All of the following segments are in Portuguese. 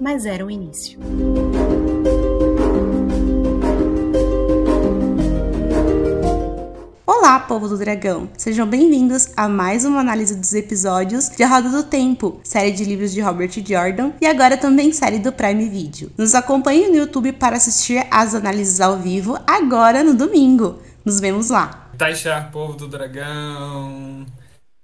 mas era o início. Olá, povo do dragão! Sejam bem-vindos a mais uma análise dos episódios de A Roda do Tempo, série de livros de Robert Jordan e agora também série do Prime Video. Nos acompanhe no YouTube para assistir as análises ao vivo agora no domingo. Nos vemos lá! Taixar, povo do dragão!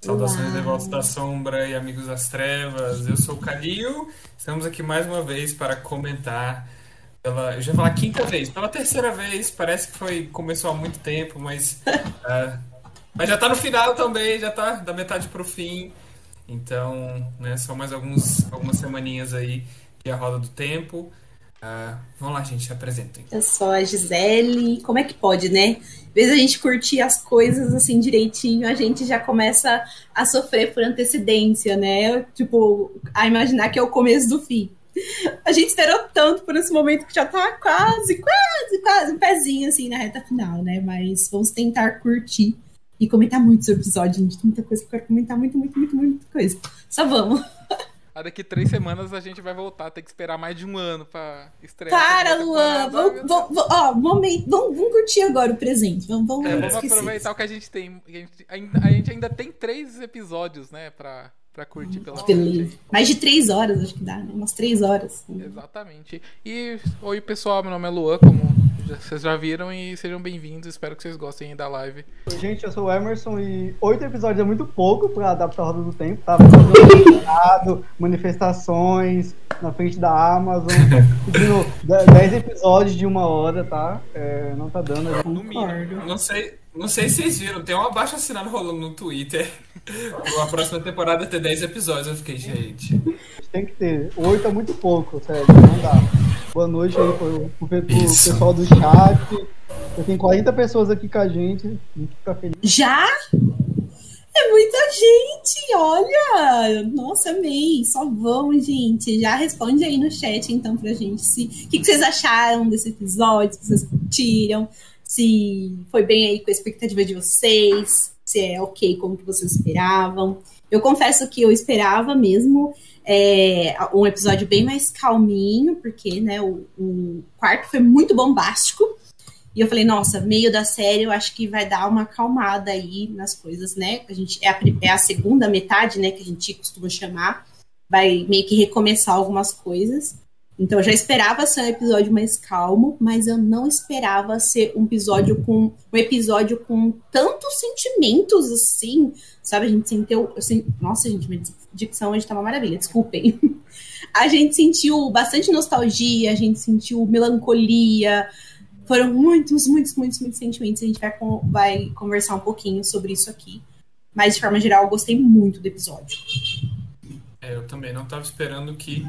Saudações de volta da sombra e amigos das trevas. Eu sou o Calil. Estamos aqui mais uma vez para comentar pela, eu já ia falar quinta vez, pela terceira vez, parece que foi começou há muito tempo, mas uh, mas já está no final também, já está da metade para o fim. Então, né, são mais alguns algumas semaninhas aí de a roda do tempo. Uh, vamos lá, gente, se apresentem. Eu sou a Gisele. Como é que pode, né? Em vez a gente curtir as coisas assim direitinho, a gente já começa a sofrer por antecedência, né? Tipo, a imaginar que é o começo do fim. A gente esperou tanto por esse momento que já tá quase, quase, quase um pezinho assim na reta final, né? Mas vamos tentar curtir e comentar muito sobre o episódio, gente. Tem muita coisa que eu quero comentar, muito, muito, muito, muita coisa. Só vamos. Ah, daqui três semanas a gente vai voltar, tem que esperar mais de um ano pra estrear. Para, Luan! Vamos, vamos, ó, momento, vamos, vamos curtir agora o presente. Vamos, vamos, é, vamos aproveitar o que a gente tem. A gente, ainda, a gente ainda tem três episódios, né, pra, pra curtir pela Beleza. Mais de três horas, acho que dá, né? Umas três horas. Exatamente. E oi, pessoal, meu nome é Luan, como vocês já viram e sejam bem-vindos. Espero que vocês gostem da live. Gente, eu sou o Emerson e oito episódios é muito pouco para adaptar a Roda do Tempo, tá? manifestações na frente da Amazon, pedindo dez episódios de uma hora, tá? É, não tá dando. No mínimo. Não sei, não sei se vocês viram, tem uma baixa assinada rolando no Twitter. A próxima temporada ter 10 episódios. Eu fiquei, gente. Tem que ter. Oito é muito pouco, sério. Não dá. Boa noite aí pro, pro, pro pessoal do chat. Eu tenho 40 pessoas aqui com a gente. A gente fica feliz. Já? É muita gente, olha! Nossa, amei! Só vão, gente. Já responde aí no chat, então, pra gente. Se... O que, que vocês acharam desse episódio? Se vocês curtiram? Se foi bem aí com a expectativa de vocês? Se é ok como que vocês esperavam? Eu confesso que eu esperava mesmo é, um episódio bem mais calminho, porque né, o, o, quarto foi muito bombástico. E eu falei, nossa, meio da série eu acho que vai dar uma acalmada aí nas coisas, né? A gente, é, a, é a segunda metade, né, que a gente costuma chamar. Vai meio que recomeçar algumas coisas. Então eu já esperava ser um episódio mais calmo, mas eu não esperava ser um episódio com um episódio com tantos sentimentos assim, sabe? A gente sentiu, assim, nossa, gente, dicção hoje tá uma maravilha, desculpem. A gente sentiu bastante nostalgia, a gente sentiu melancolia. Foram muitos, muitos, muitos, muitos sentimentos. A gente vai, vai conversar um pouquinho sobre isso aqui. Mas, de forma geral, eu gostei muito do episódio. É, eu também não estava esperando que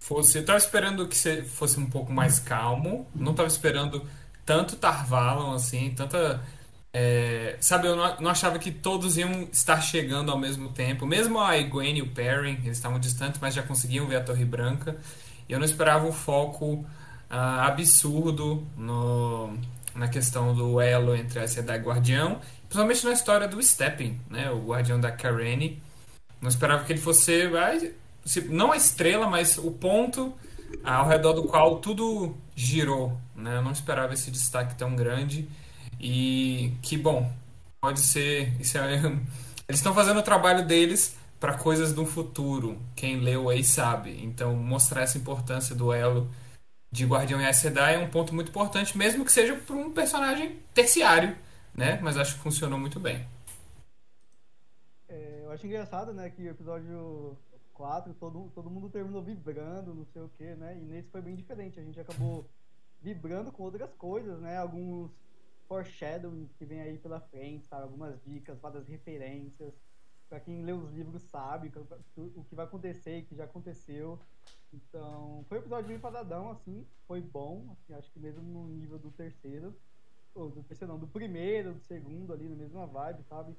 fosse. Eu tava esperando que fosse um pouco mais calmo. Não tava esperando tanto Tarvalon, assim, tanta. É, sabe, eu não, achava que todos iam estar chegando ao mesmo tempo. Mesmo a Egwene e o Perrin, eles estavam distantes, mas já conseguiam ver a Torre Branca. E eu não esperava o foco uh, absurdo no, na questão do elo entre a Sedai e o Guardião, principalmente na história do Stepping, né, o Guardião da Karene. Não esperava que ele fosse não a estrela, mas o ponto ao redor do qual tudo girou. Né? Eu não esperava esse destaque tão grande. E que bom, pode ser. É, eles estão fazendo o trabalho deles para coisas do futuro. Quem leu aí sabe. Então, mostrar essa importância do elo de Guardião e Aes é um ponto muito importante, mesmo que seja para um personagem terciário, né? Mas acho que funcionou muito bem. É, eu acho engraçado, né, que o episódio 4, todo, todo mundo terminou vibrando, não sei o que, né? E nesse foi bem diferente. A gente acabou vibrando com outras coisas, né? Alguns foreshadowing que vem aí pela frente, sabe? Algumas dicas, várias referências. para quem lê os livros sabe o que vai acontecer e que já aconteceu. Então, foi um episódio bem fadadão, assim, foi bom, assim, acho que mesmo no nível do terceiro, ou do terceiro não, do primeiro, do segundo ali, na mesma vibe, sabe?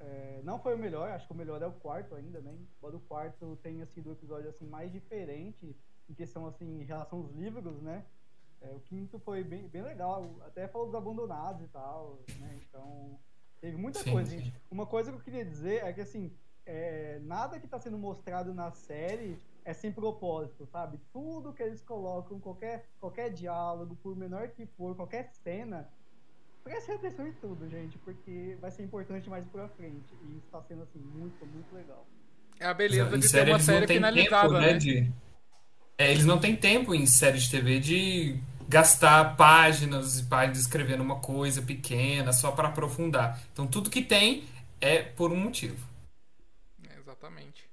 É, não foi o melhor, acho que o melhor é o quarto ainda, né? Embora o quarto tenha sido o episódio assim mais diferente em questão assim em relação aos livros, né? É, o quinto foi bem, bem legal, até falou dos abandonados e tal, né? Então teve muita sim, coisa, sim. gente. Uma coisa que eu queria dizer é que assim é, nada que está sendo mostrado na série é sem propósito, sabe? Tudo que eles colocam, qualquer, qualquer diálogo, por menor que for, qualquer cena, preste atenção em tudo, gente, porque vai ser importante mais pra frente. E isso tá sendo, assim, muito, muito legal. É a beleza em de ter uma série finalizada, tempo, né? né? De... É, eles não têm tempo em série de TV de gastar páginas e páginas escrevendo uma coisa pequena só para aprofundar. Então tudo que tem é por um motivo. É, exatamente.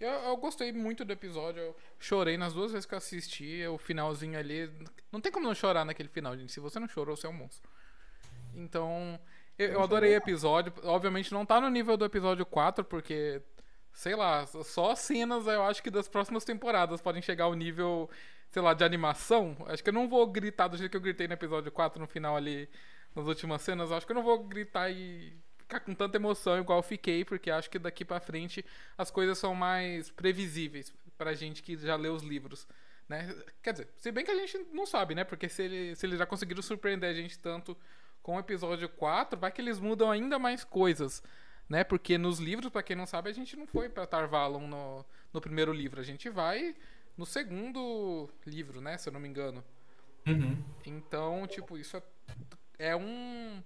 Eu, eu, gostei muito do episódio. Eu chorei nas duas vezes que eu assisti. O finalzinho ali. Não tem como não chorar naquele final, gente. Se você não chorou, você é um monstro. Então, eu, eu adorei o episódio. Obviamente não tá no nível do episódio 4, porque. Sei lá, só cenas eu acho que das próximas temporadas podem chegar ao nível, sei lá, de animação. Acho que eu não vou gritar do jeito que eu gritei no episódio 4 no final ali, nas últimas cenas. Acho que eu não vou gritar e ficar com tanta emoção igual fiquei, porque acho que daqui para frente as coisas são mais previsíveis pra gente que já lê os livros. Né? Quer dizer, se bem que a gente não sabe, né? Porque se, se eles já conseguiram surpreender a gente tanto com o episódio 4, vai que eles mudam ainda mais coisas. Né? Porque nos livros, para quem não sabe, a gente não foi para Tarvalon no, no primeiro livro. A gente vai no segundo livro, né? Se eu não me engano. Uhum. Então, tipo, isso é é um.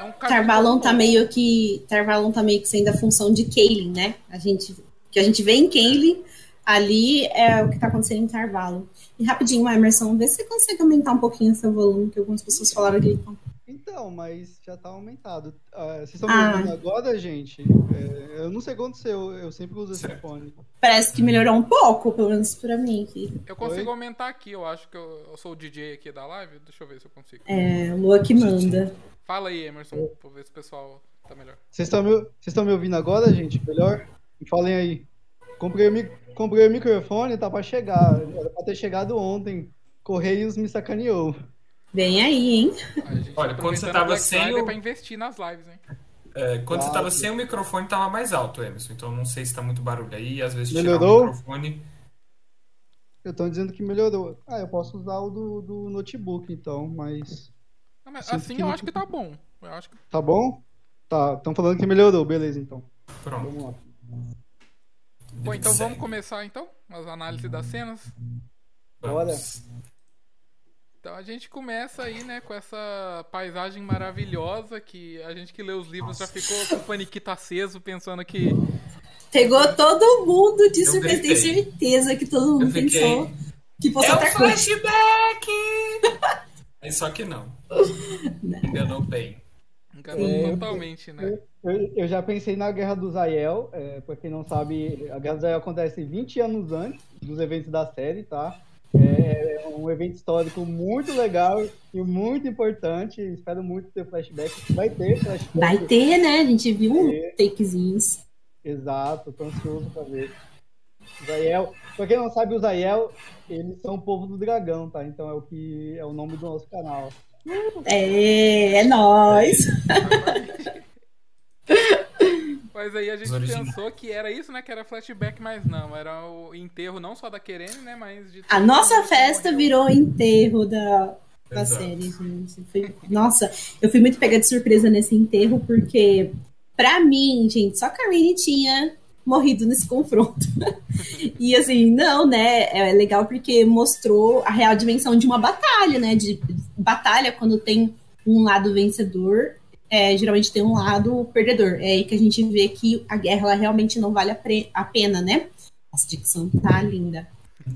É um Tarvalon tá meio que. Tarvalon tá meio que sendo a função de Kaylin, né? A gente, que a gente vê em Kaylin, ali é o que tá acontecendo em Tarvalon. E rapidinho, Emerson, vê se você consegue aumentar um pouquinho seu volume, que algumas pessoas falaram que ele tá. Então, mas já tá aumentado. Uh, vocês estão me ah. ouvindo agora, gente? É, eu não sei quanto seu, eu sempre uso esse fone. Parece que melhorou um pouco, pelo menos pra mim aqui. Eu consigo Oi? aumentar aqui, eu acho que eu, eu, sou o DJ aqui da live. Deixa eu ver se eu consigo. É, Lua que manda. Fala aí, Emerson, pra ver se o pessoal tá melhor. Vocês estão me, me ouvindo agora, gente? Melhor? Me falem aí. Comprei o, comprei o microfone, tá pra chegar. Era pra ter chegado ontem. Correios me sacaneou. Vem aí, hein? Olha, quando você tava sem o... pra investir nas lives, hein? É, quando claro. você tava sem o microfone, tava mais alto, Emerson. Então não sei se tá muito barulho aí. Às vezes melhorou? tirar o microfone. Eu tô dizendo que melhorou. Ah, eu posso usar o do, do notebook, então, mas. Não, mas assim eu acho que tá bom. Eu acho que... Tá bom? Tá, estão falando que melhorou, beleza, então. Pronto. Vamos lá. Bom, então vamos começar então as análises das cenas. Bora. Então a gente começa aí, né, com essa paisagem maravilhosa que a gente que lê os livros Nossa. já ficou com o paniquito aceso pensando que. Pegou todo mundo de surpresa, tenho certeza que todo mundo pensou que fosse é coisa. flashback! é só que não. não. Enganou bem. Enganou é, totalmente, né? Eu, eu, já pensei na Guerra do Zayel, é, pra quem não sabe, a Guerra do Zayel acontece 20 anos antes dos eventos da série, tá? É um evento histórico muito legal e muito importante. Espero muito ter flashback. Vai ter flashback. Vai ter, né? A gente viu um takezinhos. Exato, tô ansioso pra ver. Zayel, pra quem não sabe, o Zayel, eles são o povo do dragão, tá? Então é o que é o nome do nosso canal. É, é nós. Mas aí a gente pensou que era isso, né? Que era flashback, mas não. Era o enterro não só da Querene, né? Mas de. A nossa festa virou enterro da, da série, gente. Foi... Nossa, eu fui muito pega de surpresa nesse enterro, porque, pra mim, gente, só a Karine tinha morrido nesse confronto. e assim, não, né? É legal porque mostrou a real dimensão de uma batalha, né? De batalha quando tem um lado vencedor é, geralmente tem um lado perdedor. É aí que a gente vê que a guerra realmente não vale a, a pena, né? Essa dicção tá linda.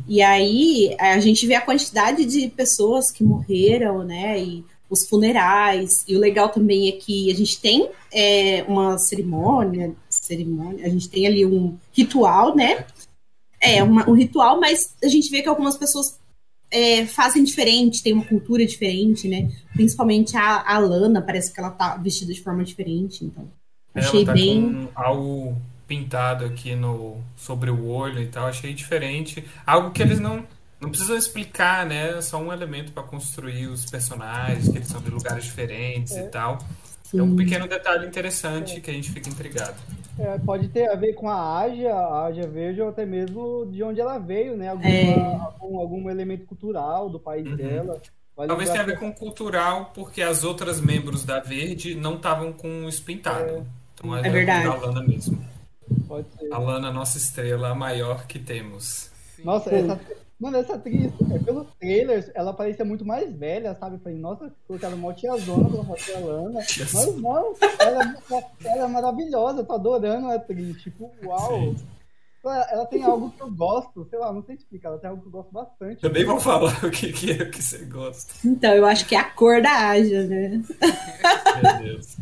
E aí a gente vê a quantidade de pessoas que morreram, né? E os funerais. E o legal também é que a gente tem é, uma cerimônia, cerimônia, a gente tem ali um ritual, né? É, uma, um ritual, mas a gente vê que algumas pessoas é, fazem diferente, tem uma cultura diferente, né? Principalmente a, a Lana, parece que ela tá vestida de forma diferente, então. Achei Ela tá bem. com algo pintado aqui no sobre o olho e tal, achei diferente. Algo que eles não não precisam explicar, né? É só um elemento para construir os personagens, que eles são de lugares diferentes e tal. É um Sim. pequeno detalhe interessante que a gente fica intrigado. É, pode ter a ver com a Ásia, a Ásia Verde, ou até mesmo de onde ela veio, né? Alguma- É. algum, algum elemento cultural do país dela. Vai Talvez tenha a ver com cultural, porque as outras membros da Verde não estavam com o espintado. Então É verdade. da Lana mesmo. Pode ser. A Lana, nossa estrela, a maior que temos. Sim. Nossa, essa, mano, essa atriz, é, pelos trailers, ela parecia muito mais velha, sabe? Eu falei, nossa, colocaram mó tiazona pra fazer a Lana. Mas não, ela, ela- ela é maravilhosa, eu tô adorando a atriz. Tipo, uau. Ela, ela tem algo que eu gosto, sei lá, não sei explicar, ela tem algo que eu gosto bastante. Também vou falar o que, que é que você gosta. Então, eu acho que é a cor da Aja, né? Meu Deus.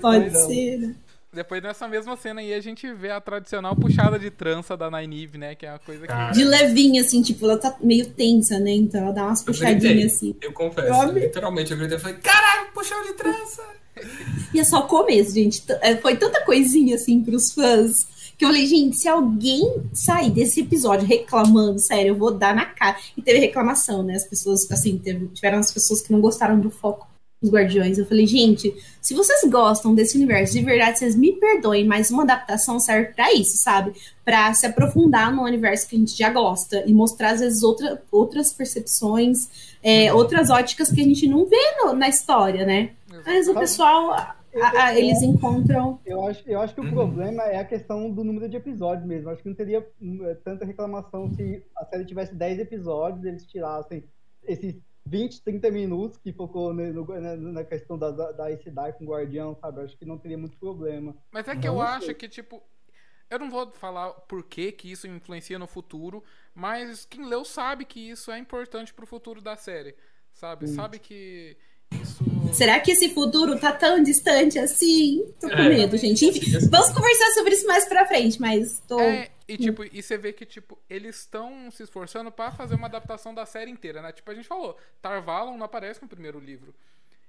Pode ser. né? Depois nessa mesma cena aí a gente vê a tradicional puxada de trança da Nynaeve, né? Que é uma coisa que. De levinha, assim, tipo, ela tá meio tensa, né? Então ela dá umas Eu gritei. puxadinhas assim. Eu confesso, Sabe? literalmente eu gritei e falei, caralho, puxão de trança! E é só o começo, gente. É, Foi tanta coisinha, assim, pros fãs. Que eu falei, gente, se alguém sair desse episódio reclamando, sério, eu vou dar na cara. E teve reclamação, né? As pessoas, assim, teve- tiveram as pessoas que não gostaram do foco dos Guardiões. Eu falei, gente, se vocês gostam desse universo, de verdade, vocês me perdoem, mas uma adaptação serve pra isso, sabe? Pra se aprofundar no universo que a gente já gosta e mostrar, às vezes, outra, outras percepções, é, outras óticas que a gente não vê no- na história, né? Mas o pessoal, a- a- a- eles encontram. Eu acho, eu acho que o Uhum. problema é a questão do número de episódios mesmo. Acho que não teria hum, é, tanta reclamação se a série tivesse 10 episódios eles tirassem esses 20, 30 minutos que focou no- na, na questão da, da, da com o Guardião, sabe? Acho que não teria muito problema. Mas é que Não eu sei. acho que, tipo. Eu não vou falar por que, que isso influencia no futuro, mas quem leu sabe que isso é importante pro futuro da série. Sabe? Sabe que. Será que esse futuro tá tão distante assim? Tô com É. medo, gente. Enfim, vamos conversar sobre isso mais pra frente, mas tô. É, e tipo, e você vê que, tipo, eles estão se esforçando pra fazer uma adaptação da série inteira, né? Tipo, a gente falou, Tarvalon não aparece no primeiro livro.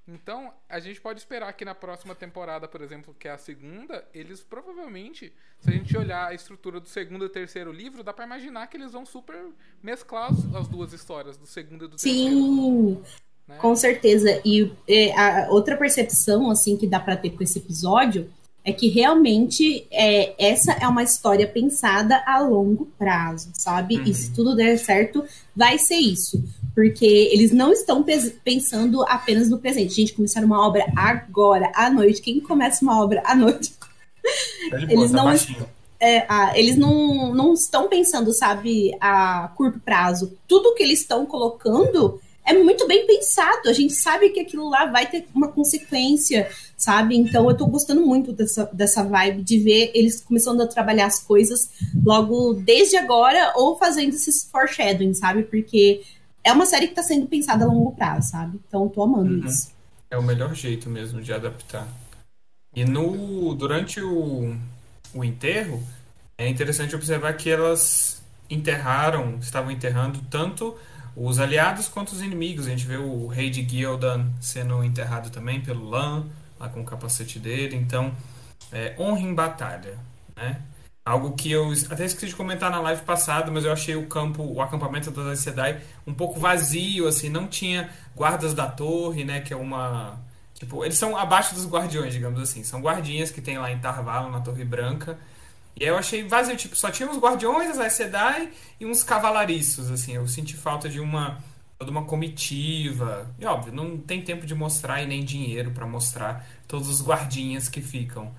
Então, a gente pode esperar que na próxima temporada, por exemplo, que é a segunda, eles provavelmente, se a gente olhar a estrutura do segundo e terceiro livro, dá pra imaginar que eles vão super mesclar as, as duas histórias, do segundo e do terceiro. Sim? Com certeza. E é, a outra percepção, assim, que dá pra ter com esse episódio é que realmente é, essa é uma história pensada a longo prazo, sabe? Uhum. E se tudo der certo, vai ser isso. Porque eles não estão pensando apenas no presente. Gente, começaram uma obra agora, à noite. Quem começa uma obra à noite Tá boa, Eles tá não- é, ah, eles não, não estão pensando, sabe, a curto prazo. Tudo que eles estão colocando é muito bem pensado. A gente sabe que aquilo lá vai ter uma consequência, sabe? Então eu tô gostando muito dessa, dessa vibe de ver eles começando a trabalhar as coisas logo desde agora ou fazendo esses foreshadowing, sabe? Porque é uma série que tá sendo pensada a longo prazo, sabe? Então eu tô amando Uhum. isso. É o melhor jeito mesmo de adaptar. E no durante o, o enterro, é interessante observar que elas enterraram, estavam enterrando tanto os aliados quanto os inimigos. A gente vê o rei de Gildan sendo enterrado também pelo Lan, lá com o capacete dele. Então, é, honra em batalha, né? Algo que eu até esqueci de comentar na live passada, mas eu achei o campo, o acampamento das Sedai um pouco vazio, assim, não tinha guardas da torre, né, que é uma tipo, eles são abaixo dos guardiões, digamos assim, são guardinhas que tem lá em Tarvalon, na Torre Branca. E aí eu achei vazio, tipo, só tinha os guardiões, as Aes Sedai e uns cavalariços, assim, eu senti falta de uma toda uma comitiva. E óbvio, não tem tempo de mostrar e nem dinheiro pra mostrar todos os guardinhas que ficam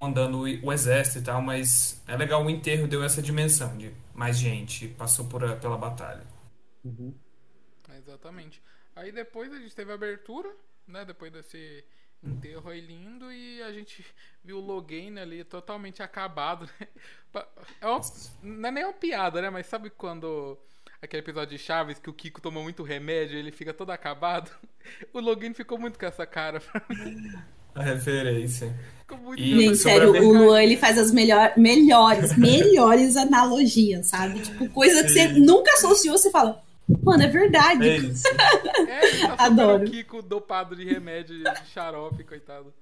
andando o exército e tal, mas é legal o enterro deu essa dimensão de mais gente passou por, a- pela batalha. Exatamente. Aí depois a gente teve a abertura, né? Depois desse enterro aí lindo e a gente viu o Logain ali totalmente acabado, né? É uma, não é nem uma piada, né? Mas sabe quando aquele episódio de Chaves que o Kiko tomou muito remédio e ele fica todo acabado? O Logain ficou muito com essa cara. pra mim. A referência. Ficou muito E Gente, sério, o Luan ele faz as melhor, melhores, melhores analogias, sabe? Tipo, coisa que você Sim. nunca associou, você fala, mano, é verdade. É isso. É, tá Adoro. o Kiko dopado de remédio, de xarope, coitado.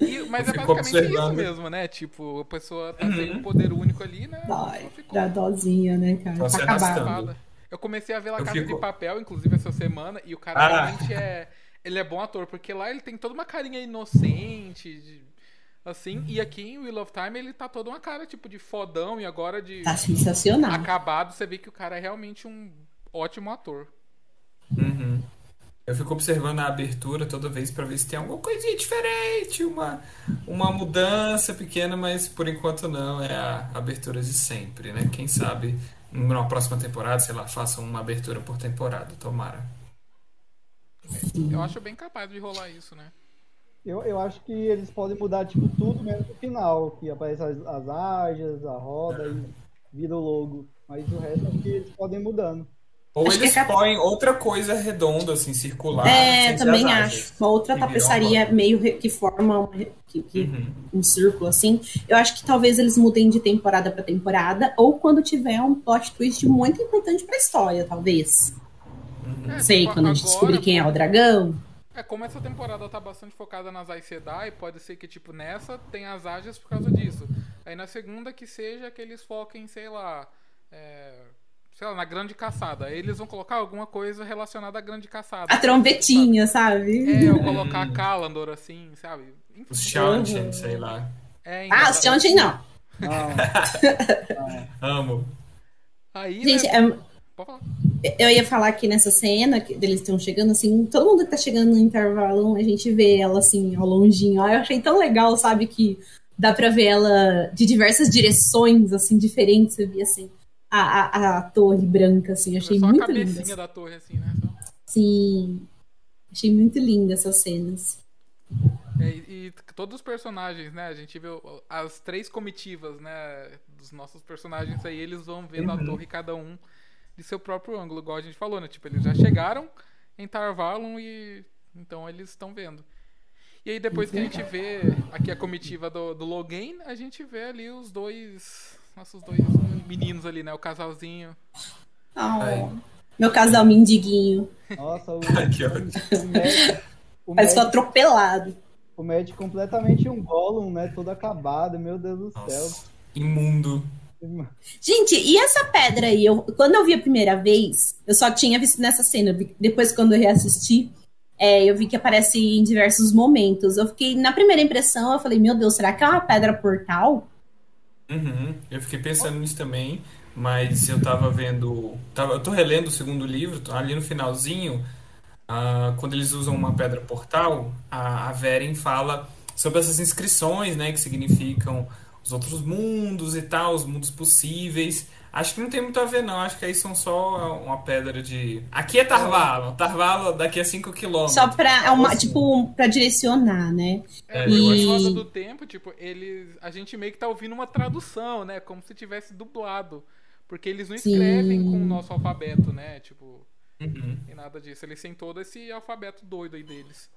E- mas é Eu basicamente isso observando. mesmo, né? Tipo, a pessoa tá sem um poder único ali, né? Ai, ficou dá dozinha, né, cara? Se Tá acabado. arrastando. acabada. Eu comecei a ver La Eu Casa fico- de Papel, inclusive, essa semana, e o cara Ah. realmente é. Ele é bom ator, porque lá ele tem toda uma carinha inocente, de- assim, e aqui em Wheel of Time ele tá toda uma cara, tipo, de fodão, e agora de Tá sensacional. acabado, você vê que o cara é realmente um ótimo ator. Uhum. Eu fico observando a abertura toda vez pra ver se tem alguma coisinha diferente, uma, uma mudança pequena, mas por enquanto não, é a abertura de sempre, né? Quem sabe numa próxima temporada, sei lá, façam uma abertura por temporada, tomara. Eu acho bem capaz de rolar isso, né? Eu, eu acho que eles podem mudar, tipo, tudo menos no final, que aparece as, as ágias, a roda e vira o logo. Mas o resto acho que eles podem ir mudando. Ou Acho que eles é cap- põem outra coisa redonda, assim, circular. É, também acho. Uma outra Que tapeçaria meio re- que forma um, que, que- Uhum. um círculo assim. Eu acho que talvez eles mudem de temporada pra temporada, ou quando tiver um plot twist muito importante pra história, talvez. É, Não sei, tipo, quando a gente agora, descobrir quem é o dragão. É, como essa temporada tá bastante focada nas Aes Sedai, pode ser que, tipo, nessa tem as ágias por causa disso. Aí na segunda que seja que eles foquem, sei lá, é, sei lá, na grande caçada. Aí eles vão colocar alguma coisa relacionada à grande caçada. A trombetinha, sabe? É, ou colocar a Kalandor, assim, sabe? Enfim. Os Shantian, sei lá. É, então, Ah, os Chanting não. Não, Amo. Aí, Gente, né, é- pode falar. eu ia falar que nessa cena, que eles estão chegando assim, todo mundo que tá chegando no intervalo, a gente vê ela assim, ao longinho. Ah, Eu achei tão legal, sabe, que dá pra ver ela de diversas direções, assim, diferentes. Você vê assim, a, a, a torre branca, assim, achei Só a muito cabecinha linda. da torre, assim, né? Só. Sim. Achei muito linda essas cenas. É, e, e todos os personagens, né? A gente viu as três comitivas, né? Dos nossos personagens aí, eles vão vendo a torre cada um de seu próprio ângulo, igual a gente falou, né? Tipo, eles já chegaram em Tarvalon e então eles estão vendo. E aí depois que a gente vê aqui a comitiva do, do Logain, a gente vê ali os dois. Nossos dois meninos ali, né? O casalzinho. Oh, meu casal mendiguinho. Nossa, o, que ódio. o Matt, o Parece atropelado. o Matt completamente um Gollum, né? Todo acabado, meu Deus do céu. Nossa, imundo. Gente, e essa pedra aí? Eu, quando eu vi a primeira vez, eu só tinha visto nessa cena. Depois, quando eu reassisti, é, eu vi que aparece em diversos momentos. Eu fiquei, na primeira impressão, eu falei, meu Deus, será que é uma pedra portal? Uhum, Eu fiquei pensando nisso também, mas eu tava vendo. Tava, eu tô relendo o segundo livro, ali no finalzinho, ah, quando eles usam uma pedra portal, a, a Veren fala sobre essas inscrições, né, que significam os outros mundos e tal, os mundos possíveis. Acho que não tem muito a ver, não. Acho que aí são só uma pedra de. Aqui é Tarvalo, Tarvalo daqui a 5 quilômetros. Só pra, é uma, Assim. tipo, pra direcionar, né? É, em acho- Roda do Tempo, tipo, eles. A gente meio que tá ouvindo uma tradução, né? Como se tivesse dublado. Porque eles não Sim. escrevem com o nosso alfabeto, né? Tipo, Uhum. e nada disso. Eles têm todo esse alfabeto doido aí deles.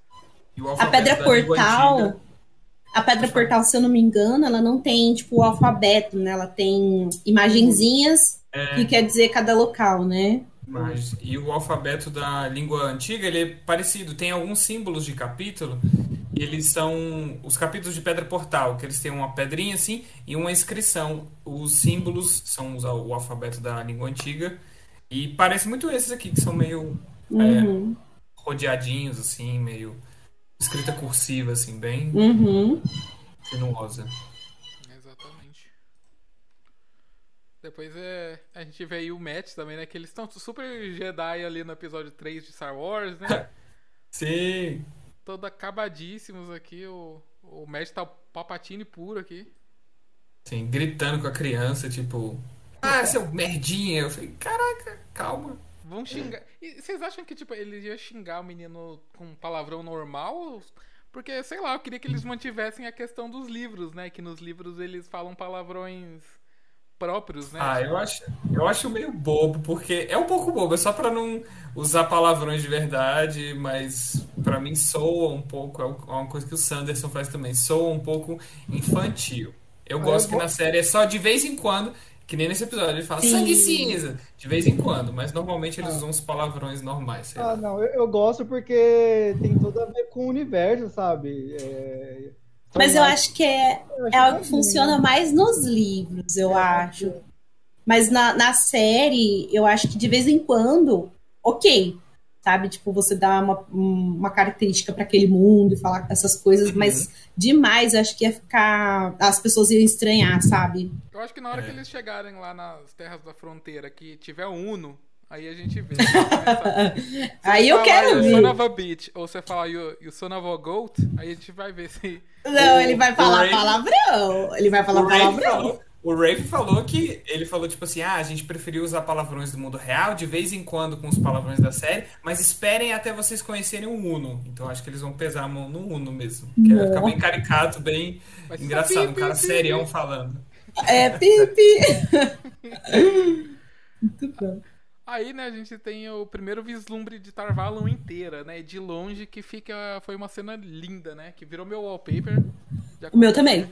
E o A pedra da língua portal. antiga- A pedra portal, se eu não me engano, ela não tem, tipo, o alfabeto, né? Ela tem imagenzinhas É. que quer dizer cada local, né? Mas, e o alfabeto da língua antiga, ele é parecido, tem alguns símbolos de capítulo, e eles são os capítulos de pedra portal, que eles têm uma pedrinha assim e uma inscrição. Os símbolos são os- o alfabeto da língua antiga, e parece muito esses aqui, que são meio Uhum. rodeadinhos, assim, meio escrita cursiva, assim, bem Uhum. sinuosa. Exatamente. Depois é. A gente vê aí o Matt também, né? Que eles estão super Jedi ali no episódio 3 de Star Wars, né? Sim, Todo acabadíssimos aqui. O, o Matt tá o papatine puro aqui. sim, gritando com a criança, tipo, ah, seu merdinha. Eu falei, caraca, calma. Vão xingar. E vocês acham que, tipo, eles iam xingar o menino com palavrão normal? Porque, sei lá, eu queria que eles mantivessem a questão dos livros, né? Que nos livros eles falam palavrões próprios, né? Ah, eu acho, eu acho meio bobo, porque é um pouco bobo, é só pra não usar palavrões de verdade, mas pra mim soa um pouco, é uma coisa que o Sanderson faz também, soa um pouco infantil. Eu gosto que na série é só de vez em quando, que nem nesse episódio, ele fala Sim. sangue cinza, de vez em quando, mas normalmente eles usam os palavrões normais, sei Ah, lá. não, eu, eu gosto porque tem tudo a ver com o universo, sabe? É, Mas eu acho que é, acho é algo que que funciona mais nos livros, eu acho. Mas na, na série, eu acho que de vez em quando, ok. Sabe? Tipo, você dá uma, uma característica para aquele mundo e falar essas coisas, Uhum. mas demais eu acho que ia ficar. As pessoas iam estranhar, sabe? Eu acho que na hora É. que eles chegarem lá nas terras da fronteira, que tiver o Uno, aí a gente vê. Aí eu quero "You ver. son of a bitch, ou você falar you, you son of a goat, aí a gente vai ver se. Não, ele vai o falar palavrão. Ele vai falar O palavrão. O Ray falou que ele falou tipo assim, ah, a gente preferiu usar palavrões do mundo real de vez em quando com os palavrões da série, mas esperem até vocês conhecerem o Uno. Então acho que eles vão pesar a mão no Uno mesmo, que vai ficar bem caricato, bem ser engraçado, um cara serião falando. É, pipi. Muito bom. Aí, né, a gente tem o primeiro vislumbre de Tarvalon inteira, né? De longe, que fica. Foi uma cena linda, né? Que virou meu wallpaper. O meu também.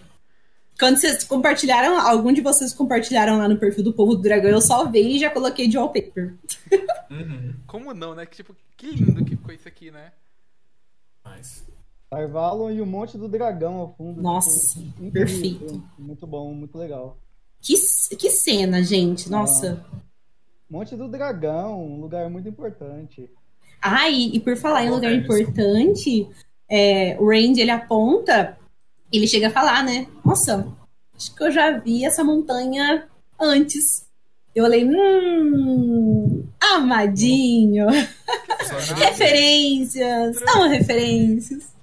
Quando vocês compartilharam, algum de vocês compartilharam lá no perfil do Povo do Dragão, eu salvei e já coloquei de wallpaper. Uhum. Como não, né? Que tipo, que lindo que ficou isso aqui, né? Mas... Tarvalon e o Monte do Dragão ao fundo. Nossa, tipo, incrível. perfeito. Muito bom, muito legal. Que, que cena, gente. Nossa. Monte do Dragão, um lugar muito importante. Ah, e, e por falar em lugar importante, é, o Randy ele aponta, ele chega a falar, né? Nossa, acho que eu já vi essa montanha antes. Eu falei, hum, amadinho. Referências, são referências.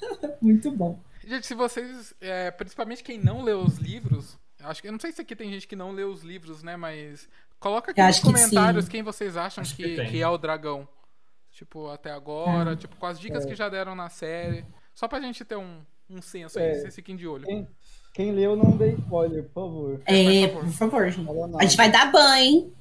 Muito bom. Gente, se vocês. é, principalmente quem não lê os livros. Acho que. Eu não sei se aqui tem gente que não lê os livros, né? Mas. Coloca aqui Eu nos que comentários sim. quem vocês acham Acho que que, que é o dragão. Tipo, até agora. Ah. Tipo, com as dicas É. que já deram na série. Só pra gente ter um, um senso aí, É. vocês fiquem de olho. Quem, quem leu, não dê spoiler, por favor. É, por por favor, gente. A gente vai dar banho, hein?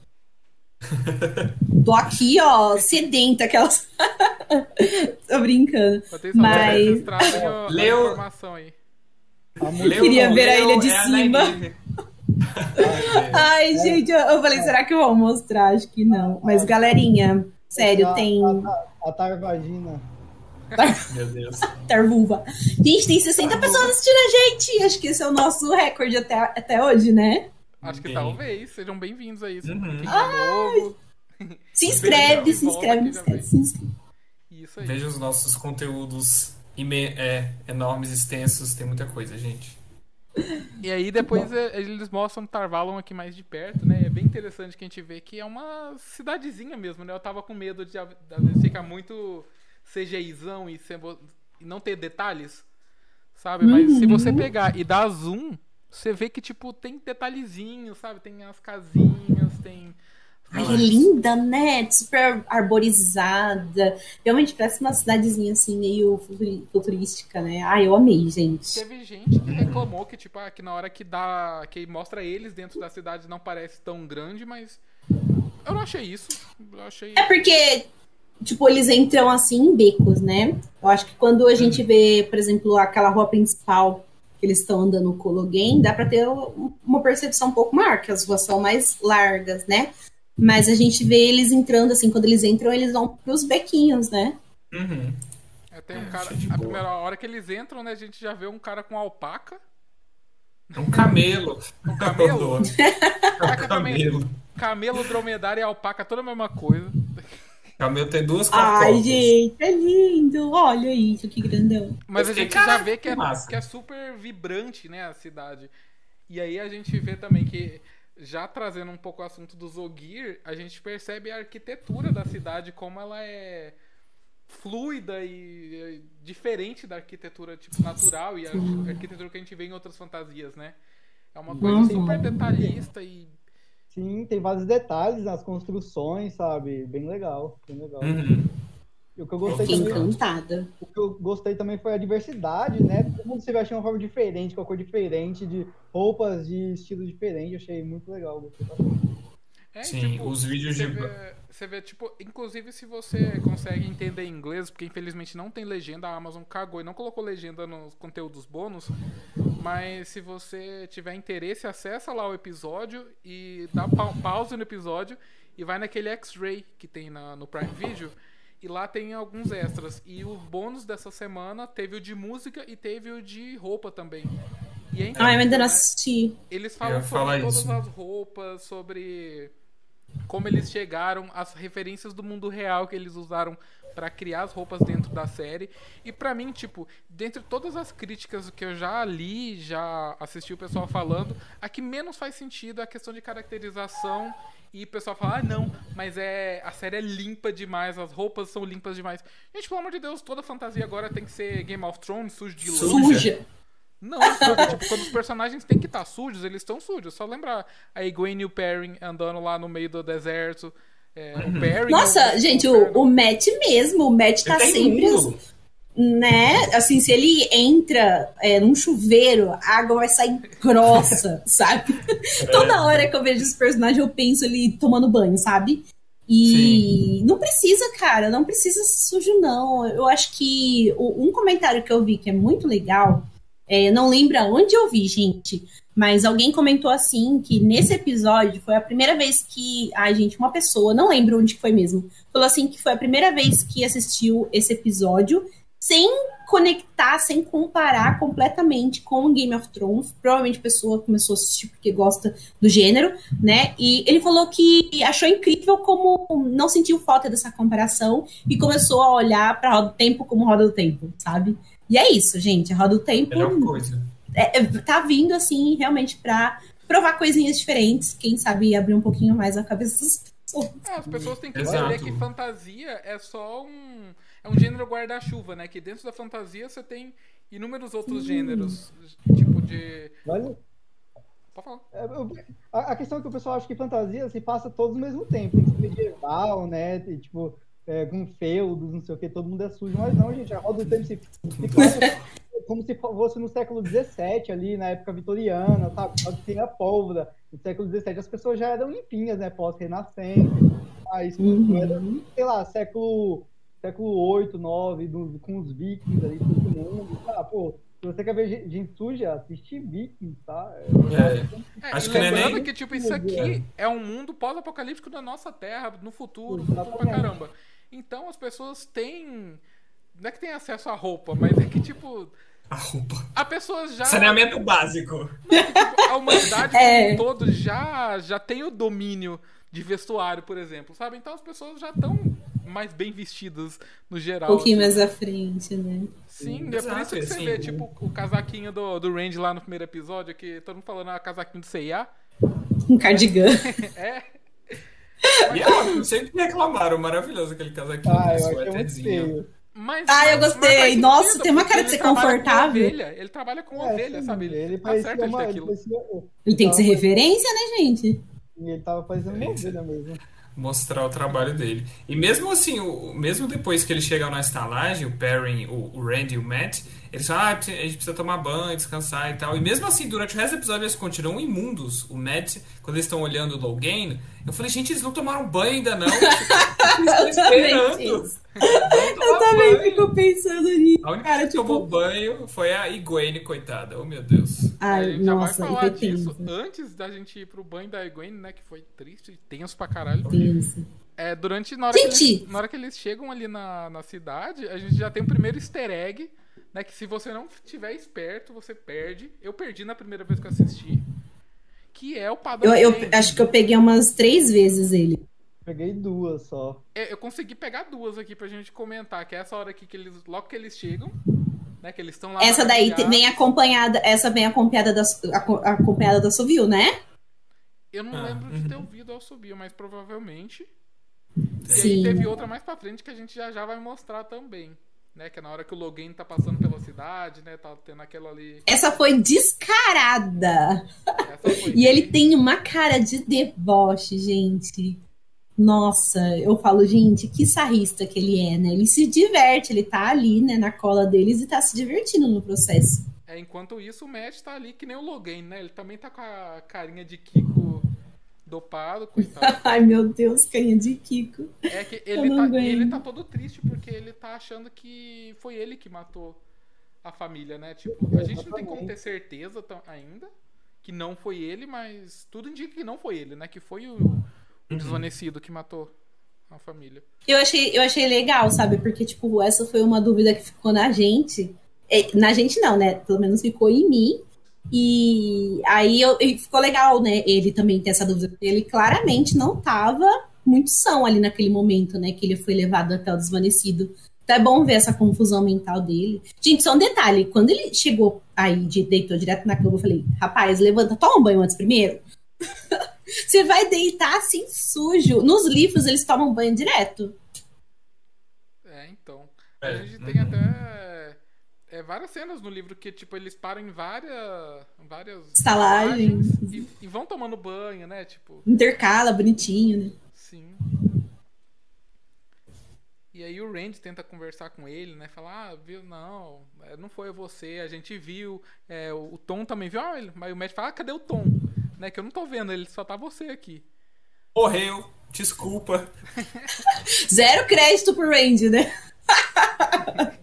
Tô aqui, ó, sedenta, aquelas. Tô brincando. Mas- a Leu- informação aí. A mu- Leu- Queria ver a ilha de é a cima. Ai, gente, eu, eu falei, será que vão mostrar? Acho que não. Mas, galerinha, sério, a, tem A, a Tarvagina. Meu Deus. Tarvulva. Gente, tem 60 pessoas assistindo a gente. Acho que esse é o nosso recorde até, até hoje, né? Acho que Bem. talvez. Sejam bem-vindos aí. Uhum. Quem é novo. Se inscreve, se inscreve, se inscreve, se inscreve. Isso aí. Veja os nossos conteúdos ime- é, enormes, extensos, tem muita coisa, gente. E aí depois é, eles mostram Tarvalon aqui mais de perto, né? É bem interessante que a gente vê que é uma cidadezinha mesmo, né? Eu tava com medo de às vezes ficar muito CGIzão e, e não ter detalhes, sabe? Mas se você pegar e dar zoom, você vê que, tipo, tem detalhezinhos, sabe? Tem as casinhas, tem... Ai, é linda, né? Super arborizada. Realmente parece uma cidadezinha assim, meio futurística, né? Ai, eu amei, gente. Teve gente que reclamou que, tipo, ah, que na hora que dá. que mostra eles dentro da cidade não parece tão grande, mas. Eu não achei isso. Eu achei. É porque, tipo, eles entram assim em becos, né? Eu acho que quando a gente vê, por exemplo, aquela rua principal que eles estão andando no Cologuem, dá pra ter um- uma percepção um pouco maior, que as ruas são mais largas, né? Mas a gente vê eles entrando assim, quando eles entram, eles vão pros bequinhos, né? Uhum. É, tem um É, cara. A primeira hora que eles entram, né, a gente já vê um cara com alpaca. É um camelo. Um camelo? É Caraca, um camelo. Camelo, dromedário e alpaca, toda a mesma coisa. Camelo tem duas Ai, cococas. gente, é lindo. Olha isso, que grandão. Mas a gente já "Caraca, vê que é, que massa." que é super vibrante, né, a cidade. E aí a gente vê também que, já trazendo um pouco o assunto do Zogir, a gente percebe a arquitetura da cidade, como ela é fluida e diferente da arquitetura tipo natural e a arquitetura que a gente vê em outras fantasias, né? É uma coisa Uhum. super detalhista e Sim, tem vários detalhes nas construções, sabe? Bem legal, bem legal. Uhum. E o que eu gostei Fiquei também, encantada. o que eu gostei também foi a diversidade, né? Todo mundo se veste de uma forma diferente, com a cor diferente, de roupas de estilo diferente. Eu achei muito legal. gostei bastante. É, Sim, tipo, os vídeos você de. vê, você vê, tipo, inclusive se você consegue entender inglês, porque infelizmente não tem legenda, a Amazon cagou e não colocou legenda nos conteúdos bônus, mas se você tiver interesse, acessa lá o episódio e dá pa pausa no episódio e vai naquele X-Ray que tem na- no Prime Video E lá tem alguns extras. E o bônus dessa semana teve o de música e teve o de roupa também. E é Ai, eu ainda não né? assisti. Eles falam sobre todas isso. as roupas, sobre como eles chegaram, as referências do mundo real que eles usaram pra criar as roupas dentro da série. E pra mim, tipo, dentre todas as críticas que eu já li, já assisti o pessoal falando, a que menos faz sentido é a questão de caracterização. E o pessoal fala, ah, não, mas é a série é limpa demais, as roupas são limpas demais. Gente, pelo amor de Deus, toda fantasia agora tem que ser Game of Thrones, sujo de. Suja. Suja. Não, sabe, tipo, quando os personagens têm que estar sujos, eles estão sujos. Só lembrar a Egwene e o Perrin andando lá no meio do deserto. É, o Perrin. Nossa, o- gente, o o, o Matt mesmo, o Matt tá tem sempre. mundo. Né? Assim, se ele entra é, num chuveiro, a água vai sair grossa, sabe? Toda hora que eu vejo esse personagem, eu penso ele tomando banho, sabe? E não precisa, cara, não precisa ser sujo, não. Eu acho que o- um comentário que eu vi que é muito legal, é, não lembro onde eu vi, gente, mas alguém comentou assim que nesse episódio foi a primeira vez que. Ai, gente, uma pessoa, não lembro onde foi mesmo, falou assim que foi a primeira vez que assistiu esse episódio sem conectar, sem comparar completamente com Game of Thrones. Provavelmente a pessoa começou a assistir porque gosta do gênero, né? E ele falou que achou incrível como não sentiu falta dessa comparação e começou a olhar para Roda do Tempo como Roda do Tempo, sabe? E é isso, gente. A Roda do Tempo Melhor coisa. é, é, tá vindo assim realmente pra provar coisinhas diferentes, quem sabe abrir um pouquinho mais a cabeça das pessoas. É, as pessoas têm que Exato. entender que fantasia é só um. É um gênero guarda-chuva, né? Que dentro da fantasia você tem inúmeros outros gêneros. Tipo de. Olha, Pode falar. é, eu- a, a questão é que o pessoal acha que fantasia se passa todos ao mesmo tempo. Tem que ser medieval, né? Tem, tipo, é, com feudos, não sei o que, todo mundo é sujo. Mas não, gente, a roda do tempo se, se como se fosse no século XVII, ali, na época vitoriana, sabe? Só que tem a pólvora. No século XVII as pessoas já eram limpinhas, né? Pós-renascença. Ah, isso Uhum. era, sei lá, século, século VIII, IX, do- com os vikings ali, todo mundo. Ah, pô, se você quer ver gente- suja, assiste vikings, tá? É. É, Acho e que não é lembrando nem- que, tipo, isso aqui é um mundo pós-apocalíptico da nossa Terra, no futuro, futuro pra caramba. Então as pessoas têm. Não é que tem acesso à roupa, mas é que, tipo, A roupa. a pessoa já. Saneamento básico. tipo, a humanidade É. como um todo já, já tem o domínio de vestuário, por exemplo, sabe? Então as pessoas já estão mais bem vestidas no Um geral. pouquinho assim. mais à frente, né? Sim, é por isso que você assim. vê, tipo, o casaquinho do, do Randy lá no primeiro episódio, que todo mundo falando, ah, casaquinho do CIA. Um cardigan. É, E é ótimo, sempre reclamaram. Maravilhoso aquele casaquinho. Ah, eu com achei muito feio. mas. Ah, eu mas gostei. Nossa, sentido, tem uma cara de ele ser confortável. ovelha, ele trabalha com É, ovelha, sim, sabe? Ele Ele tá certo ele uma. Ele, aquilo. parecia, E tem que ser referência, né, gente? ele tava uma Referência. ovelha mesmo. mostrar o trabalho dele. E mesmo assim, o, mesmo depois que eles chegam na estalagem, o Perrin, o, o Randy e o Matt, eles falam, ah, a gente precisa tomar banho, descansar e tal. E mesmo assim, durante o resto do episódio, eles continuam imundos. O Matt, quando eles estão olhando o Logan, eu falei, gente, eles não tomaram banho ainda não? Eles estão esperando. Eu também banho. fico pensando nisso. A única Cara, que tomou tipo. banho foi a Igwene, coitada. Oh, meu Deus. a Ai, gente já vai nossa, falar disso tenso. antes da gente ir pro banho da Egwene, né? Que foi triste e tenso pra caralho. Tenso. É, durante. Na hora, que eles, na hora que eles chegam ali na, na cidade, a gente já tem o primeiro easter egg, né? Que se você não tiver esperto, você perde. Eu perdi na primeira vez que eu assisti. Que é o padrão. Eu, eu acho que eu peguei umas três vezes ele. Peguei duas só. É, eu consegui pegar duas aqui pra gente comentar, que é essa hora aqui que eles. Logo que eles chegam, né? Que eles estão lá. Essa daí vem acompanhada, essa vem acompanhada da, aco- acompanhada da Sovil, né? Eu não Ah, lembro de ter uhum. ouvido ao subir, mas provavelmente. E aí Sim. teve outra mais pra frente que a gente já já vai mostrar também. Né? Que é na hora que o Logan tá passando pela cidade, né? Tá tendo aquela ali. Essa foi descarada. Essa foi E ele tem uma cara de deboche, gente. Nossa, eu falo, gente, que sarrista que ele é, né? Ele se diverte, ele tá ali, né, na cola deles e tá se divertindo no processo. É, enquanto isso, o Matt tá ali que nem o Logan, né? Ele também tá com a carinha de Kiko dopado, coitado. Ai, meu Deus, canha de Kiko. É que ele tá, ele tá todo triste porque ele tá achando que foi ele que matou a família, né? Tipo, a gente não tem como ter certeza ainda que não foi ele, mas tudo indica que não foi ele, né? Que foi o, o desvanecido que matou a família. Eu achei, eu achei legal, sabe? Porque, tipo, essa foi uma dúvida que ficou na gente. É, na gente não, né? Pelo menos ficou em mim. E aí eu, e ficou legal, né? Ele também ter essa dúvida. Ele claramente não tava muito são ali naquele momento, né? Que ele foi levado até o desvanecido. Então é bom ver essa confusão mental dele. Gente, só um detalhe: quando ele chegou aí, de, deitou direto na cama, eu falei, rapaz, levanta, toma um banho antes primeiro. Você vai deitar assim sujo. Nos livros eles tomam banho direto. É, então. É, A gente tem até é, várias cenas no livro que, tipo, eles param em várias. várias Estalagens. e, e vão tomando banho, né? Tipo, Intercala, bonitinho, né? sim. E aí o Randy tenta conversar com ele, né? Falar, ah, viu, não, é, não foi você, a gente viu, é, o, o Tom também viu, ah, ele, mas o médico fala, ah, cadê o Tom? Né, que eu não tô vendo, ele só tá você aqui. Morreu, desculpa. Zero crédito pro Randy, né?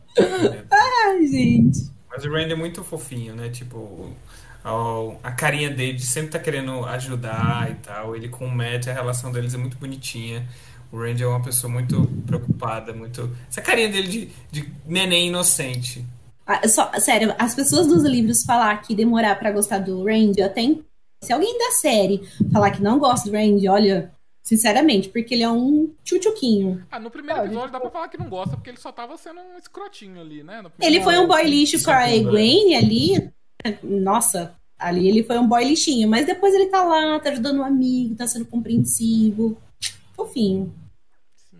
Ai, gente. Mas o Randy é muito fofinho, né? Tipo, a, a carinha dele de sempre tá querendo ajudar e tal. Ele com o Matt, a relação deles é muito bonitinha. O Randy é uma pessoa muito preocupada, muito. Essa carinha dele de, de neném inocente. Ah, só- sério, as pessoas dos livros falar que demorar pra gostar do Randy, eu até. Se alguém da série falar que não gosta do Randy, olha, sinceramente, porque ele é um tchutchuquinho. Ah, no primeiro Ah, episódio dá pra falar que não gosta, porque ele só tava sendo um escrotinho ali, né? No Ele foi um boy lixo com a é tudo, Egwene ali. Nossa, ali ele foi um boy lixinho. Mas depois ele tá lá, tá ajudando um amigo, tá sendo compreensivo. Fofinho. Sim.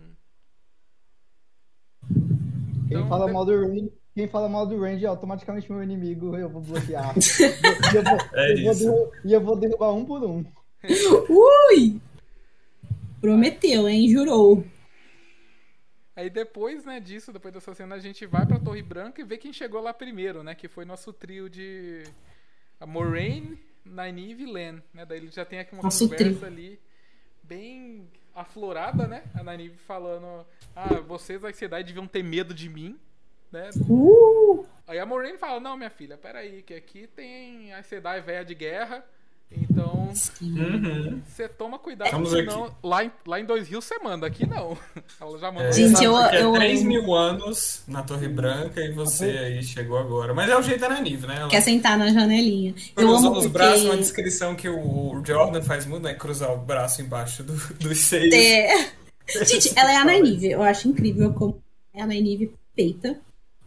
Quem Então, fala de- mal do Randy, quem fala mal do Randy é automaticamente meu inimigo, eu vou bloquear. e, eu vou, É eu vou e eu vou derrubar um por um. Ui! Prometeu, hein? Jurou. Aí depois, né, disso, depois dessa cena, a gente vai pra Torre Branca e vê quem chegou lá primeiro, né? Que foi nosso trio de a Moraine, Nynaeve e Len, né? Daí ele já tem aqui uma Nosso conversa trio. ali bem aflorada, né? A Nynaeve falando, ah, vocês da Sedai deviam ter medo de mim, né? Uh! Aí a Moraine fala, não, minha filha, peraí, que aqui tem a Sedai velha de guerra, Uhum. você toma cuidado, Estamos senão lá em, lá em Dois Rios você manda, aqui não. Ela já manda. É, Gente, eu- porque eu- é 3 mil anos na Torre Branca e você aí chegou agora. Mas é o jeito da Nanive, né? Ela Quer sentar na janelinha. Eu amo os porque... braços, uma descrição que o Jordan faz muito, né? Cruzar o braço embaixo do- dos seios. É. Gente, ela é a Nynaeve. Eu acho incrível como é a Nynaeve feita.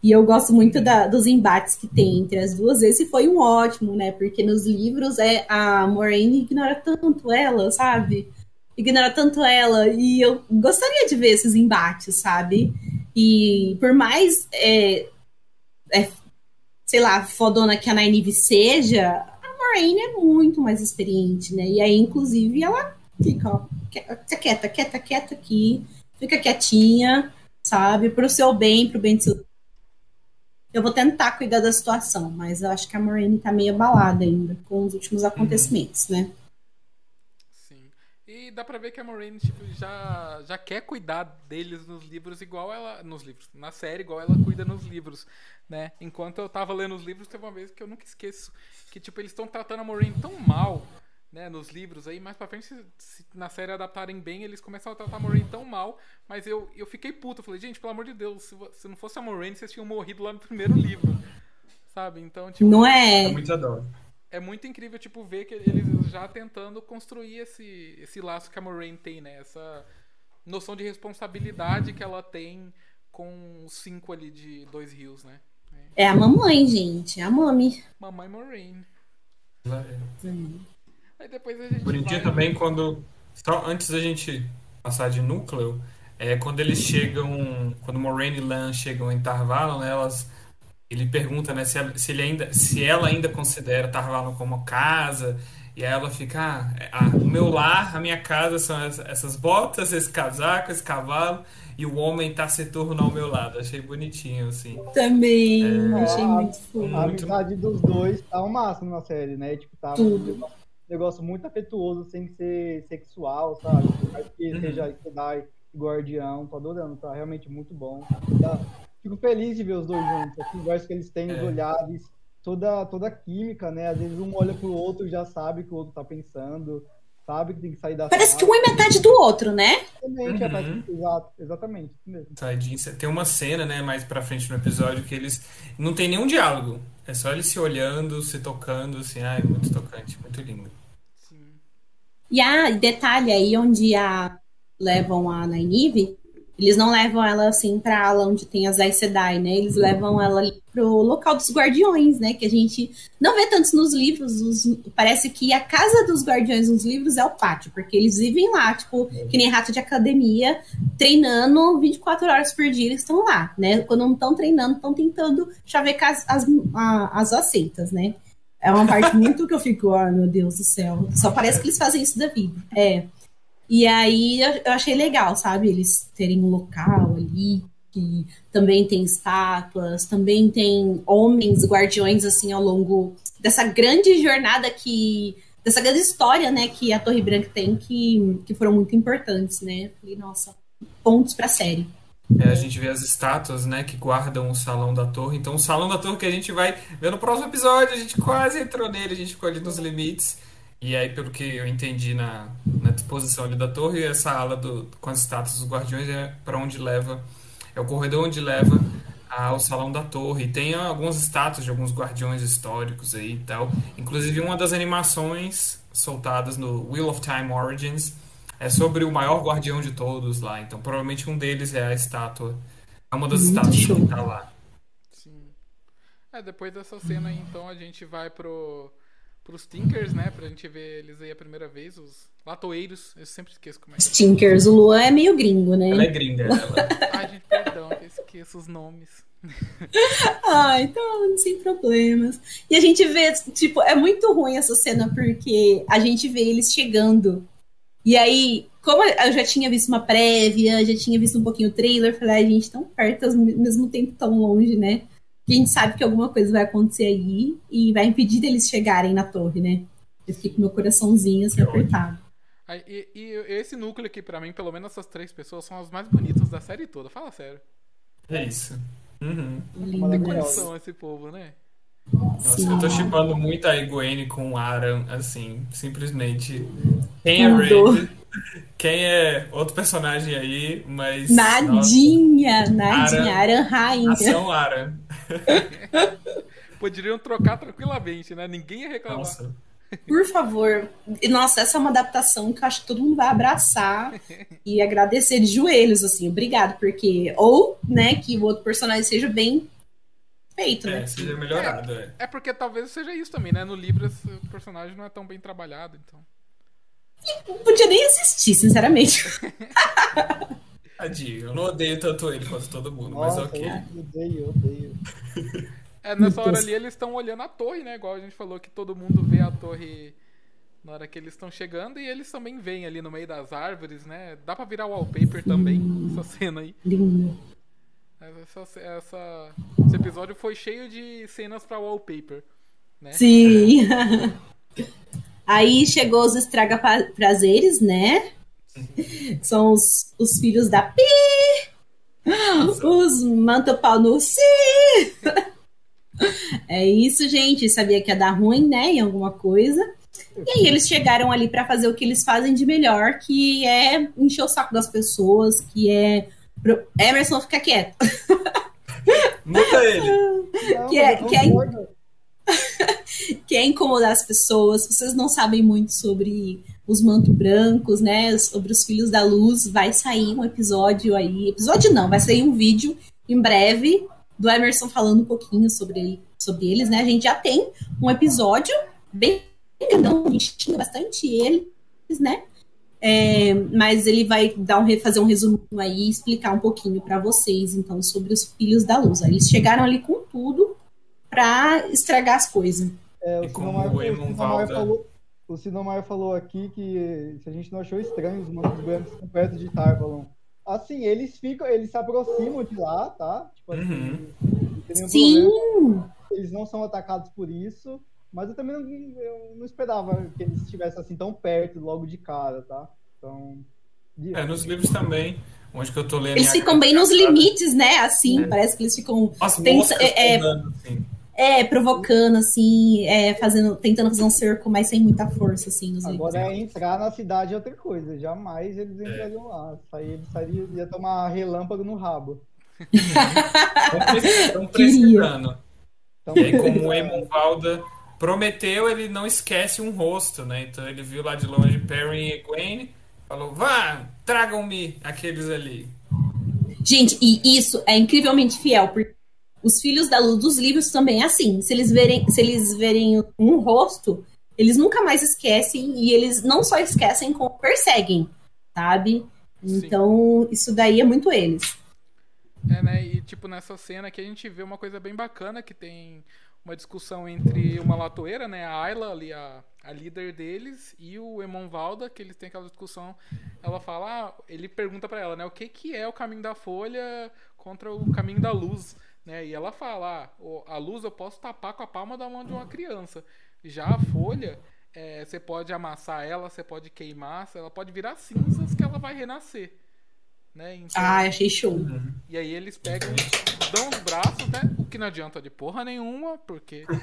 E eu gosto muito da- dos embates que tem entre as duas. Esse foi um ótimo, né? Porque nos livros é a Moraine ignora tanto ela, sabe? Ignora tanto ela. E eu gostaria de ver esses embates, sabe? E por mais, é, é, sei lá, fodona que a Nynaeve seja, a Moraine é muito mais experiente, né? E aí, inclusive, ela fica, ó, quieta, quieta, quieta, aqui, fica quietinha, sabe? Pro seu bem, pro bem do seu. Eu vou tentar cuidar da situação, mas eu acho que a Moraine tá meio abalada ainda com os últimos acontecimentos, né? Sim. E dá pra ver que a Moraine tipo, já, já quer cuidar deles nos livros igual ela. Nos livros. Na série, igual ela cuida nos livros. Né? Enquanto eu tava lendo os livros, teve uma vez que eu nunca esqueço. Que tipo, eles estão tratando a Moraine tão mal. Né, nos livros aí, mais pra frente, se, se na série adaptarem bem, eles começam a tratar a Moraine tão mal, mas eu, eu fiquei puto, eu falei, gente, pelo amor de Deus, se, se não fosse a Moraine, vocês tinham morrido lá no primeiro livro, sabe? Então, tipo, Não É é? muito é muito incrível, tipo, ver que eles já tentando construir esse, esse laço que a Moraine tem, né? Essa noção de responsabilidade que ela tem com os cinco ali de Dois Rios, né? É a mamãe, gente. É a mami. Mamãe Moraine. Ela é Aí depois a gente Bonitinho vai... também quando. Só antes da gente passar de núcleo, é quando eles chegam. Quando Moraine e Lan chegam em Tarvalon, né, elas. Ele pergunta, né, se ela, se ele ainda, se ela ainda considera Tarvalon como casa. E aí ela fica, ah, ah, o meu lar, a minha casa são es- essas botas, esse casaco, esse cavalo, e o homem taciturno ao meu lado. Achei bonitinho, assim. Também. É. Achei muito fofo. A Muito. amizade dos dois tá o máximo na série, né? Tipo, tá Tudo. Negócio muito afetuoso, sem ser sexual, sabe? Mais que Uhum. seja Jedi e Guardião, tô adorando, tá realmente muito bom. Tá- Fico feliz de ver os dois juntos, a conversa que eles têm, os É. olhares, toda, toda a química, né? Às vezes um olha pro outro e já sabe o que o outro tá pensando. sabe que tem que sair da Parece que sala. um é metade do outro, né? Exatamente, é, Uhum. parece- exato, exatamente, mesmo. Tadinho. Tem uma cena, né, mais pra frente no episódio que eles não tem nenhum diálogo. É só eles se olhando, se tocando, assim, ai, muito tocante, muito lindo. E a detalhe aí onde a levam a Nynaeve, eles não levam ela assim pra ala onde tem as Aes Sedai, né? Eles levam ela ali pro local dos guardiões, né? Que a gente não vê tantos nos livros. os- parece que a casa dos guardiões nos livros é o pátio, porque eles vivem lá, tipo, que nem rato de academia, treinando 24 horas por dia, eles estão lá, né? Quando não estão treinando, estão tentando chavecar as, as, as aceitas, né? É uma parte muito que eu fico, ai meu Deus do céu. Só parece que eles fazem isso da vida. É. E aí eu, achei legal, sabe? Eles terem um local ali, que também tem estátuas, também tem homens guardiões, assim, ao longo dessa grande jornada que. dessa grande história, né, que a Torre Branca tem, que, que foram muito importantes, né? Falei, nossa, pontos pra série. É, a gente vê as estátuas, né, que guardam o salão da torre. Então, o salão da torre que a gente vai ver no próximo episódio, a gente quase entrou nele, a gente ficou ali nos limites. E aí, pelo que eu entendi na, na disposição ali da torre, essa ala do, com as estátuas dos guardiões é para onde leva, é o corredor onde leva ao salão da torre. E tem algumas estátuas de alguns guardiões históricos aí e tal. Inclusive, uma das animações soltadas no Wheel of Time Origins é sobre o maior guardião de todos lá. Então, provavelmente um deles é a estátua. É uma das Muito estátuas show. que tá lá. Sim. É, depois dessa cena aí, então, a gente vai pro, pros Tinkers, né? Pra gente ver eles aí a primeira vez, os latoeiros. Eu sempre esqueço como é que Stinkers, o Luan é meio gringo, né? Ela é gringa, ela. Ai, gente, perdão, que eu esqueço os nomes. Ah, então, sem problemas. E a gente vê, tipo, é muito ruim essa cena porque a gente vê eles chegando. E aí, como eu já tinha visto uma prévia, já tinha visto um pouquinho o trailer, eu falei, a gente tão perto, ao mesmo tempo tão longe, né? Que a gente sabe que alguma coisa vai acontecer aí e vai impedir deles chegarem na torre, né? Eu fiquei com meu coraçãozinho assim apertado. Aí, e, e esse núcleo aqui, pra mim, pelo menos essas três pessoas, são as mais bonitas da série toda. Fala sério. É isso. Uhum. Lindo. Tem Maravilhosa. condição esse povo, né? Nossa, Sim. eu tô chipando muito a Egwene com o Aran, assim, simplesmente. Quem é. Raid? Quem é outro personagem aí, mas. nossa, Nadinha, Nadinha, Aran. Aran Rainha. Ação Aran. Poderiam trocar tranquilamente, né? Ninguém ia reclamar. Nossa. Por favor. Nossa, essa é uma adaptação que eu acho que todo mundo vai abraçar e agradecer de joelhos, assim. Obrigado, porque. Ou, né, que o outro personagem seja bem feito, né? É, seja melhorado, é. É porque talvez seja isso também, né? No livro esse personagem não é tão bem trabalhado, então. Não podia nem existir, sinceramente. Tadinho, eu não odeio tanto ele quanto todo mundo, mas Nossa, ok. eu odeio, odeio. É, nessa hora ali eles estão olhando a torre, né? Igual a gente falou que todo mundo vê a torre na hora que eles estão chegando e eles também veem ali no meio das árvores, né? Dá pra virar wallpaper também, essa cena aí. Lindo. Essa, essa- esse episódio foi cheio de cenas pra wallpaper, né? Sim. Aí chegou os estraga prazeres, né? São os, os filhos da Pi. Os manta pau no si. É isso, gente. Sabia que ia dar ruim, né? Em alguma coisa. E aí eles chegaram ali pra fazer o que eles fazem de melhor, que é encher o saco das pessoas, que é. Pro- Emerson, fica quieto. Muta ele! Não, Que é- que é- que é incomodar as pessoas. Vocês não sabem muito sobre os manto brancos, né? Sobre os filhos da luz. Vai sair um episódio aí. Episódio não, vai sair um vídeo em breve do Emerson falando um pouquinho sobre, sobre eles, né? A gente já tem um episódio bem grandão, a gente tinha bastante eles, né? É, mas ele vai dar um, fazer um resumo aí e explicar um pouquinho para vocês, então, sobre os filhos da luz. Eles chegaram ali com tudo para estragar as coisas. É, o Sinomar, o Sinomar falou, o Sinomar falou aqui que se a gente não achou estranho os estão perto de Tarvalon. Assim, eles ficam, eles se aproximam de lá, tá? Tipo assim, Uhum. Sim, problema. Eles não são atacados por isso, mas eu também não, eu não esperava que eles estivessem assim tão perto logo de cara, tá? Então. É, nos livros também, onde que eu tô lendo. eles ficam bem nos limites, né? Assim, É. parece que eles ficam. As moscas é- é- andando, assim. É, provocando, assim, é, fazendo, tentando fazer um cerco, mas sem muita força, assim, nos livros. Agora é entrar na cidade é outra coisa. Jamais eles entrariam lá. Aí eles sairiam, ia tomar relâmpago no rabo. Estão precisando. Então, E aí, como o Eamon Valda prometeu, ele não esquece um rosto, né? Então ele viu lá de longe Perry e Gwen, falou: vá, tragam-me aqueles ali. Gente, e isso é incrivelmente fiel, porque os filhos da luz dos livros também é assim. Se eles verem, se eles verem um rosto, eles nunca mais esquecem e eles não só esquecem, como perseguem, sabe? Sim. Então, isso daí é muito eles. É, né? E tipo, nessa cena aqui a gente vê uma coisa bem bacana que tem uma discussão entre uma latoeira, né? A Ayla ali, a, a líder deles, e o Emon Valda, que eles têm aquela discussão. Ela fala, ah, ele pergunta pra ela, né? O que, que é o caminho da folha contra o caminho da luz? Né? E ela fala, ah, a luz eu posso tapar com a palma da mão de uma criança. Já a folha, é, você pode amassar ela, você pode queimar, ela pode virar cinzas que ela vai renascer. Né? Então, Ah, achei show. e aí eles pegam, dão os braços, né? O que não adianta de porra nenhuma, porque.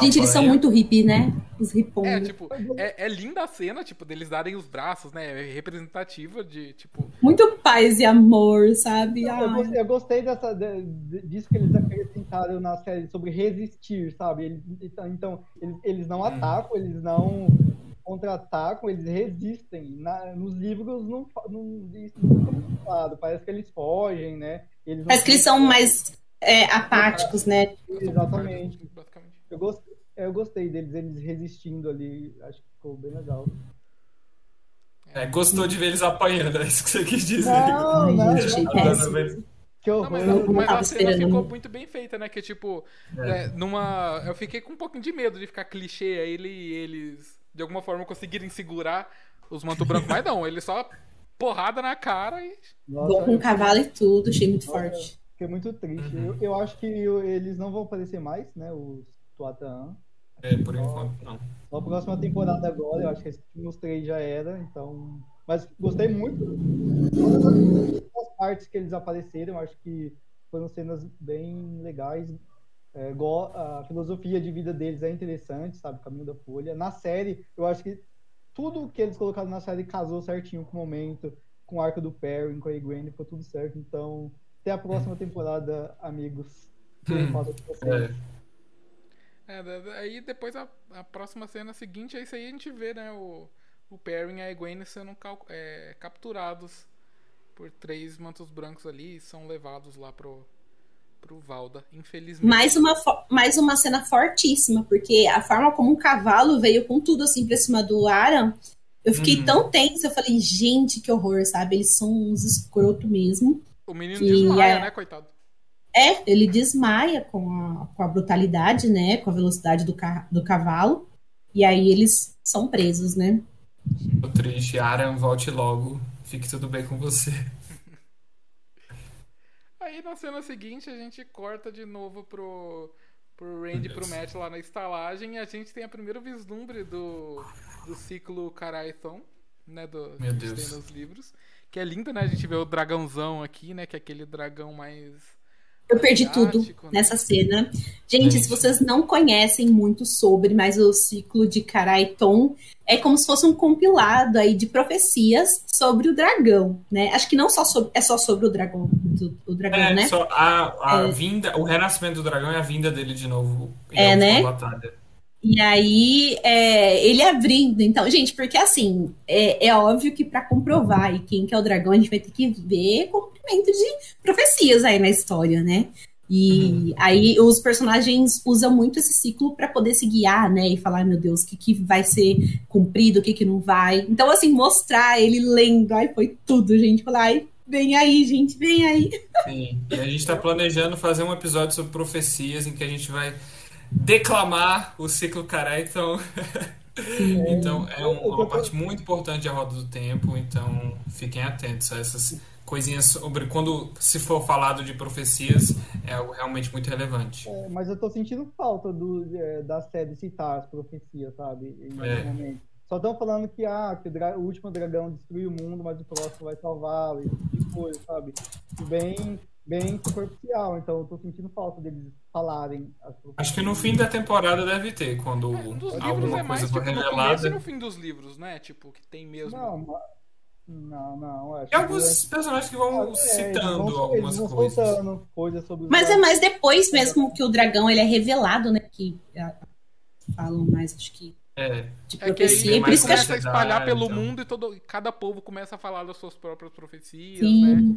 Gente, eles são muito hippie, né? Os hipons. É, tipo, é, é linda a cena, tipo, deles darem os braços, né? É representativa de, tipo. Muito paz e amor, sabe? Eu Ai. gostei, eu gostei dessa, de- disso que eles acrescentaram na série sobre resistir, sabe? Eles, então, então, eles, eles não atacam, eles não contra-atacam, eles resistem. Na- nos livros não, não, isso nunca é falado, parece que eles fogem, né? Eles não Parece que eles são mais é, apáticos, né? Exatamente. Eu gostei, eu gostei deles, eles resistindo ali, acho que ficou bem legal. É, gostou de ver eles apanhando, é isso que você quis dizer. Não, não, gente, achei não. péssimo. Que Não, horror. mas, Eu não mas tava a cena esperando. ficou muito bem feita, né? Que tipo, é, numa. Eu fiquei com um pouquinho de medo de ficar clichê aí ele, eles, de alguma forma, conseguirem segurar os manto branco, mas não, ele só porrada na cara e. Nossa, Vou com eu- cavalo e tudo, achei muito Nossa, forte. Fiquei muito triste. Uhum. Eu, eu acho que eu- eles não vão aparecer mais, né? Os Tuatan. É, por enquanto não. Só a próxima temporada agora, eu acho que esses últimos três já era, então. Mas gostei muito. Todas as- as partes que eles apareceram, eu acho que foram cenas bem legais. É, a filosofia de vida deles é interessante, sabe? Caminho da Folha. Na série, eu acho que tudo que eles colocaram na série casou certinho com o momento, com o arco do Perry, com a Gwen, ficou tudo certo. Então, até a próxima temporada, amigos. É. É, aí depois a, a próxima cena seguinte, é isso aí a gente vê, né? O, o Perry e a Egwene sendo cal- é, capturados por três mantos brancos ali e são levados lá pro, pro Valda, infelizmente. Mais uma, mais uma cena fortíssima, porque a forma como um cavalo veio com tudo assim pra cima do Aran, eu fiquei Uhum. tão tensa, eu falei, gente, que horror, sabe? Eles são uns escroto mesmo. O menino desmaia, é- né, coitado? É, ele desmaia com a, com a brutalidade, né? Com a velocidade do, ca- do cavalo. E aí eles são presos, né? Tô triste. Aran, volte logo. Fique tudo bem com você. Aí na cena seguinte a gente corta de novo pro, pro Randy e pro. Matt lá na estalagem e a gente tem a primeira vislumbre do, do ciclo Karaithon, né? Do, Meu que Deus. tem nos livros. Que é lindo, né? A gente vê o dragãozão aqui, né? Que é aquele dragão mais. Eu perdi tudo né? nessa cena. Gente, se vocês não conhecem muito sobre, mas o ciclo de Karaiton é como se fosse um compilado aí de profecias sobre o dragão, né? Acho que não só sobre, é só sobre o dragão, do, o dragão, É, né? só a, a É. vinda, o renascimento do dragão é a vinda dele de novo. em É, né? batalha. E aí, é, ele abrindo. Então, gente, porque assim, é, é óbvio que para comprovar aí quem que é o dragão, a gente vai ter que ver cumprimento de profecias aí na história, né? E aí os personagens usam muito esse ciclo para poder se guiar, né? E falar, meu Deus, o que, que vai ser cumprido, o que, que não vai. Então, assim, mostrar ele lendo, ai, foi tudo, gente. Falar, ai, vem aí, gente, vem aí. Sim. E a gente tá planejando fazer um episódio sobre profecias em que a gente vai declamar o ciclo Cará, então. então é um- uma parte muito importante da roda do tempo, então fiquem atentos a essas coisinhas sobre quando se for falado de profecias, é algo realmente muito relevante. É, mas eu tô sentindo falta do, é, da série citar as profecias, sabe? Em É. momento. Só estão falando que, ah, que o, dra- o último dragão destruiu o mundo, mas o próximo vai salvá-lo, esse tipo coisa, sabe? E bem, bem superficial, então eu tô sentindo falta deles falarem Acho que no fim da temporada deve ter, quando É, alguma é mais coisa for tipo, no revelada. no fim dos livros, né? Tipo, que tem mesmo. Não, não, não. Acho E alguns personagens que vão É, eles citando vão- algumas eles vão coisas. coisas Mas é mais depois mesmo que o dragão ele é revelado, né? Que ah, falam mais, acho que, É, de É que profecia. aí e por isso que começa a espalhar pelo então. mundo e todo, cada povo começa a falar das suas próprias profecias, Sim. né?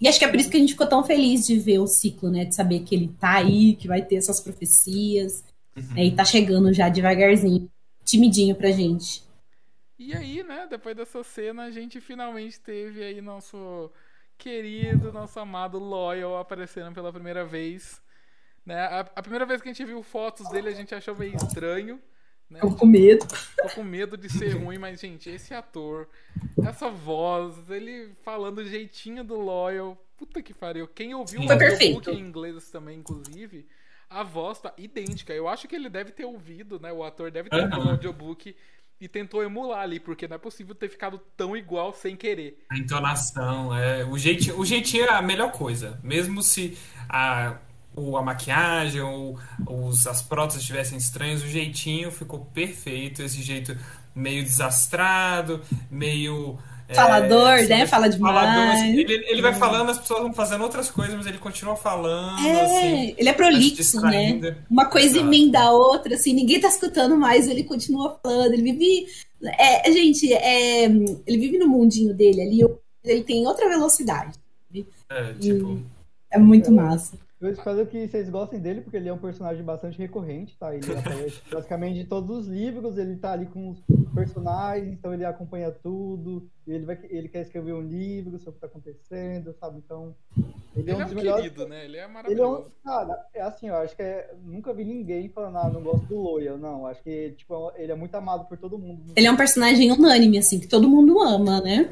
E acho que é por isso que a gente ficou tão feliz de ver o ciclo, né? De saber que ele tá aí, que vai ter essas profecias. Uhum. né, E tá chegando já devagarzinho, timidinho pra gente. E aí, né, depois dessa cena, a gente finalmente teve aí nosso querido, nosso amado Loyal aparecendo pela primeira vez. Né? A, a primeira vez que a gente viu fotos dele, a gente achou meio estranho. Né? Ficou com medo. Ficou com medo de ser ruim, mas, gente, esse ator, essa voz, ele falando o jeitinho do Loyal, puta que pariu. Quem ouviu o audiobook perfeito. em inglês também, inclusive, a voz tá idêntica. Eu acho que ele deve ter ouvido, né? O ator deve ter ouvido o Aham. audiobook e tentou emular ali, porque não é possível ter ficado tão igual sem querer. A entonação, é, o jeitinho, o jeitinho é a melhor coisa. Mesmo se a, o, a maquiagem ou os, as próteses estivessem estranhas, o jeitinho ficou perfeito. Esse jeito meio desastrado, meio. é, Falador, assim, né? Fala falador, demais. assim, ele, ele vai falando, as pessoas vão fazendo outras coisas, mas ele continua falando, assim. É, ele é prolixo, né? Uma coisa Exato. emenda a outra, assim, ninguém tá escutando mais, ele continua falando, ele vive. É, gente, é, ele vive no mundinho dele ali, ele tem outra velocidade. É, tipo. É muito massa. Eu espero que vocês gostem dele, porque ele é um personagem bastante recorrente, tá? Ele aparece basicamente em todos os livros, ele tá ali com os personagens, então ele acompanha tudo, e ele, vai, ele quer escrever um livro sobre o que tá acontecendo, sabe? Então, ele Ele é um é dos um melhores. querido, né? Ele é Ele é um, maravilhoso. cara, é assim, eu acho que é, nunca vi ninguém falando, ah, não gosto do Loyal, não. Acho que, tipo, ele é muito amado por todo mundo. Ele é um personagem unânime, assim, que todo mundo ama, né?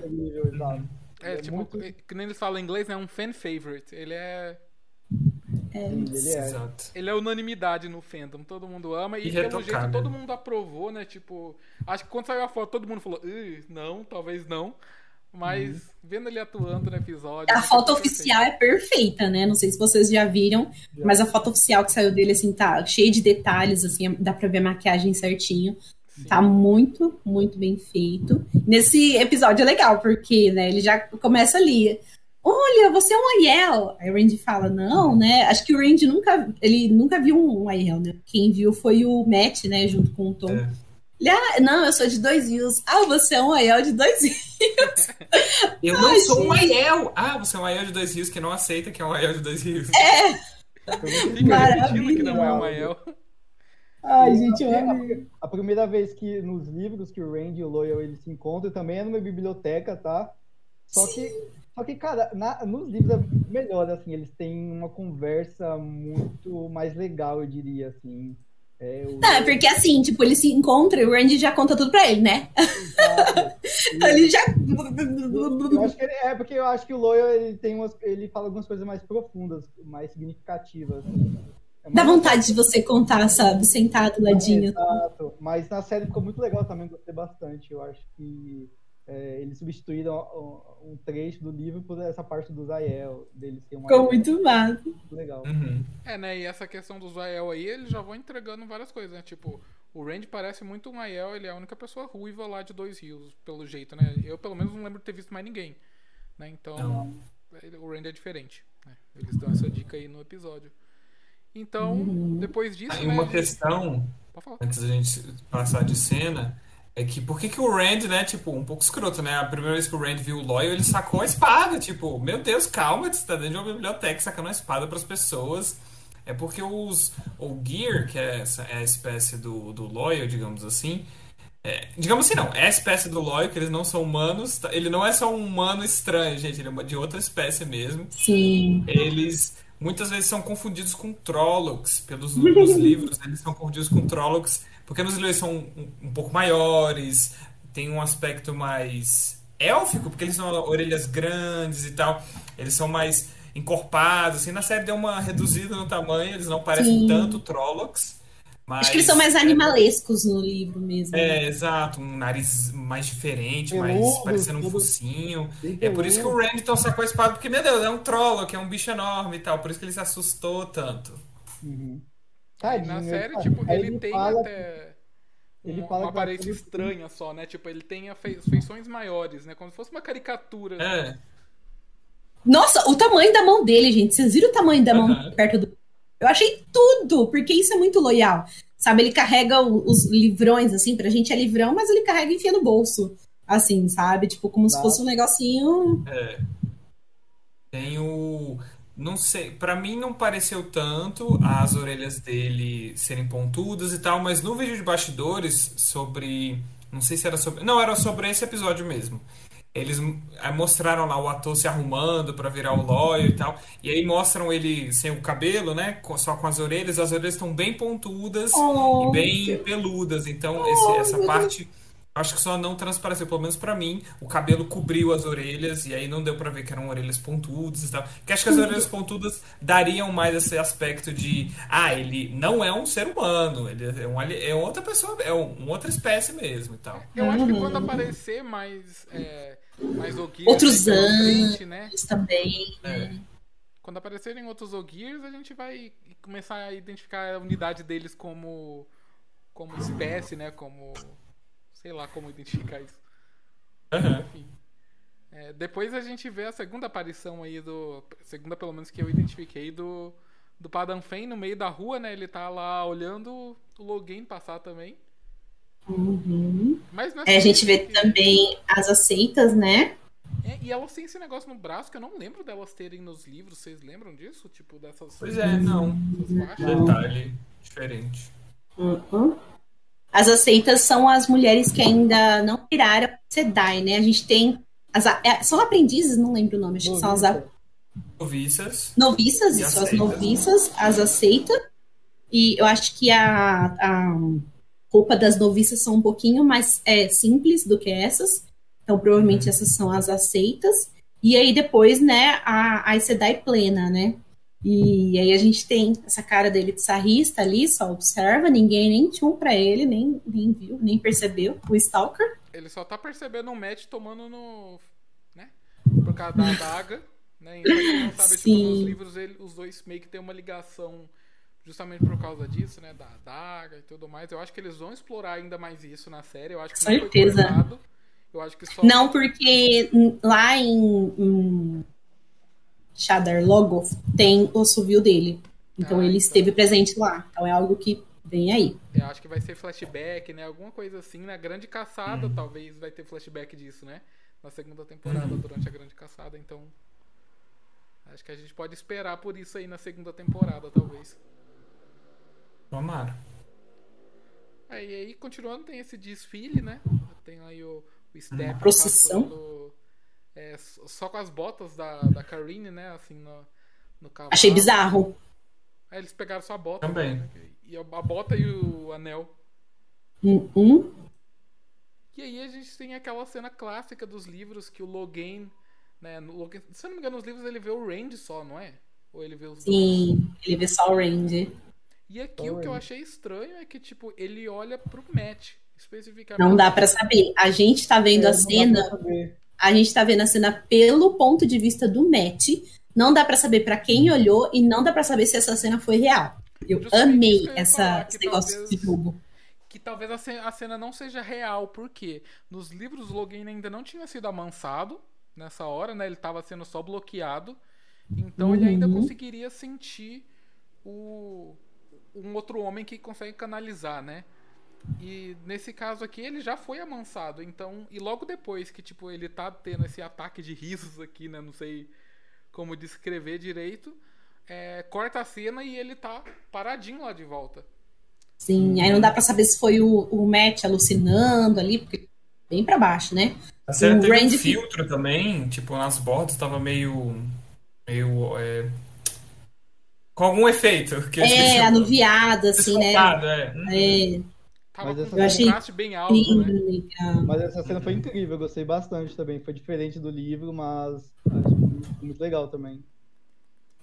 É, é tipo, muito- que nem eles falam em inglês, né? Um fan favorite. Ele é. Sim, ele é. Exato. Ele é unanimidade no fandom, todo mundo ama e, E pelo jeito retocável. todo mundo aprovou, né? Tipo, acho que quando saiu a foto todo mundo falou, "Ih, não, talvez não. Mas vendo ele atuando no episódio. A foto oficial é perfeita, né? Não sei se vocês já viram, mas a foto oficial que saiu dele, assim, tá cheia de detalhes, assim, dá pra ver a maquiagem certinho. Sim. Tá muito, muito bem feito. Nesse episódio é legal, porque, né, ele já começa ali. Olha, você é um Aiel. Aí o Randy fala, não, né? Acho que o Randy nunca, ele nunca viu um Aiel, né? Quem viu foi o Matt, né, junto com o Tom. É. Ele, ah, não, eu sou de dois rios. Ah, você é um Aiel de dois rios. Eu não Ai, sou um gente. Aiel! Ah, você é um Aiel de dois rios que não aceita que é um Aiel de dois rios. Fica repetindo que não é um Maravilhoso. Aiel. Ai, gente, eu É, amei. a, primeira vez que nos livros que o Randy e o Loyal eles se encontram também é numa biblioteca, tá? Só que, só que cara, na- nos livros é melhor, assim, eles têm uma conversa muito mais legal, eu diria, assim. É, o- Não, é porque assim, tipo, ele se encontra e o Randy já conta tudo pra ele, né? Ele já. Eu acho que ele, é porque eu acho que o Loyal ele tem umas, ele fala algumas coisas mais profundas, mais significativas. É Dá vontade de você contar, sabe? Sentado, ladinho. Exato. Mas na série ficou muito legal também, gostei bastante. Eu acho que é, eles substituíram um, um trecho do livro por essa parte do Zael, dele ser uma Ficou muito massa. legal. Uhum. É, né? E essa questão dos Aiel aí, eles já vão entregando várias coisas, né? Tipo, o Randy parece muito um Aiel, ele é a única pessoa ruiva lá de Dois Rios, pelo jeito, né? Eu, pelo menos, não lembro de ter visto mais ninguém. Né? Então, Não. o Randy é diferente. né? Eles dão essa dica aí no episódio. Então, depois disso, Aí né? uma gente- questão, antes da gente passar de cena, é que por que, que o Rand, né, tipo, um pouco escroto, né? A primeira vez que o Rand viu o Loyal, ele sacou a espada, tipo, meu Deus, calma, você tá dentro de uma biblioteca sacando a espada pras pessoas. É porque os. O Gear, que é, essa, é a espécie do, do Loyal, digamos assim. é, digamos assim, não. É a espécie do Loyal, que eles não são humanos. tá? Ele não é só um humano estranho, gente. Ele é de outra espécie mesmo. Sim. Eles muitas vezes são confundidos com Trollocs. Pelos livros, eles são confundidos com Trollocs, porque nos livros são um, um pouco maiores, tem um aspecto mais élfico, porque eles são orelhas grandes e tal. Eles são mais encorpados, assim. Na série deu uma reduzida no tamanho, eles não parecem Sim. tanto Trollocs. Mas, Acho que eles são mais é, animalescos no livro mesmo. É, exato, um nariz mais diferente, mais Peludo, parecendo um tudo focinho. É por isso que o. Randy sacou a espada, porque, meu Deus, é um troll, que é um bicho enorme e tal. Por isso que ele se assustou tanto. Uhum. Tadinho, na série, ele- tipo, aí ele tem fala- até ele uma, fala uma aparência estranha só, né? Tipo, ele tem a fei- feições maiores, né? Como se fosse uma caricatura. É, Nossa, o tamanho da mão dele, gente. Vocês viram o tamanho da mão Aham. perto do. Eu achei tudo, porque isso é muito loyal. Sabe, ele carrega os livrões, assim, pra gente é livrão, mas ele carrega e enfia no bolso. Assim, sabe? Tipo, como se fosse um negocinho. tem o. Não sei, pra mim não pareceu tanto as orelhas dele serem pontudas e tal, mas no vídeo de bastidores sobre. Não sei se era sobre. Não, era sobre esse episódio mesmo. Eles eh, mostraram lá o ator se arrumando pra virar o Lawyer e tal. E aí mostram ele sem o cabelo, né? Só com as orelhas. As orelhas estão bem pontudas Oh, e bem peludas. Então, esse- essa parte. Acho que só não transpareceu, pelo menos pra mim. O cabelo cobriu as orelhas e aí não deu pra ver que eram orelhas pontudas e tal. Porque acho que as orelhas pontudas dariam mais esse aspecto de, ah, ele não é um ser humano, ele é, um, é outra pessoa, é um, uma outra espécie mesmo e tal. Eu acho que Uhum. quando aparecer mais. É, mais Ogiers Outros anos. frente, né? Também. É. Quando aparecerem outros Ogiers, a gente vai começar a identificar a unidade deles como. como espécie, né? Como. Sei lá como identificar isso. Aham. Enfim. É, depois a gente vê a segunda aparição aí do. Segunda, pelo menos, que eu identifiquei do. Do Padam Fen no meio da rua, né? Ele tá lá olhando o Logan passar também. Uhum. Mas não É, a gente vê que- também as aceitas, né? É, e elas têm esse negócio no braço que eu não lembro delas terem nos livros. Vocês lembram disso? Tipo, dessas. Pois é, não. Detalhe diferente. Uhum. As aceitas são as mulheres que ainda não viraram Sedai, né? A gente tem. As, é, são aprendizes, não lembro o nome, acho que são as Noviças. noviças, E isso, as noviças, as aceitas. E eu acho que a, a roupa das noviças são um pouquinho mais é, simples do que essas. Então, provavelmente essas são as aceitas. E aí depois, né, a, a Sedai plena, né? E aí a gente tem essa cara dele de sarrista ali, só observa, ninguém nem tchum pra ele, nem, nem viu, nem percebeu, o Stalker. Ele só tá percebendo um match tomando no. né? Por causa da adaga. Né? Então, não sabe, tipo, Sim. nos livros ele- os dois meio que tem uma ligação justamente por causa disso, né? Da adaga e tudo mais. Eu acho que eles vão explorar ainda mais isso na série. Eu acho que não foi Certeza. cortado. Eu acho que só. Não, porque lá em, em Shadar Logoth tem o assovio dele. Então Ah, ele então. esteve presente lá. Então é algo que vem aí. Eu acho que vai ser flashback, né? Alguma coisa assim. Na grande caçada, Uhum. talvez vai ter flashback disso, né? Na segunda temporada, durante a grande caçada. Então. Acho que a gente pode esperar por isso aí na segunda temporada, talvez. Tomara. É, e aí, continuando, tem esse desfile, né? Tem aí o, o Step procissão. passando, é, só com as botas da, da Karine, né? Assim, no, no cavalo. Achei bizarro. Aí eles pegaram só a bota. Também. né? E a, a bota e o anel. Hum. E aí a gente tem aquela cena clássica dos livros que o Logan, né? No Logan, se eu não me engano, nos livros ele vê o Randy só, não é? Ou ele vê os dois? Sim, ele vê só o Range. E aqui o que eu achei estranho é que, tipo, ele olha pro Matt, especificamente. Não dá pra saber. A gente tá vendo É, a não dá cena. A gente tá vendo a cena pelo ponto de vista do Matt. Não dá pra saber pra quem olhou e não dá pra saber se essa cena foi real. Eu Justamente amei eu essa, esse negócio talvez- de jogo. que talvez a ce- a cena não seja real, porque nos livros o Logan ainda não tinha sido amansado nessa hora, né? Ele estava sendo só bloqueado. Então ele ainda Uhum. conseguiria sentir o um outro homem que consegue canalizar, né? E nesse caso aqui ele já foi amansado, então e logo depois que tipo ele tá tendo esse ataque de risos aqui, né? Não sei como descrever direito. é, corta a cena e ele tá paradinho lá de volta. Sim, aí não dá pra saber se foi o, o Matt alucinando ali, porque bem pra baixo, né? A série O teve um Randy- filtro também, tipo, nas bordas tava meio. meio. é, com algum efeito. Que É, o nome. anuviada, assim, né? É. Hum. É, Tava Mas com essa um contraste bem alto, né? legal. Mas essa cena foi incrível, eu gostei bastante também. Foi diferente do livro, mas acho muito legal também.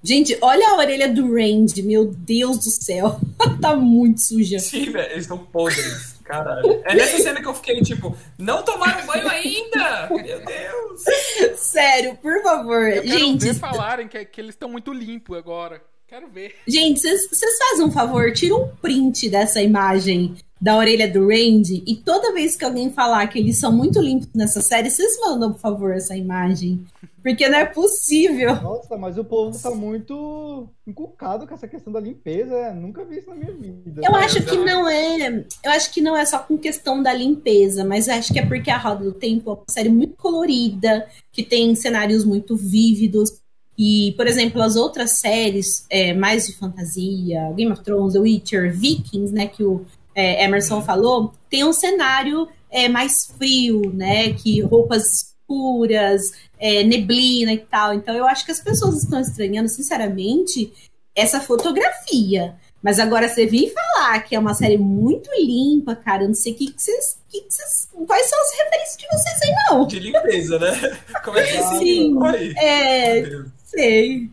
Gente, olha a orelha do Randy, meu Deus do céu. tá muito suja. Sim, velho, eles estão podres. Caralho. É nessa cena que eu fiquei, tipo, não tomaram banho ainda! Meu Deus! Sério, por favor. Eu quero gente, ver falarem que, que eles estão muito limpos agora. Quero ver. gente, vocês vocês fazem um favor, tira um print dessa imagem da orelha do Randy e toda vez que alguém falar que eles são muito limpos nessa série, vocês mandam, por favor, essa imagem. Porque não é possível. Nossa, mas o povo tá muito encucado com essa questão da limpeza. é, Nunca vi isso na minha vida. Eu acho que não é. Eu acho que não é só com questão da limpeza, mas acho que é porque a Roda do Tempo é uma série muito colorida, que tem cenários muito vívidos. E, por exemplo, as outras séries é, mais de fantasia, Game of Thrones, The Witcher, Vikings, né, que o é, Emerson falou, tem um cenário é, mais frio, né? Que roupas escuras, é, neblina e tal. Então eu acho que as pessoas estão estranhando, sinceramente, essa fotografia. Mas agora você vir falar que é uma série muito limpa, cara, eu não sei o que, que, vocês, que, que vocês. Quais são as referências de vocês aí, não? De limpeza, né? Como é que é Sim, é. Sei.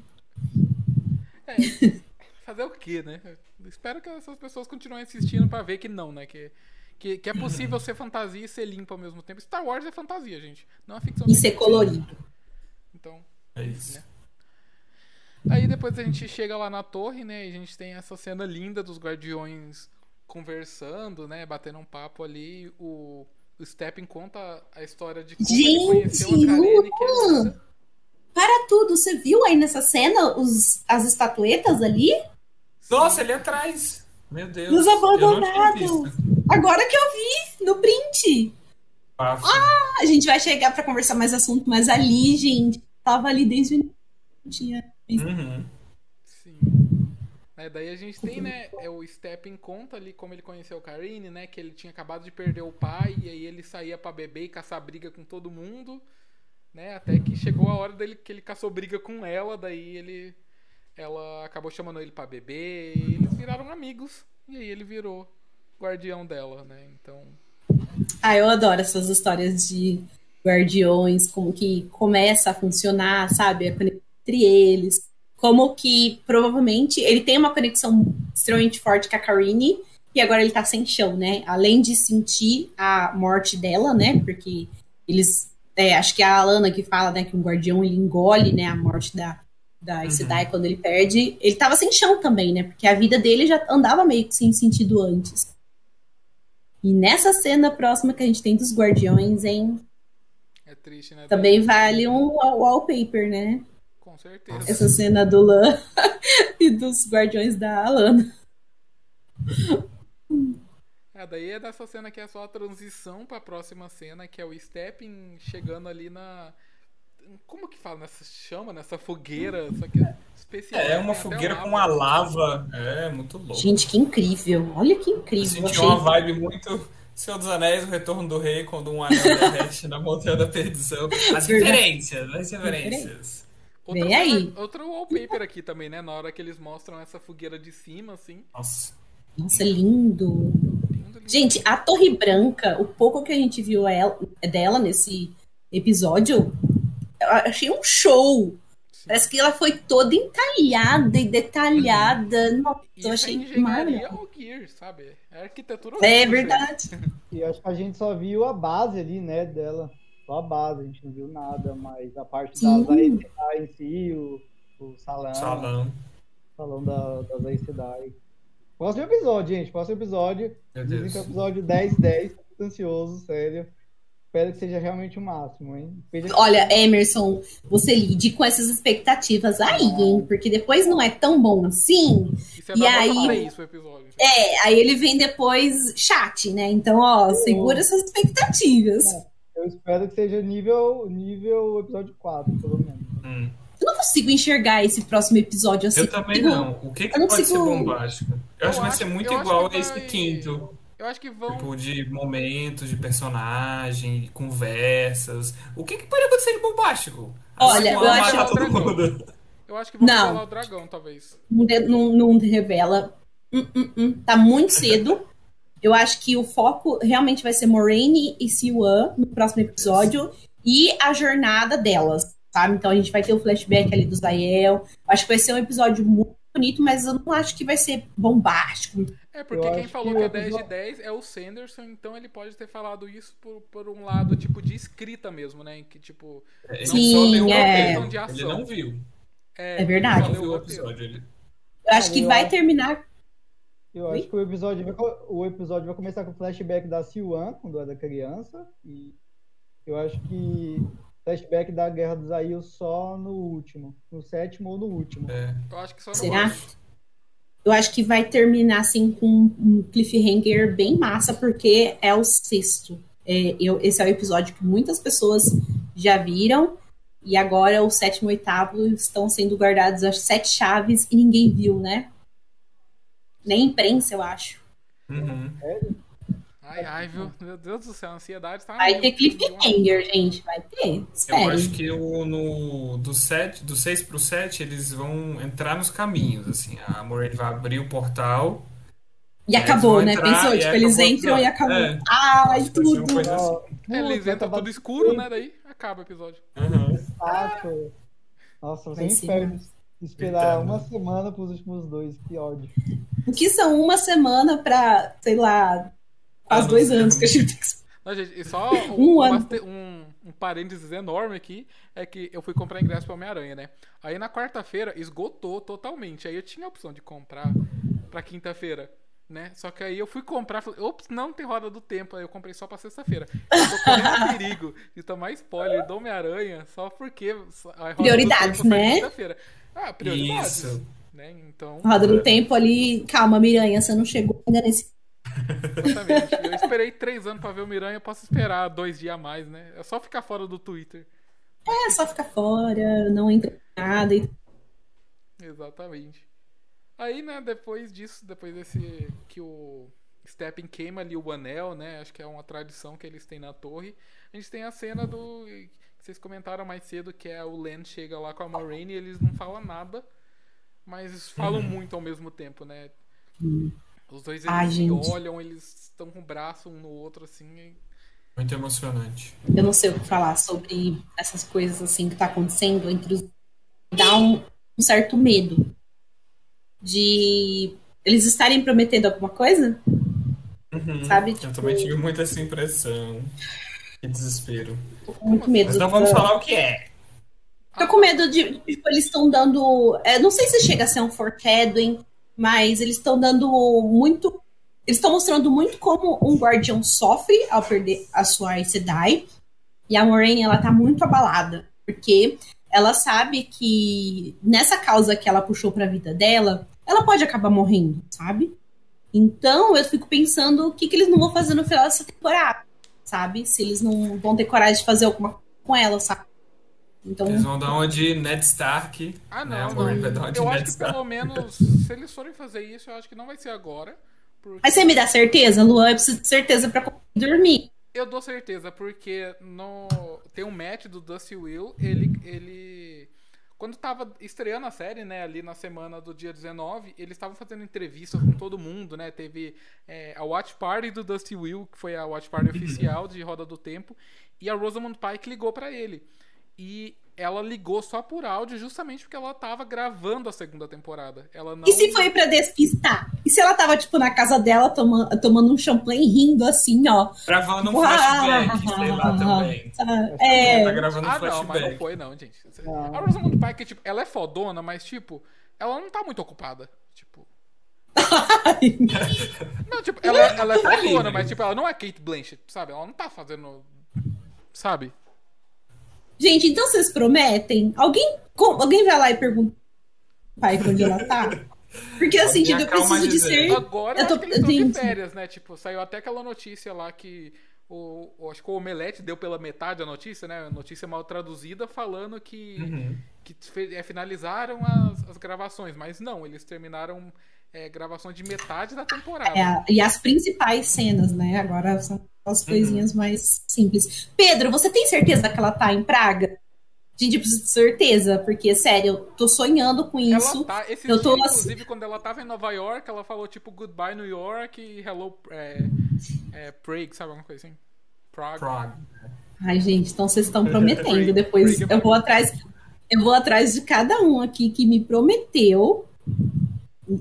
É, fazer o quê, né? Espero que essas pessoas continuem assistindo pra ver que não, né? Que, que, que é possível ser fantasia e ser limpo ao mesmo tempo. Star Wars é fantasia, gente. Não é ficção E ser colorido. Então, É isso. Aí depois a gente chega lá na torre, né? E a gente tem essa cena linda dos guardiões conversando, né? Batendo um papo ali. O, o Steppen conta a história de como ele Gente, conheceu a Karen, que é. Para tudo, você viu aí nessa cena os, as estatuetas ali? Nossa, ali atrás. Meu Deus. Nos abandonados. Agora que eu vi no print. Bafo. A gente vai chegar pra conversar mais assunto, mas ali, gente, tava ali desde o início. Não tinha visto. Uhum. Sim. É, daí a gente tem, né, é o Steppen conta ali como ele conheceu o Karine, né, que ele tinha acabado de perder o pai e aí ele saía pra beber e caçar briga com todo mundo, né, até que chegou a hora dele que ele caçou briga com ela, daí ele ela acabou chamando ele pra beber e eles viraram amigos e aí ele virou guardião dela, né? Então, Ah, eu adoro essas histórias de guardiões, como que começa a funcionar, sabe? A conexão entre eles. Como que provavelmente ele tem uma conexão extremamente forte com a Karine e agora ele tá sem chão, né? Além de sentir a morte dela, né? Porque eles. é, acho que é a Alana que fala, né, que um guardião ele engole, né, a morte da, da Aes Sedai quando ele perde. Ele tava sem chão também, né? Porque a vida dele já andava meio que sem sentido antes. E nessa cena próxima que a gente tem dos guardiões, hein? é triste, né? Também vale um wall- wallpaper, né? Com certeza. Essa cena do Lan e dos guardiões da Alana. É, daí é dessa cena que é só a transição pra próxima cena, que é o Steppen chegando ali na. Como que fala? Nessa chama, nessa fogueira, só que especial. É uma tem até fogueira com uma lava. É, muito louco. Gente, que incrível. Olha que Eu incrível. senti Achei... uma vibe muito Senhor dos Anéis, o Retorno do Rei, quando um anel derrete na Montanha da Perdição. As referências, as referências. Outra, Vem aí. Outro wallpaper aqui também, né? Na hora que eles mostram essa fogueira de cima, assim. Nossa. Nossa, lindo. lindo, lindo. Gente, a Torre Branca, o pouco que a gente viu ela- dela nesse episódio, eu achei um show. Parece que ela foi toda entalhada e detalhada. Nossa, Isso eu é achei engenharia maravilhoso. gear, sabe? É arquitetura. É verdade. E acho que a gente só viu a base ali, né, dela. Só a base, a gente não viu nada, mas a parte Sim. das Aes Sedai em si, o, o salão, Salão. salão da, das Aes Sedai. Próximo episódio, gente, próximo episódio. Meu Dizem Deus. que é o episódio 10-10, tô muito ansioso, sério. Espero que seja realmente o máximo, hein? Veja- Olha, Emerson, você lide com essas expectativas aí, hein? Porque depois não é tão bom assim. Isso é E aí- nota 3 o episódio. É, aí ele vem depois chat, né? Então, ó, segura essas expectativas. Eu espero que seja nível, nível episódio 4, pelo menos. Hum. Eu não consigo enxergar esse próximo episódio assim. Eu também Digo, não. O que, que eu não pode consigo- ser bombástico? Eu, acho que vai ser muito eu igual a esse vai- quinto. Eu acho que vão. Tipo, de momentos, de personagem, conversas. O que, que pode acontecer de bombástico? Olha, eu acho- matar todo mundo. Eu acho que vão Não. revelar o dragão, talvez. Não, não- não revela. Hum, hum, hum. Tá muito cedo. Eu acho que o foco realmente vai ser Moraine e Siwan no próximo episódio e a jornada delas. sabe? Então a gente vai ter o flashback ali do Zael. Acho que vai ser um episódio muito bonito, mas eu não acho que vai ser bombástico. É, porque Eu quem falou que que é o 10 de episódio- 10 é o Sanderson, então ele pode ter falado isso por, por um lado, tipo, de escrita mesmo, né? Em que, tipo, Ele Sim, só leu o é. De ação. Ele não viu. É verdade. só Não viu o episódio. Ele... Eu acho que Eu vai acho- terminar. Eu acho que o episódio, vai, o episódio vai começar com o flashback da Siwan, quando era criança. E eu acho que flashback da Guerra dos Aios só no último. No sétimo ou no último. É. Eu acho que só no Será? último. Eu acho que vai terminar assim com um cliffhanger bem massa, porque é o sexto. É, eu, esse é o episódio que muitas pessoas já viram. E agora o sétimo e oitavo estão sendo guardados as sete chaves e ninguém viu, né? Nem imprensa, eu acho. Uhum. Ai, ai, viu? Meu Deus do céu, a ansiedade tá. Vai ter cliffhanger, gente. Vai ter. Eu Espere. acho que o, no, do, 7, do 6 pro 7 eles vão entrar nos caminhos, assim. A Moraine vai abrir o portal. E eles acabou, né? entrar Pensou? Tipo, eles acabou o entram e episódio. acabou. É. Ai, Vai tudo. assim. É, eles entram tá tudo escuro, né? Daí acaba o episódio. Uhum. Nossa, você inferno. Esperar Eterno. uma semana pros últimos dois, que ódio. O que são uma semana pra, sei lá, Ah, dois anos que a gente Não, gente, e só Um um, um, ano. um, um parênteses enorme aqui é que eu fui comprar ingresso pra Homem-Aranha, né? Aí na quarta-feira esgotou totalmente. Aí eu tinha a opção de comprar pra quinta-feira, né? Só que aí eu fui comprar, falei, ops, não tem roda do tempo. Aí eu comprei só pra sexta-feira. Eu tô correndo perigo de tomar spoiler do Homem-Aranha só porque a roda do Prioridades, né? quinta-feira. Ah, prioridades. Isso. Né? Então, Roda do tempo ali. Calma, Miranha, você não chegou ainda nesse. Exatamente. Eu esperei três anos pra ver o Miranha, eu posso esperar dois dias a mais, né? É só ficar fora do Twitter. É só ficar fora, não entra em nada. E... Exatamente. Aí, né, depois disso, depois desse que o Steppen queima ali o anel, né? Acho que é uma tradição que eles têm na torre. A gente tem a cena do que vocês comentaram mais cedo, que é o Len chega lá com a Moraine e eles não falam nada, mas falam muito ao mesmo tempo, né? Os dois eles Ai, se gente. olham, eles estão com o braço um no outro assim. e- Muito emocionante. Eu não sei o que falar sobre essas coisas assim que tá acontecendo entre os. Dá um, um certo medo de eles estarem prometendo alguma coisa, Uhum. sabe? Eu Tipo, também tive muito essa impressão. Que desespero. tô com muito medo. Mas não vamos falar o que é. Tô com medo de. Tipo, eles estão dando. é, não sei se chega a ser um foreshadowing, mas eles estão dando muito. Eles estão mostrando muito como um guardião sofre ao perder a sua Aes Sedai. E a Moraine, ela tá muito abalada. Porque ela sabe que nessa causa que ela puxou pra vida dela, ela pode acabar morrendo, sabe? Então eu fico pensando o que, que eles não vão fazer no final dessa temporada, sabe? Se eles não vão ter coragem de fazer alguma coisa com ela, sabe? Então, Eles vão dar uma de Ned Stark. Ah, né? não, Moraine não. vai dar uma de Eu acho Ned que Stark. pelo menos, se eles forem fazer isso, eu acho que não vai ser agora. Porque... Mas você me dá certeza, Luan? Eu preciso de certeza pra dormir. Eu dou certeza, porque no... tem um match do Dusty Will, ele, ele. Quando tava estreando a série, né, ali na semana do dia 19, eles estavam fazendo entrevistas com todo mundo, né? Teve é, a Watch Party do Dusty Will, que foi a Watch Party oficial de Roda do Tempo, e a Rosamund Pike ligou pra ele. E ela ligou só por áudio, justamente porque ela tava gravando a segunda temporada. Ela não. E se foi pra despistar? E se ela tava, tipo, na casa dela toma, tomando um champanhe rindo assim, ó? Gravando um flashback, sei lá também. Ela tá É. gravando um Ah, não, mas não flashback. foi, não, gente. Não. A Rosamund Pike, tipo, ela é fodona, mas, tipo, ela não tá muito ocupada. Tipo. Não, tipo, ela, ela é Tá fodona, mas, tipo, ela não é Kate Blanchett, sabe? Ela não tá fazendo. Sabe? Gente, então vocês prometem? Alguém, com- alguém vai lá e pergunta pai onde ela tá? Porque assim, tipo, eu preciso de ser. Agora Eu tô- que eles de férias, né? Tipo, saiu até aquela notícia lá que. O, o- acho que o Omelete deu pela metade a notícia, né? A notícia mal traduzida, falando que. Uhum. que fe- é, finalizaram as, as gravações, mas não, eles terminaram é, gravações de metade da temporada. É, e as principais cenas, né? Agora são Uhum. as coisinhas mais simples. Pedro, você tem certeza que ela tá em Praga? Gente, eu preciso de certeza, porque, sério, eu tô sonhando com isso. Ela tá, esse eu tô dia, assim- inclusive, quando ela tava em Nova York, ela falou tipo goodbye New York e hello é, é, Prague, sabe alguma coisa assim? Prague. Prague. Ai, gente, então vocês estão prometendo. Depois eu vou atrás. Eu vou atrás de cada um aqui que me prometeu.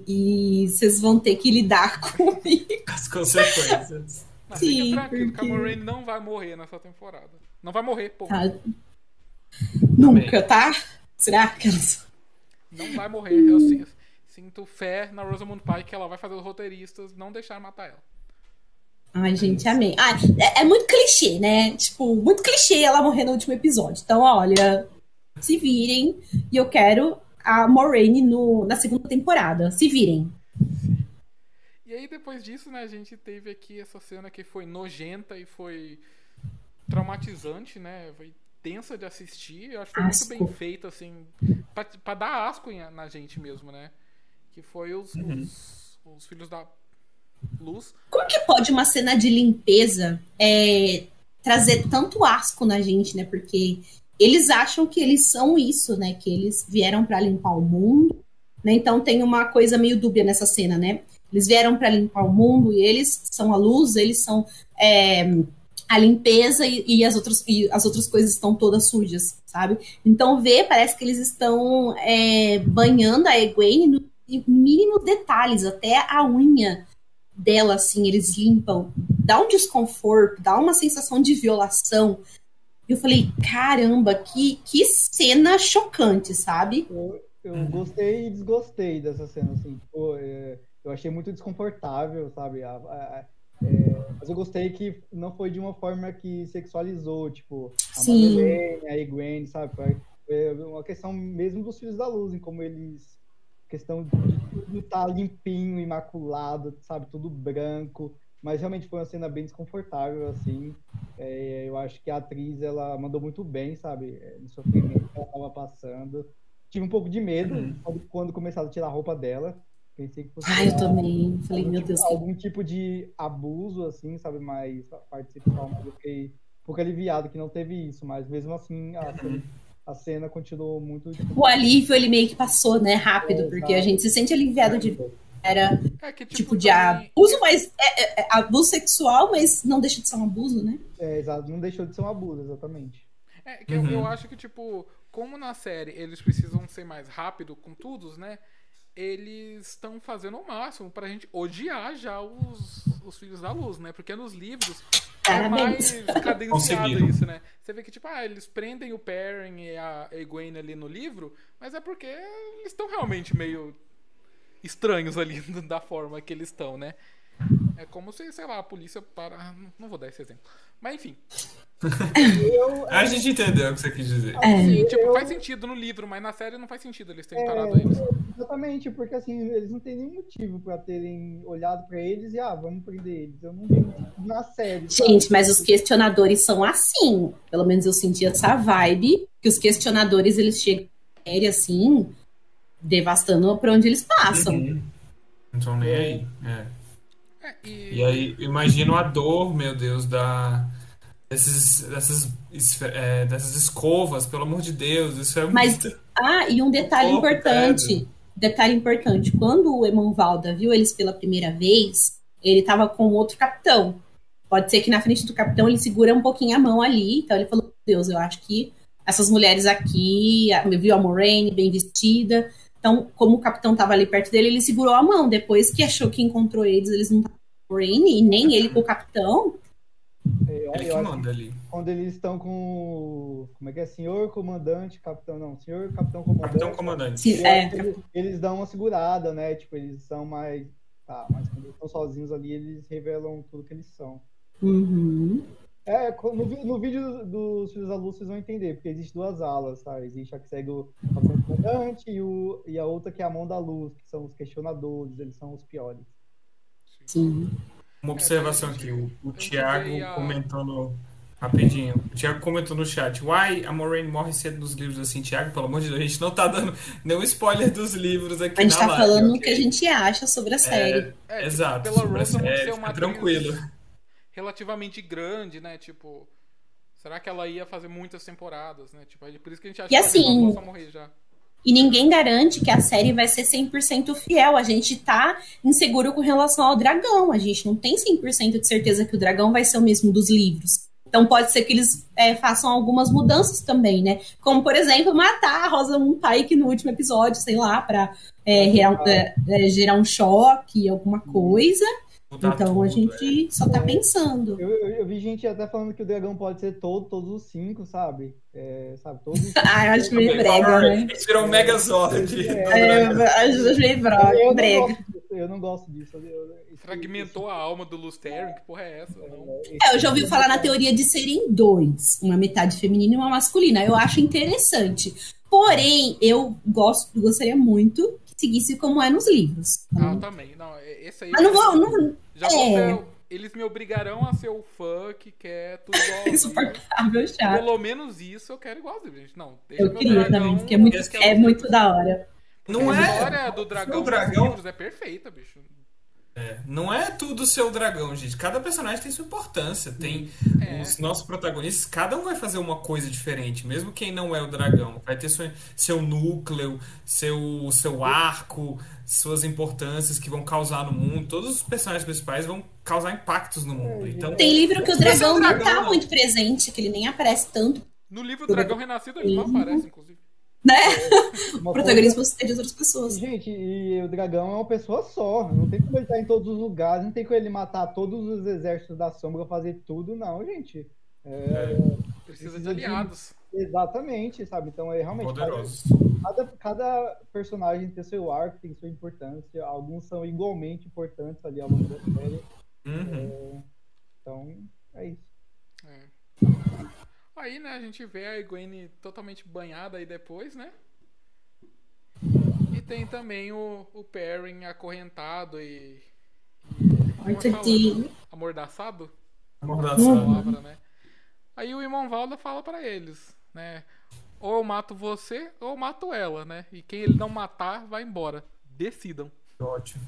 E vocês vão ter que lidar comigo. As consequências. Mas Sim, porque- Moraine não vai morrer nessa temporada. Não vai morrer, pô. Tá? Nunca, tá? Será que elas. Não vai morrer. Eu sin- sinto fé na Rosamund Pike que ela vai fazer os roteiristas não deixar matar ela. Ai, gente, amei. Ah, é, é muito clichê, né? Tipo, muito clichê ela morrer no último episódio. Então, olha, se virem. E eu quero a Moraine no, na segunda temporada. Se virem. E aí, depois disso, né, a gente teve aqui essa cena que foi nojenta e foi traumatizante, né? Foi tensa de assistir. Eu acho que foi Asco. muito bem feito, assim, pra, pra dar asco em- na gente mesmo, né? Que foi os, os, os filhos da luz. Como que pode uma cena de limpeza é, trazer tanto asco na gente, né? Porque eles acham que eles são isso, né? Que eles vieram pra limpar o mundo, né? Então tem uma coisa meio dúbia nessa cena, né? Eles vieram pra limpar o mundo e eles são a luz, eles são é, a limpeza e, e as outras, e as outras coisas estão todas sujas, sabe? Então vê, parece que eles estão é, banhando a Egwene no mínimos detalhes, até a unha dela, assim, eles limpam, dá um desconforto, dá uma sensação de violação. Eu falei, caramba, que, que cena chocante, sabe? Eu, eu gostei e desgostei dessa cena, assim. Tipo, é, eu achei muito desconfortável, sabe? A- a- a- é, mas eu gostei que não foi de uma forma que sexualizou, tipo, a Sim. Madeleine, a Egwene, sabe? Foi uma questão mesmo dos Filhos da Luz, em como eles... Questão de tudo estar limpinho, imaculado, sabe? Tudo branco. Mas realmente foi uma cena bem desconfortável, assim. É, eu acho que a atriz, ela mandou muito bem, sabe? É, No sofrimento que ela estava passando. Tive um pouco de medo Uhum. quando, quando começaram a tirar a roupa dela. Pensei que fosse Ai, eu também. Falei, meu tipo- Deus. algum tipo de abuso, assim, sabe? Mais a parte sexual, mas eu fiquei um pouco aliviado que não teve isso. Mas mesmo assim, a, cena, a cena continuou muito. O alívio, ele meio que passou, né, rápido, É, porque a gente se sente aliviado de era É que, tipo, tipo de também- abuso, mas é, é- é abuso sexual, mas não deixa de ser um abuso, né? É, exato, não deixou de ser um abuso, exatamente. É, que eu, Uhum. eu acho que, tipo, como na série eles precisam ser mais rápido com todos, né? Eles estão fazendo o máximo pra gente odiar já os, os Filhos da Luz, né? Porque nos livros é mais Parabéns. cadenciado isso, né? Você vê que, tipo, ah, eles prendem o Perrin e a Egwene ali no livro, mas é porque eles estão realmente meio estranhos ali da forma que eles estão, né? É como se, sei lá, a polícia para. ah, não- vou dar esse exemplo. Mas enfim. Eu, A gente entendeu o que você quis dizer. É. Sim, tipo, eu- faz sentido no livro, mas na série não faz sentido eles terem É, parado eles. Exatamente, porque assim, eles não têm nenhum motivo pra terem olhado pra eles e, ah, vamos prender eles. Eu não vi motivo na série. sabe? Gente, mas os questionadores são assim. Pelo menos eu senti essa vibe, que os questionadores, eles chegam na série, assim, devastando pra onde eles passam. Uhum. Não nem aí. É. É, e, aí, imagino a dor, meu Deus, da, desses, dessas, é, dessas escovas, pelo amor de Deus. Isso é Mas- muito. Ah, e um detalhe importante. Detalhe importante. Quando o Emon Valda viu eles pela primeira vez, ele tava com outro capitão. Pode ser que na frente do capitão ele segura um pouquinho a mão ali. Então ele falou: Deus, eu acho que essas mulheres aqui, viu a Moraine bem vestida. Então, como o capitão tava ali perto dele, ele segurou a mão. Depois que achou que encontrou eles, eles não estavam com a Moraine e nem ele com o capitão. É, Eu, Ele que manda ali. quando eles estão com. o- Como é que é? Senhor comandante, capitão. Não, senhor capitão comandante. Capitão Comandante. Se- eu é, eles, eles dão uma segurada, né? Tipo, eles são mais. Tá, mas quando eles estão sozinhos ali, eles revelam tudo que eles são. uhum. É, no, no vídeo dos Filhos da Luz vocês vão entender, porque existe duas alas, tá? Existe a que segue o Comandante e, o, e a outra que é a Mão da Luz, que são os questionadores, eles são os piores. Sim. Uma observação aqui. O, o Thiago usei a- comentou no. Rapidinho. O Thiago comentou no chat. Why a Moraine morre cedo nos livros assim, Thiago? Pelo amor de Deus, a gente não tá dando nenhum spoiler dos livros aqui A gente na tá live, falando o ok? que a gente acha sobre a série. É, tipo, Exato. pela sobre a Rosamund série, ser uma fica atriz tranquilo. Relativamente grande, né? Tipo, será que ela ia fazer muitas temporadas, né? Tipo, é por isso que a gente acha E que assim- ela morrer já. E ninguém garante que a série vai ser 100% fiel. A gente tá inseguro com relação ao dragão. A gente não tem 100% de certeza que o dragão vai ser o mesmo dos livros. Então pode ser que eles é, façam algumas mudanças também, né? Como, por exemplo, matar a Rosamund Pike no último episódio, sei lá, pra é, gerar, é, é, gerar um choque, alguma coisa. Mudar Então tudo, a gente só tá pensando. Eu, eu, eu vi gente até falando que o dragão pode ser todo, todos os cinco, sabe? É, sabe, todos os Ah, eu acho meio é. brega, né? Eles viram um Megazord. É, eu acho meio bro- Eu não brega. gosto disso, eu não gosto disso. eu- Fragmentou a alma do Lusterin, que porra é essa? Esse- É, eu já ouvi falar na teoria de serem dois, uma metade feminina e uma masculina. Eu acho interessante. Porém, eu gosto, gostaria muito seguisse como é nos livros. Ah, eu também. Não, é- esse aí. Mas não vou, não, Já vou é. ser- Eles me obrigarão a ser o fã que quer tudo igual. insuportável, chato. Pelo menos isso eu quero igualzinho, gente. Não, Eu queria dragão também, porque é muito, é o- muito da hora. Não a é, história do dragão, o dragão- dos livros é perfeita, bicho. Não é tudo seu dragão, gente. Cada personagem tem sua importância. Tem É. os nossos protagonistas, cada um vai fazer uma coisa diferente. Mesmo quem não é o dragão. Vai ter seu, seu núcleo, seu, seu arco, suas importâncias que vão causar no mundo. Todos os personagens principais vão causar impactos no mundo. Então, Tem livro que o dragão um não dragão, tá não. muito presente, que ele nem aparece tanto, No livro Dragão Renascido ele não aparece, inclusive. Né? uma O protagonismo você tem de outras pessoas. Gente, e o dragão é uma pessoa só. Não tem como ele estar em todos os lugares, não tem como ele matar todos os exércitos da sombra, fazer tudo, não, gente. É, Precisa de Precisa de- aliados. exatamente, sabe? Então é realmente. poderosos. Cada, cada personagem tem seu arco, tem sua importância. Alguns são igualmente importantes ali ao longo da série. Uhum. Então, é isso. É. Aí, né, a gente vê a Egwene totalmente banhada aí depois, né? E tem também o, o Perrin acorrentado e. e é de- Amordaçado? Amordaçado. a palavra, né? Aí o irmão Valda fala pra eles, né? Ou eu mato você, ou eu mato ela, né? E quem ele não matar, vai embora. Decidam. Ótimo.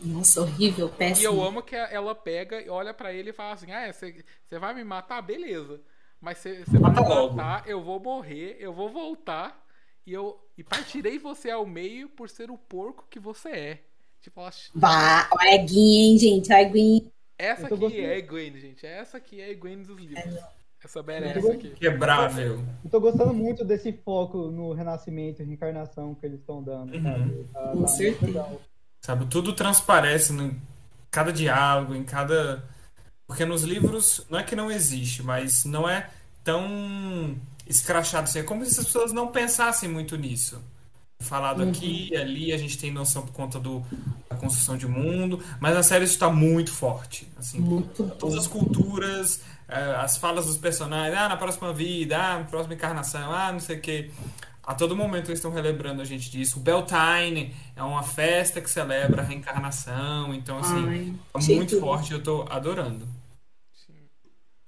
Nossa, horrível, E eu péssimo. amo que ela pega e olha pra ele e fala assim: Ah, você vai me matar? Beleza. Mas você vai matar, eu vou morrer, eu vou voltar e eu e partirei você ao meio por ser o porco que você é. Tipo, ela, Bah, a hein, gente? A Eguinha. essa aqui gostando. é a Egwene, gente. Essa aqui é a Egwene dos livros. Essa Eu badass tô aqui. Quebrável. Eu tô gostando muito desse foco no renascimento e reencarnação que eles estão dando, Uhum. sabe? Tá- Com tá certeza. legal. Sabe? Tudo transparece em cada diálogo, em cada. Porque nos livros não é que não existe, mas não é tão escrachado assim. É como se as pessoas não pensassem muito nisso. Falado aqui e ali, a gente tem noção por conta do, da construção de mundo, mas na série isso está muito forte. Assim, Muito todas as culturas, eh, as falas dos personagens, ah, na próxima vida, ah, na próxima encarnação, ah, não sei o quê. A todo momento eles estão relembrando a gente disso. O Beltane é uma festa que celebra a reencarnação, então assim, Ai, é muito tudo. forte, eu tô adorando.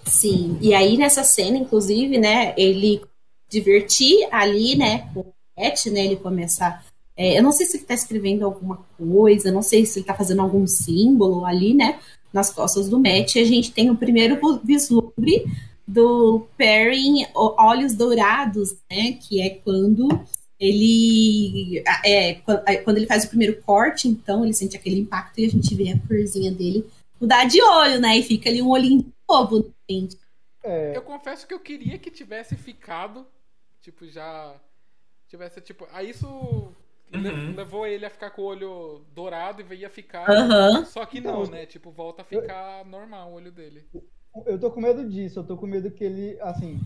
Sim, e aí nessa cena, inclusive, né, ele divertir ali, né, com o Matt, né, ele começar. é, eu não sei se ele tá escrevendo alguma coisa, não sei se ele tá fazendo algum símbolo ali, né, nas costas do Matt. E a gente tem o primeiro vislumbre do Perrin o- Olhos Dourados, né, que é quando ele é, é, quando ele faz o primeiro corte, então ele sente aquele impacto e a gente vê a corzinha dele mudar de olho, né? E fica ali um olhinho de novo, gente. É, Eu confesso que eu queria que tivesse ficado, tipo, já. Tivesse, tipo. Aí isso Uhum. levou ele a ficar com o olho dourado e ia ficar. Aham. Só que não, né? Tipo, volta a ficar normal o olho dele. Eu tô com medo disso, eu tô com medo que ele, assim,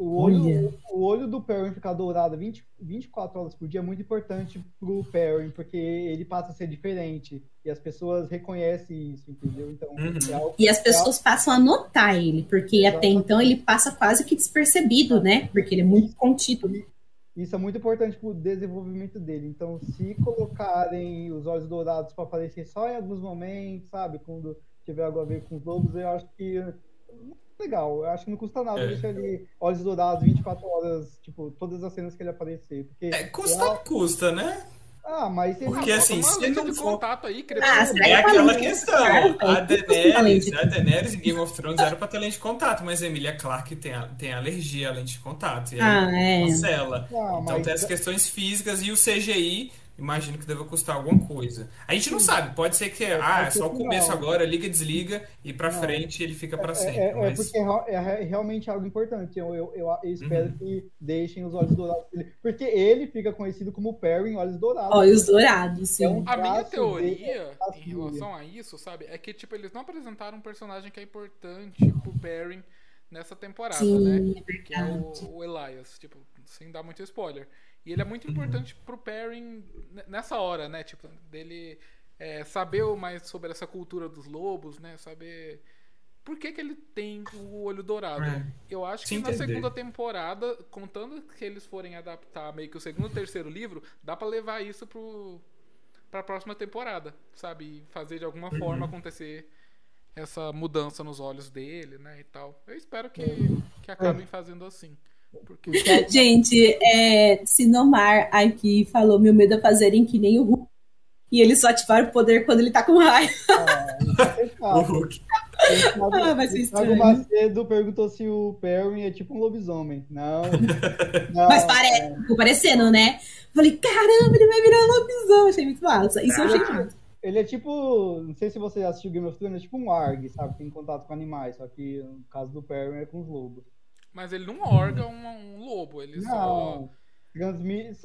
o olho, Olha. o olho do Perrin ficar dourado 20, 24 horas por dia é muito importante pro Perrin, porque ele passa a ser diferente e as pessoas reconhecem isso, entendeu? Então, Uhum. é algo E as pessoas passam a notar ele, porque até então ele passa quase que despercebido, né? Porque ele é muito contido. Isso é muito importante pro desenvolvimento dele. Então, se colocarem os olhos dourados para aparecer só em alguns momentos, sabe? Quando tiver algo a ver com os lobos, eu acho que legal. Eu acho que não custa nada É. deixar ele olhos dourados 24 horas, tipo, todas as cenas que ele aparecer. Porque É, custa, custa, né? Ah, mas ele Porque, Ah, assim, se não de for- contato aí, Ah, É que aquela questão. A Daenerys, a Daenerys em Game of Thrones era pra ter lente de contato, mas a Emilia Clarke tem, a- tem alergia à lente de contato. E aí Ah, é. cancela. Não, Então mas- tem as questões físicas e o CGI imagino que deva custar alguma coisa. A gente não sabe, pode ser que ah, é só o começo agora, liga, desliga e pra Não. frente ele fica pra É, sempre. é- é mas... porque é, é re- realmente algo importante. Eu, eu, eu- eu espero Uhum. que deixem os olhos dourados dele. Porque ele fica conhecido como Perry em Olhos Dourados. Olhos dourados, sim. É um A minha teoria em relação a isso, sabe, é que tipo eles não apresentaram um personagem que é importante pro Perrin nessa temporada, Sim, né? é Que é o, o Elias, tipo, sem dar muito spoiler. E ele é muito importante pro Perrin n- nessa hora, né? Tipo, dele é, saber mais sobre essa cultura dos lobos, né? Saber por que, que ele tem o olho dourado. É. Eu acho que na segunda temporada, contando que eles forem adaptar meio que o segundo e terceiro livro, dá pra levar isso pro pra próxima temporada, sabe? E fazer de alguma forma acontecer essa mudança nos olhos dele, né, e tal. Eu espero que, que acabem fazendo assim. Porque Gente, é, Sinomar aqui falou: meu medo é fazerem que nem o Hulk. E eles só ativaram o poder quando ele tá com raiva. O Hulk. Ah, vai ser O. Macedo perguntou se o Perry é tipo um lobisomem. Não. não Mas parece, ficou parecendo, né? Falei, caramba, ele vai virar um lobisomem. Achei muito massa. Isso eu achei Ah. massa. Ele é tipo. Não sei se você já assistiu Game of Thrones, é tipo um Arg, sabe? Tem contato com animais. Só que no caso do Perry é com os lobos. Mas ele não orga um, um lobo, ele só. Não. Transmite.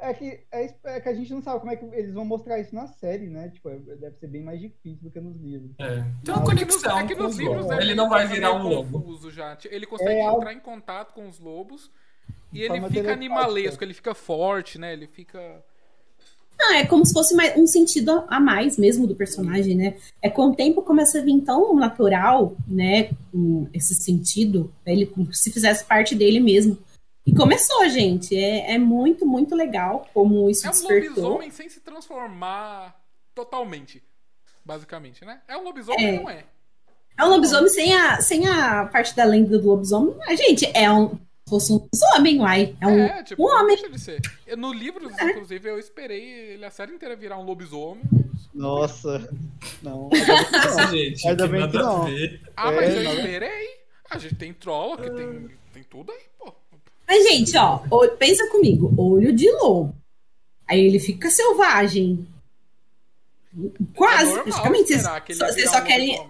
É que, é, é que a gente não sabe como é que eles vão mostrar isso na série, né? Tipo, é- deve ser bem mais difícil do que nos livros. É. Tem uma É conexão é que nos os livros lobos. é Ele meio- não vai é virar um lobo. confuso já. Ele consegue É entrar em contato com os lobos e ele fica animalesco, ele fica forte, né? Ele fica. Ah, é como se fosse mais- um sentido a mais mesmo do personagem, né? É com o tempo começa a vir tão natural, né? Esse sentido, ele como se fizesse parte dele mesmo. E começou, gente. É, é muito, muito legal como isso É um despertou. lobisomem sem se transformar totalmente. Basicamente, né? É um lobisomem, É. não é? É um lobisomem sem a, sem a parte da lenda do lobisomem. Gente, é um. Se fosse um lobisomem, uai. É um, é, tipo, um homem. deixa de ser. Eu- No livro, É. inclusive, eu esperei ele a série inteira virar um lobisomem. Nossa. Não. Nossa, gente, Ainda que bem que não. a ver. Ah, É, mas eu não. esperei. A gente tem Trolloc, tem, tem tudo aí, pô. Mas, gente, ó, pensa comigo, olho de lobo. Aí ele fica selvagem. Quase, é normal praticamente. Vocês que só, vocês só um querem.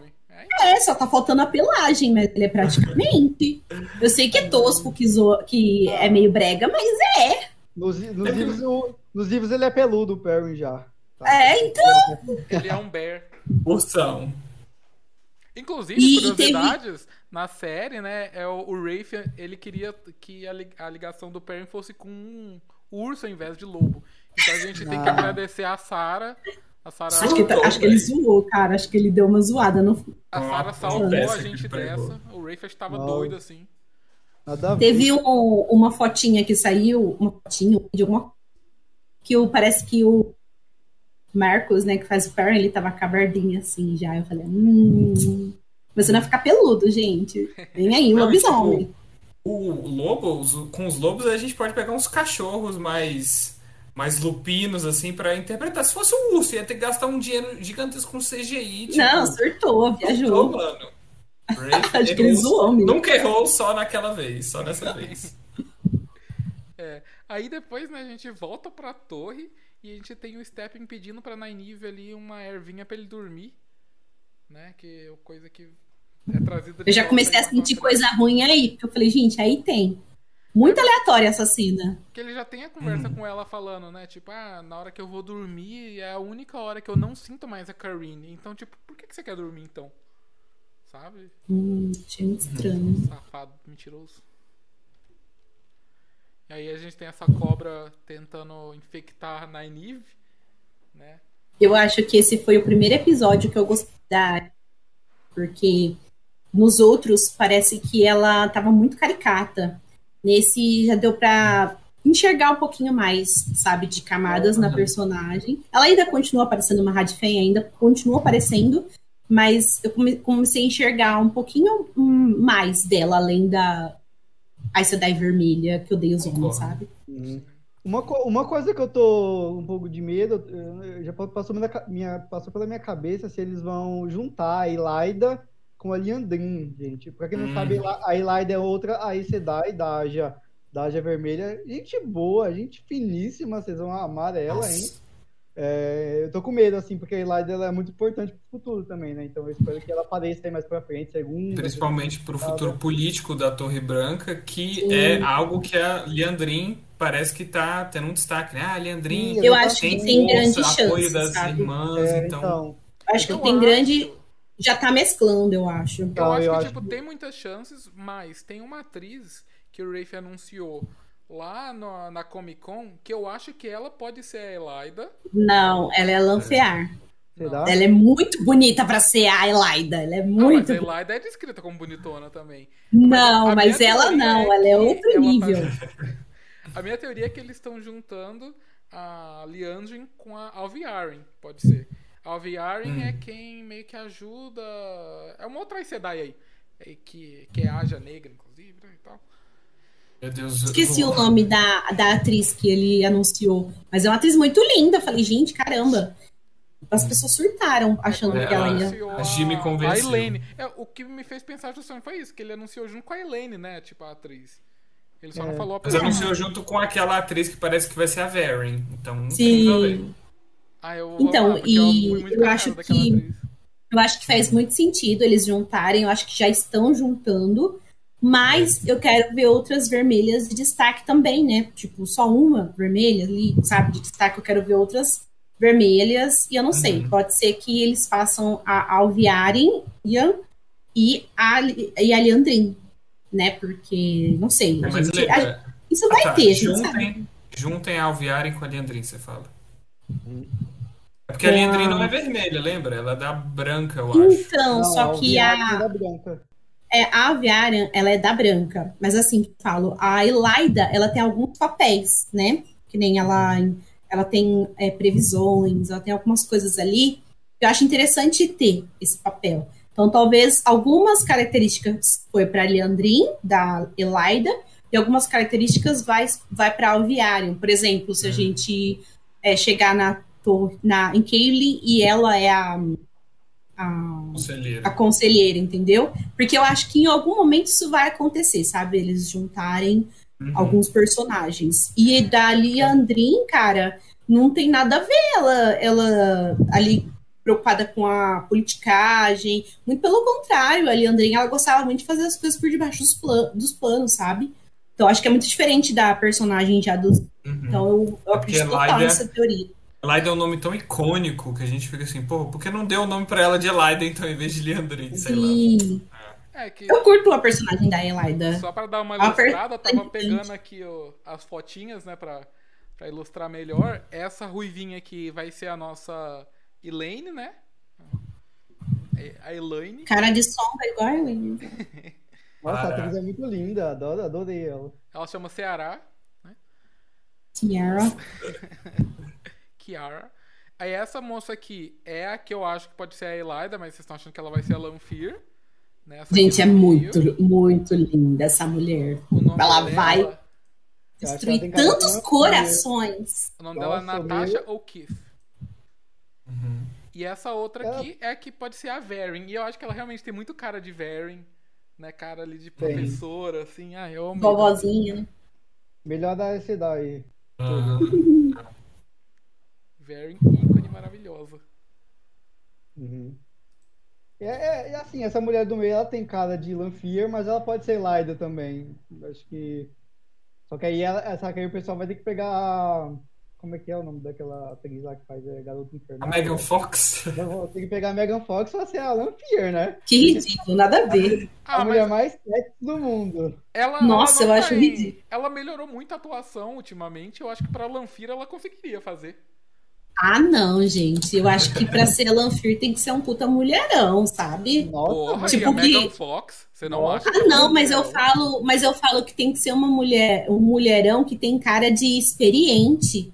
É, só tá faltando a pelagem, mas ele é praticamente. Eu sei que é tosco, que, zoa, que é meio brega, mas é. Nos, nos livros, o- nos livros ele é peludo, o Perry já. Tá? É, então. ele é um bear. Ursão. Inclusive, E- curiosidades, na série, né, é o, o Rafe, ele queria que a, li- a ligação do Perrin fosse com um urso ao invés de lobo. Então a gente tem que Ah. agradecer a Sarah. A Sarah, Acho que, tá- acho que ele zoou, cara. Acho que ele deu uma zoada. No... a Sarah salvou peça a gente dessa. O Rafe estava doido assim. Nada a ver. Teve um- uma fotinha que saiu, uma fotinha de alguma que o, parece que o Marcos, né, que faz o Perry, ele tava cabardinho assim já. Eu falei, hum, você não vai ficar peludo, gente. Vem aí, Não, lobisomem. tipo, O lobo, os- com os lobos a gente pode pegar uns cachorros mais mais lupinos assim pra interpretar. Se fosse um urso, ia ter que gastar um dinheiro gigantesco com CGI, tipo, não, surtou, Surtou, viajou. mano. Rafe Acho que ele zoou. Nunca errou só naquela vez, só nessa vez. É. Aí depois, né, a gente volta pra torre e a gente tem o Step pedindo pra Nynaeve ali uma ervinha pra ele dormir. Né? Que é coisa que é trazida Eu já comecei a sentir coisa ruim aí, porque eu falei, gente, aí tem. Muito aleatória essa cena. Que ele já tem a conversa com ela falando, né? Tipo, ah, na hora que eu vou dormir é a única hora que eu não sinto mais a Karine. Então, tipo, por que, que você quer dormir então? Sabe? Hum, achei muito estranho. Safado, mentiroso. E aí a gente tem essa cobra tentando infectar a Nynaeve, né? Eu acho que esse foi o primeiro episódio que eu gostei da. Porque nos outros parece que ela tava muito caricata. Nesse já deu pra enxergar um pouquinho mais, sabe, de camadas na personagem. Ela ainda continua aparecendo uma Radfen, ainda continua aparecendo, mas eu come- comecei a enxergar um pouquinho hum, mais dela, além da Ice Sedai vermelha, que eu dei os homens, sabe? Uhum. Uma, co- uma coisa que eu tô um pouco de medo, eh, já pa- passou, minha, minha- passou pela minha cabeça se eles vão juntar a Elaida com a Liandrin, gente. Pra quem não Hum. sabe, a Elaida é outra Aes Sedai da Aja da Ágia Vermelha. Gente boa, gente finíssima, vocês vão amar ela, hein? É, eu tô com medo, assim, porque a Elaida ela é muito importante pro futuro também, né? Então eu espero que ela apareça aí mais pra frente, segunda. Principalmente para o terceira futuro político da Torre Branca, que Sim. é algo que a Leandrin parece que tá tendo um destaque, né? Ah, Leandrin Sim, Eu acho que tem grande força, apoio chance, das sabe? irmãs, É, então... então, Acho que tem acho- grande. Já tá mesclando, eu acho. Eu Então, acho eu que, acho tipo, que- tem muitas chances, mas tem uma atriz que o Rafe anunciou lá no- na Comic Con que eu acho que ela pode ser a Elaida. Não, ela é Lanfear. será? Ela é muito bonita pra ser a Elaida. Ela é Ah, muito. mas a Elaida é descrita como bonitona também. Não, mas minha ela não. é Ela é que outro ela tá- nível. A minha teoria é que eles estão juntando a Liandrin com a Alviaren, pode ser. A Alviaren Hum. é quem meio que ajuda. É uma outra Sedai aí. é Que, que é Aja Negra, inclusive, né, e tal. Meu Deus, Esqueci eu- o nome da, da atriz que ele anunciou. Mas é uma atriz muito linda. Eu Falei, gente, caramba. As pessoas surtaram achando É, que ela ia. anunciou a Jimmy convenceu. A Elaine. É, o que me fez pensar justamente foi isso, que ele anunciou junto com a Elaine, né? Tipo, a atriz. Ele só É. não falou a Mas anunciou junto com aquela atriz que parece que vai ser a Varen. Então, não tem problema. Sim. Ah, eu vou Então, e eu acho que- atriz. Eu acho que faz muito sentido eles juntarem. Eu acho que já estão juntando. Mas eu quero ver outras vermelhas de destaque também, né? Tipo, só uma vermelha ali, sabe? De destaque. Eu quero ver outras vermelhas. E eu não sei. Uhum. Pode ser que eles façam a Alviaren Ian, e a, e a Leandrin, né? Porque, não sei. a É, Mas gente- a- isso Ah, vai tá. ter, a gente sabe. juntem, juntem a Alviaren com a Leandrin, você fala. É porque a Leandrin a- não é vermelha, lembra? Ela é da branca, eu acho. Então, Não, só que a. Branca. É, a Aviarian, ela é da branca. Mas assim, que eu falo, a Elaida, ela tem alguns papéis, né? Que nem ela, ela tem é, previsões, ela tem algumas coisas ali. que Eu acho interessante ter esse papel. Então, talvez algumas características foi para Leandrin, da Elaida, e algumas características vai, vai para Alviarian. Por exemplo, se a gente é, chegar na, na em Kaylin e ela é a, a Conselheira. a conselheira, entendeu? Porque eu acho que em algum momento isso vai acontecer, sabe? Eles juntarem Uhum. alguns personagens. E da Leandrin, cara, não tem nada a ver ela, ela ali preocupada com a politicagem. Muito pelo contrário, a Leandrin, ela gostava muito de fazer as coisas por debaixo dos, plan dos panos, sabe? Então acho que é muito diferente da personagem já dos. Uhum. Então eu, eu acredito total Elaida- nessa teoria. Elaida é um nome tão icônico que a gente fica assim, pô, por que não deu o nome pra ela de Elaida então em vez de Leandrin, sei lá. Sim. É que. Eu curto a personagem da Elaida. Só pra dar uma ilustrada, eu tava pegando aqui ó, as fotinhas, né, pra, pra ilustrar melhor. Essa ruivinha aqui vai ser a nossa Elaine, né? É A Elaine. Cara de sombra igual a Elaine. Nossa, a atriz é muito linda, adoro, adorei ela. Ela chama Ceará, Tiara. Kiara. Aí essa moça aqui é a que eu acho que pode ser a Elaida, mas vocês estão achando que ela vai ser a Lanfear. Né? Aqui Gente, é muito, muito linda essa mulher. Ela dela- vai que ela destruir de tantos corações. O nome dela é Natasha meu. O'Keefe. Uhum. E essa outra Ela- aqui é a que pode ser a Varen. E eu acho que ela realmente tem muito cara de Varen. Né? Cara ali de professora, assim. Ah, eu amo. Vovozinha. Melhor da cidade. Ah, Varen, ícone maravilhosa. Uhum. É, é, é assim, essa mulher do meio, ela tem cara de Lanfear, mas ela pode ser Laida também. Acho que. Só que aí, ela, só que aí o pessoal vai ter que pegar. A- Como é que é o nome daquela atriz lá que faz é, Garota a Infernal? Megan Fox. Não, Tem que pegar a Megan Fox pra ser a Lanfear, né? Que ridículo, nada a ver. Ah, a mulher mas mais sexy do mundo. ela. Nossa, ela eu acho ridículo. Ela melhorou muito a atuação ultimamente. Eu acho que pra Lanfear ela conseguiria fazer. Ah, não, gente. Eu acho que pra ser Lanfear tem que ser um puta mulherão, sabe? Nossa, Porra, tipo e a que- Megan Fox, você não Nossa. acha? Ah, não, é mas eu falo, mas eu falo que tem que ser uma mulher, um mulherão que tem cara de experiente.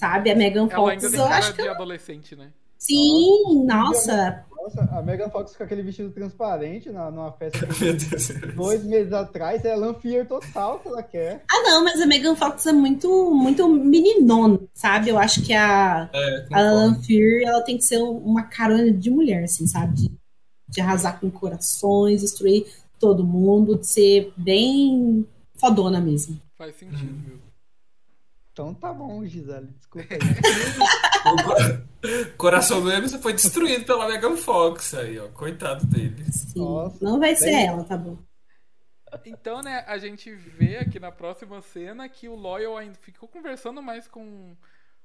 Sabe? A Megan Ela ainda Fox, tem eu cara acho que de adolescente, né? sim, nossa. Nossa, a Megan Fox com aquele vestido transparente na, numa festa dois meses atrás, é Lanfear total que ela quer. Ah, não, mas a Megan Fox é muito, muito meninona, sabe? Eu acho que a, É, a. Lanfear, ela tem que ser uma carona de mulher, assim, sabe? De, de arrasar com corações, destruir todo mundo, de ser bem fodona mesmo. Faz sentido mesmo. Então tá bom, Gisele, desculpa aí. O coração do Emerson foi destruído pela Megan Fox aí, ó. Coitado dele. Sim. Nossa, não vai ser ela, tá bom. Então, né, a gente vê aqui na próxima cena que o Loyal ainda ficou conversando mais com,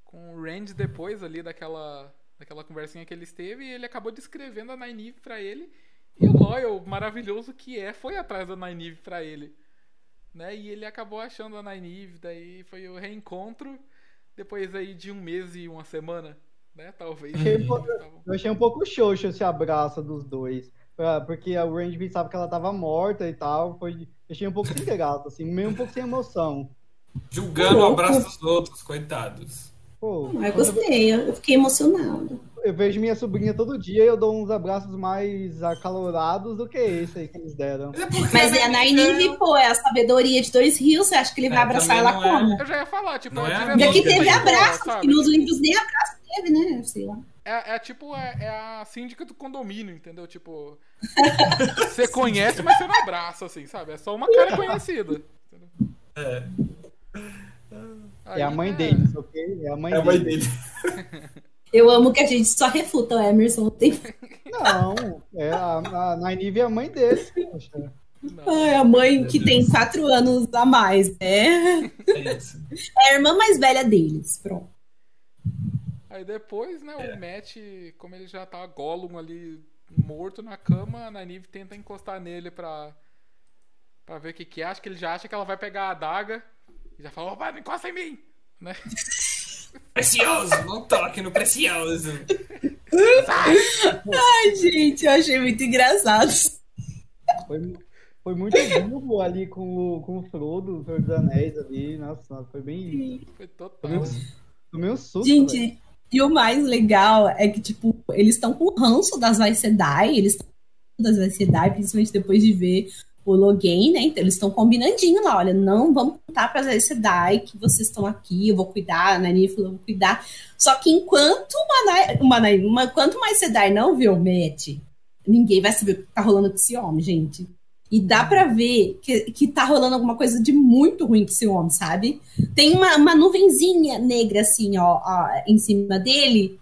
com o Randy depois ali daquela, daquela conversinha que eles teve e ele acabou descrevendo a Nynaeve pra ele. E o Loyal, maravilhoso que é, foi atrás da Nynaeve pra ele. Né? E ele acabou achando a Nynaeve, daí foi o reencontro depois aí de um mês e uma semana, né? Talvez. Achei um pouco- Eu achei um pouco xoxo esse abraço dos dois. Porque a Randy pensava que ela tava morta e tal. Foi... Achei um pouco sem graça, assim, meio um pouco sem emoção. Julgando o abraço dos outros, coitados. Pô, Eu gostei, eu eu fiquei emocionada. Eu vejo minha sobrinha todo dia e eu dou uns abraços mais acalorados do que esse aí que eles deram. Mas é porque Mas é a Nynaeve, pô, é a sabedoria de dois rios. Você acha que ele vai É, abraçar ela é. como? Eu já ia falar, tipo, Não a é E aqui teve abraço, que nos livros nem abraço teve, né? Sei lá. É, é tipo, é, é a síndica do condomínio, entendeu? Tipo, você conhece, mas você não abraça, assim, sabe? É só uma cara conhecida. entendeu? É, É a mãe né, deles, ok? É a mãe é a mãe deles. dele. Eu amo que a gente só refuta o Emerson. Tem... Não, é a, a Nynaeve é a mãe deles, poxa. não. Ai, a mãe que tem quatro anos a mais, né? É isso. É a irmã mais velha deles. Pronto. Aí depois, né, É. o Matt, como ele já tá Gollum ali morto na cama, a Nynaeve tenta encostar nele pra, pra ver o que que é. Acho que ele já acha que ela vai pegar a adaga e já fala, opa, não encosta em mim! Né? Precioso, não toque no precioso. Ai, gente, eu achei muito engraçado. Foi, foi muito burro ali com o, com o Frodo, o Senhor dos Anéis ali. Nossa, foi bem. Foi total. Tomei um, tomei um susto. Gente, e o mais legal é que, tipo, eles estão com o ranço das Aes Sedai, eles estão com das Aes Sedai, principalmente depois de ver o Logan, né? Então eles estão combinandinho lá, olha, não vamos contar para Aes Sedai que vocês estão aqui, eu vou cuidar, a Nani falou, eu vou cuidar. Só que enquanto uma, uma, uma, quanto mais Sedai não viu o Matt, ninguém vai saber o que tá rolando com esse homem, gente. E dá pra ver que, que tá rolando alguma coisa de muito ruim com esse homem, sabe? Tem uma, uma nuvenzinha negra, assim, ó, ó, em cima dele.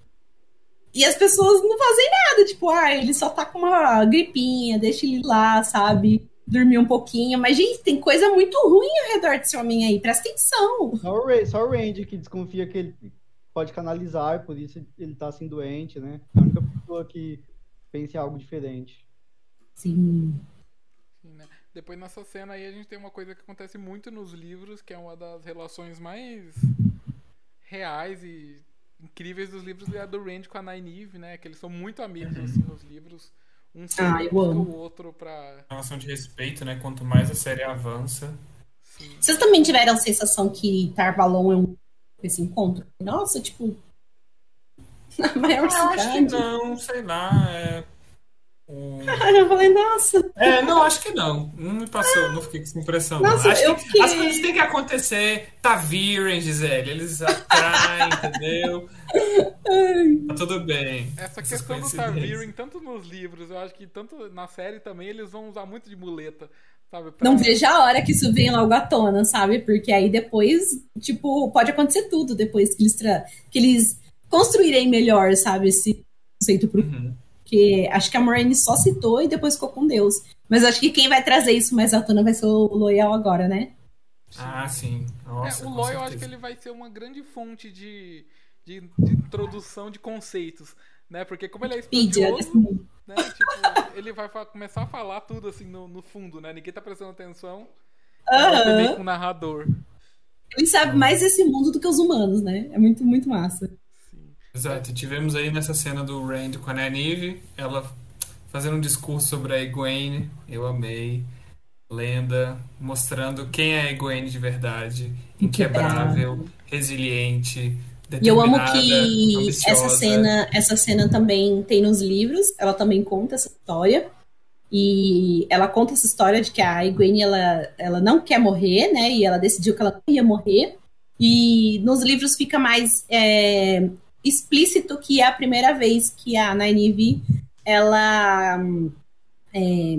E as pessoas não fazem nada. Tipo, ah, ele só tá com uma gripinha, deixa ele lá, sabe? Dormir um pouquinho. Mas, gente, tem coisa muito ruim ao redor desse homem aí. Presta atenção. Só o, Ra- só o Randy que desconfia que ele pode canalizar, por isso ele tá assim doente, né? É a única pessoa que pensa em algo diferente. Sim. Sim, né? Depois nessa cena aí a gente tem uma coisa que acontece muito nos livros, que é uma das relações mais reais e incríveis dos livros, é a do Randy com a Nynaeve, né? Que eles são muito amigos assim nos livros. Um Ah, eu amo. o outro pra. Relação de respeito, né? Quanto mais a série avança. Sim. Vocês também tiveram a sensação que Tarvalon é um esse encontro? Nossa, tipo. Na maior Ah, acho que cidade. não, sei lá. É... eu falei, nossa. É, não, acho que não. Não me passou, não fiquei com essa impressão. Nossa, acho eu fiquei- as coisas têm que acontecer. Tá virem, Gisele. Eles atraem, entendeu? Tá tudo bem. Essa questão do coincidências. Targaryen, tanto nos livros, eu acho que tanto na série também, eles vão usar muito de muleta, sabe? Pra- Não vejo a hora que isso venha logo à tona, sabe? Porque aí depois, tipo, pode acontecer tudo depois que eles, tra- que eles construírem melhor, sabe? Esse conceito pro. Uhum. Porque acho que a Moraine só citou e depois ficou com Deus. Mas acho que quem vai trazer isso mais à tona vai ser o Loyal agora, né? Ah, sim. Nossa, É, o com Loy eu acho que ele vai ser uma grande fonte de, de, de introdução de conceitos, né? Porque como ele é estudioso, né? Tipo, ele vai começar a falar tudo assim no, no fundo, né? Ninguém tá prestando atenção. Aham. com o narrador. Ele sabe mais desse mundo do que os humanos, né? É muito, muito massa. Exato, e tivemos aí nessa cena do Rand com a Nynaeve, ela fazendo um discurso sobre a Egwene, eu amei, lenda, mostrando quem é a Egwene de verdade, inquebrável, resiliente, E eu amo que ambiciosa. essa cena, essa cena também tem nos livros, ela também conta essa história. E ela conta essa história de que a Egwene, ela, ela não quer morrer, né? E ela decidiu que ela não ia morrer. E nos livros fica mais é, explícito que é a primeira vez que a Nynaeve, ela é,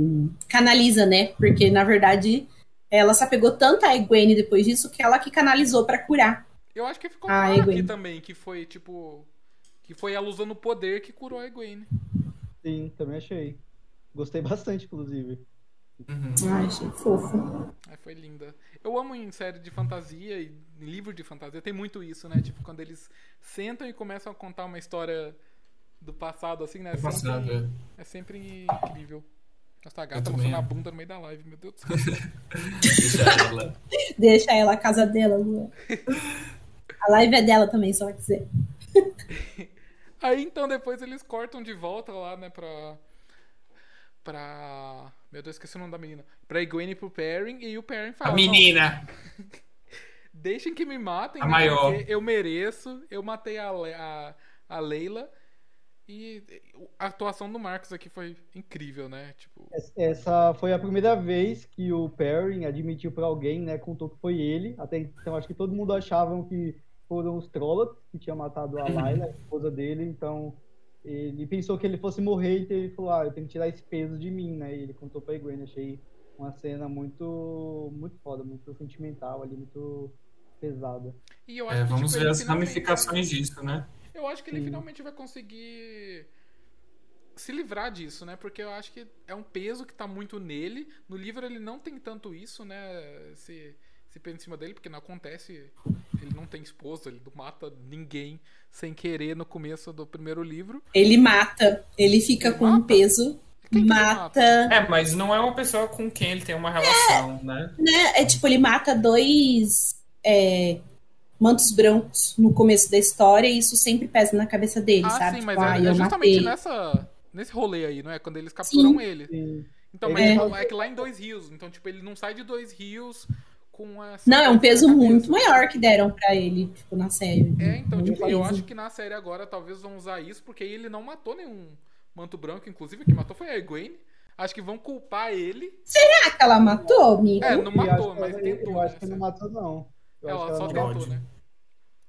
canaliza, né? Porque, na verdade, ela se apegou tanto a Egwene depois disso que ela que canalizou pra curar. Eu acho que ficou claro aqui também que foi, tipo. Que foi ela usando o poder que curou a Egwene. Sim, também achei. Gostei bastante, inclusive. Uhum. Ai, achei fofo. Ai, foi linda. Eu amo em série de fantasia e livro de fantasia, tem muito isso, né? Tipo, quando eles sentam e começam a contar uma história do passado, assim, né? É Do passado, sempre, é. é sempre incrível. Nossa, a gata mostrando a amo. bunda no meio da live, meu Deus do céu. Deixa ela. Deixa ela a casa dela, Lua. A live é dela também, se ela quiser. Aí então depois eles cortam de volta lá, né, pra. Pra. Meu Deus, esqueci o nome da menina. Pra Egwene e pro Perrin, e o Perrin fala. A "Não, menina. Deixem que me matem, A maior. porque eu mereço. Eu matei a, Le- a, a Leila. E a atuação do Marcos aqui foi incrível, né? Tipo, Essa foi a primeira vez que o Perrin admitiu pra alguém, né? Contou que foi ele. Até então, acho que todo mundo achavam que foram os Trollocs que tinham matado a Layla, a esposa dele. Então, ele pensou que ele fosse morrer e ele falou: Ah, eu tenho que tirar esse peso de mim, né? E ele contou pra Egwene. Achei uma cena muito, muito foda, muito sentimental ali, muito pesada. e eu acho É, que, vamos tipo, ver ele as finalmente- ramificações disso, né? Eu acho que ele Sim. finalmente vai conseguir se livrar disso, né? Porque eu acho que é um peso que tá muito nele. No livro ele não tem tanto isso, né? Esse, esse peso em cima dele, porque não acontece. Ele não tem esposa, ele não mata ninguém sem querer no começo do primeiro livro. Ele mata, ele fica Ele com um mata? peso, Quem que ele mata, É, mas não é uma pessoa com quem ele tem uma relação, né? né? É tipo, ele mata dois é, mantos brancos no começo da história e isso sempre pesa na cabeça dele, Ah, sabe? sim, Tipo, mas ah, é, é eu justamente matei. nessa, nesse rolê aí, não é? Quando eles capturam ele. E Então, É. mas É. tipo, é que lá em Dois Rios, então, tipo, ele não sai de Dois Rios com essa. Não, é um peso muito maior que deram pra ele, tipo, na série. É, então, Muito tipo, eu peso. acho que na série agora talvez vão usar isso, porque aí ele não matou nenhum manto branco, inclusive o que matou foi a Egwene. Acho que vão culpar ele. Será que ela matou, amigo? É, não matou, mas tentou. Eu acho né, que não matou, não. Eu Ela só tentou, pode. né?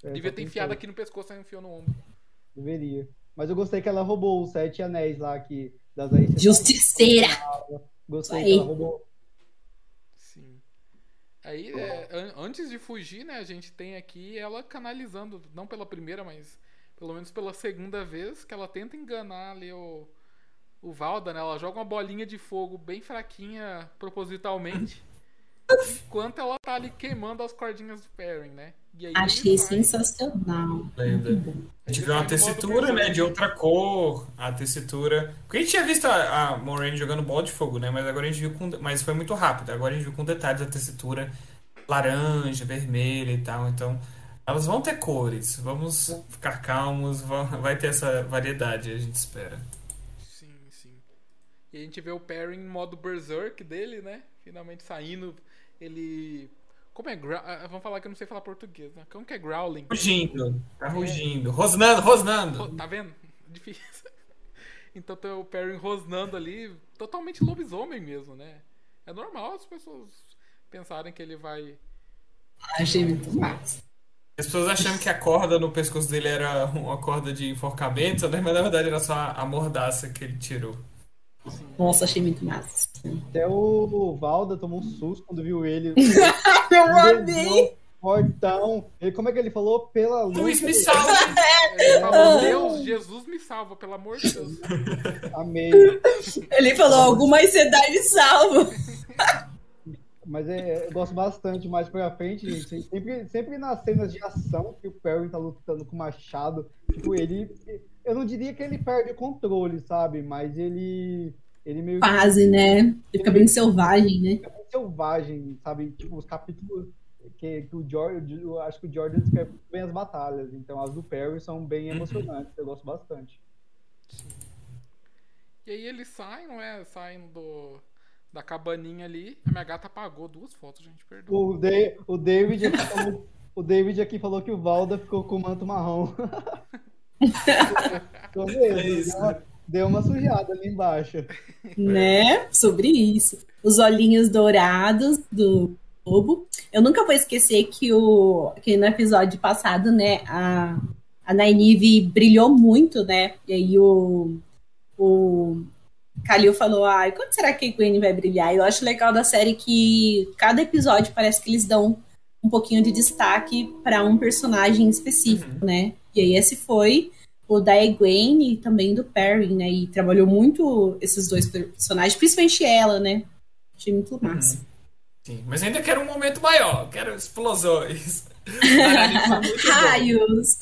É, Devia ter enfiado aqui no pescoço e enfiou no ombro. Deveria. Mas eu gostei que ela roubou os sete anéis lá que das aí. Justiceira! Gostei que ela roubou. Sim. Aí, é, an- antes de fugir, né, a gente tem aqui ela canalizando, não pela primeira, mas pelo menos pela segunda vez, que ela tenta enganar ali o, o Valda, né? Ela joga uma bolinha de fogo bem fraquinha propositalmente. enquanto ela tá ali queimando as cordinhas do Perrin, né? E Achei sensacional. Lenda. A gente viu uma tessitura, né, de outra cor, a tessitura. Porque a gente tinha visto a, a Moraine jogando bola de fogo, né, mas agora a gente viu com, mas foi muito rápido. Agora a gente viu com detalhes a tessitura laranja, vermelha e tal. Então, elas vão ter cores. Vamos ficar calmos, vai ter essa variedade, a gente espera. Sim, sim. E a gente vê o Perry em modo berserk dele, né? Finalmente saindo. Ele. Como é grou... ah, Vamos falar que eu não sei falar português, né? Como que é growling? Rugindo, tá rugindo, rosnando, rosnando. Ro- Tá vendo? Difícil. Então tem o Perry rosnando ali, totalmente lobisomem mesmo, né? É normal as pessoas pensarem que ele vai. Achei muito massa. As pessoas achando que a corda no pescoço dele era uma corda de enforcamento, né? Mas na verdade era só a mordaça que ele tirou. Nossa, achei muito massa. Até o Valda tomou um susto quando viu ele. Eu amei! Fortão. Ele, como é que ele falou? Pela luz. Luiz me salva! Ele falou, Deus, Jesus me salva, pelo amor de Deus. Amei. Ele falou, algumas cidades salvam. Mas é, eu gosto bastante mais pra frente, gente. Sempre, sempre nas cenas de ação que o Perry tá lutando com o machado, tipo, ele. Eu não diria que ele perde o controle, sabe? Mas ele. Ele meio que Quase, né? Ele fica bem selvagem, né? fica bem selvagem, sabe? Tipo, os capítulos que, que o Jordan. Eu acho que o Jordan descreve muito bem as batalhas. Então as do Perry são bem emocionantes. Eu gosto bastante. E aí eles saem, não é? Saem do, da cabaninha ali. A minha gata apagou duas fotos, gente, perdoa. O, Da- o David aqui falou. O David aqui falou que o Valda ficou com o manto marrom. É isso. deu, uma, deu uma sujada ali embaixo. Né? Sobre isso. Os olhinhos dourados do lobo. Eu nunca vou esquecer que, o, que no episódio passado, né, a, a Nynaeve brilhou muito, né? E aí o, o Kalil falou, ai, quando será que a Gwen vai brilhar? Eu acho legal da série que cada episódio parece que eles dão um pouquinho de destaque para um personagem específico, né? E aí esse foi o da Egwene e também do Perry, né? E trabalhou muito esses dois personagens, principalmente ela, né? Achei muito massa. Sim, mas ainda quero um momento maior, quero explosões. Raios!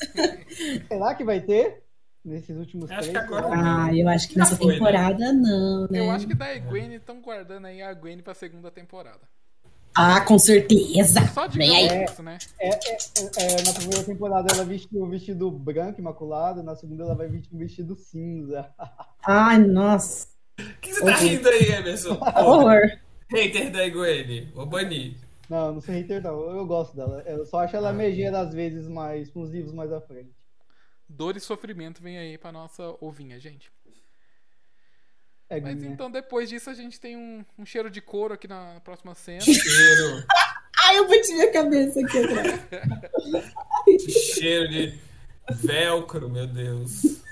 Será que vai ter? Nesses últimos Acho três? que agora Ah, eu acho que nessa foi, né? temporada não, né? Eu acho que da Gwen estão guardando aí a Gwen pra segunda temporada. Ah, com certeza! Só de Vem aí. isso, né? É, é, é, na primeira temporada ela vestiu o vestido branco, imaculado, na segunda ela vai vestir um vestido cinza. Ai, nossa. O que você tá rindo aí, Emerson? Horror. Hater da Gwen, vou banir. Não, não sou hater não, eu gosto dela. Eu só acho ela megera às vezes mais, com os livros mais à frente. Dor e sofrimento vem aí pra nossa ovinha, gente. É, Mas Guinha. então depois disso a gente tem um, um cheiro de couro aqui na próxima cena. Cheiro, Ai, eu bati minha cabeça aqui atrás. cheiro de velcro, meu Deus.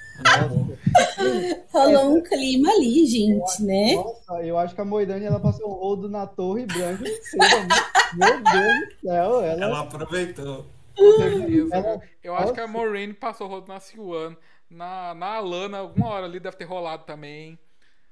Rolou um clima ali, gente, né? nossa, eu acho que a Moirane ela passou um rodo na torre branca né? Meu Deus do céu, ela, Ela aproveitou. Com certeza. ela- Eu acho que a Moraine passou o rodo na Siwan. Na, na Alana, alguma hora ali deve ter rolado também.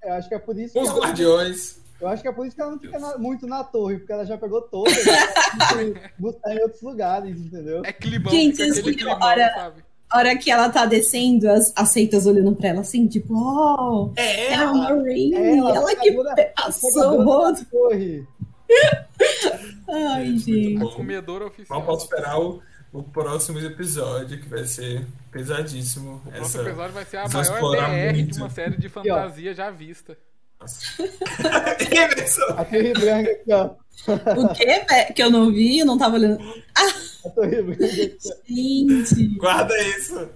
eu acho que é por isso que Os ela, guardiões. eu acho que é por isso que ela não fica na- muito na torre, porque ela já pegou todas, ela tem que buscar em outros lugares, entendeu? É climão, Gente, vocês climão, olha- sabe? A hora que ela tá descendo, as aceitas olhando pra ela assim, tipo, oh, É é a ela. Maureen, Ela, ela que pegadora- passou o rodo. torre. Ai, gente. Bom, Comedora oficial. Mal posso esperar o, o próximo episódio, que vai ser pesadíssimo. O próximo Essa... episódio vai ser a maior BR de muito. uma série de fantasia já vista. A torre branca aqui, ó. O quê? Que eu não vi, eu não tava olhando. A torre branca aqui. Gente, guarda isso.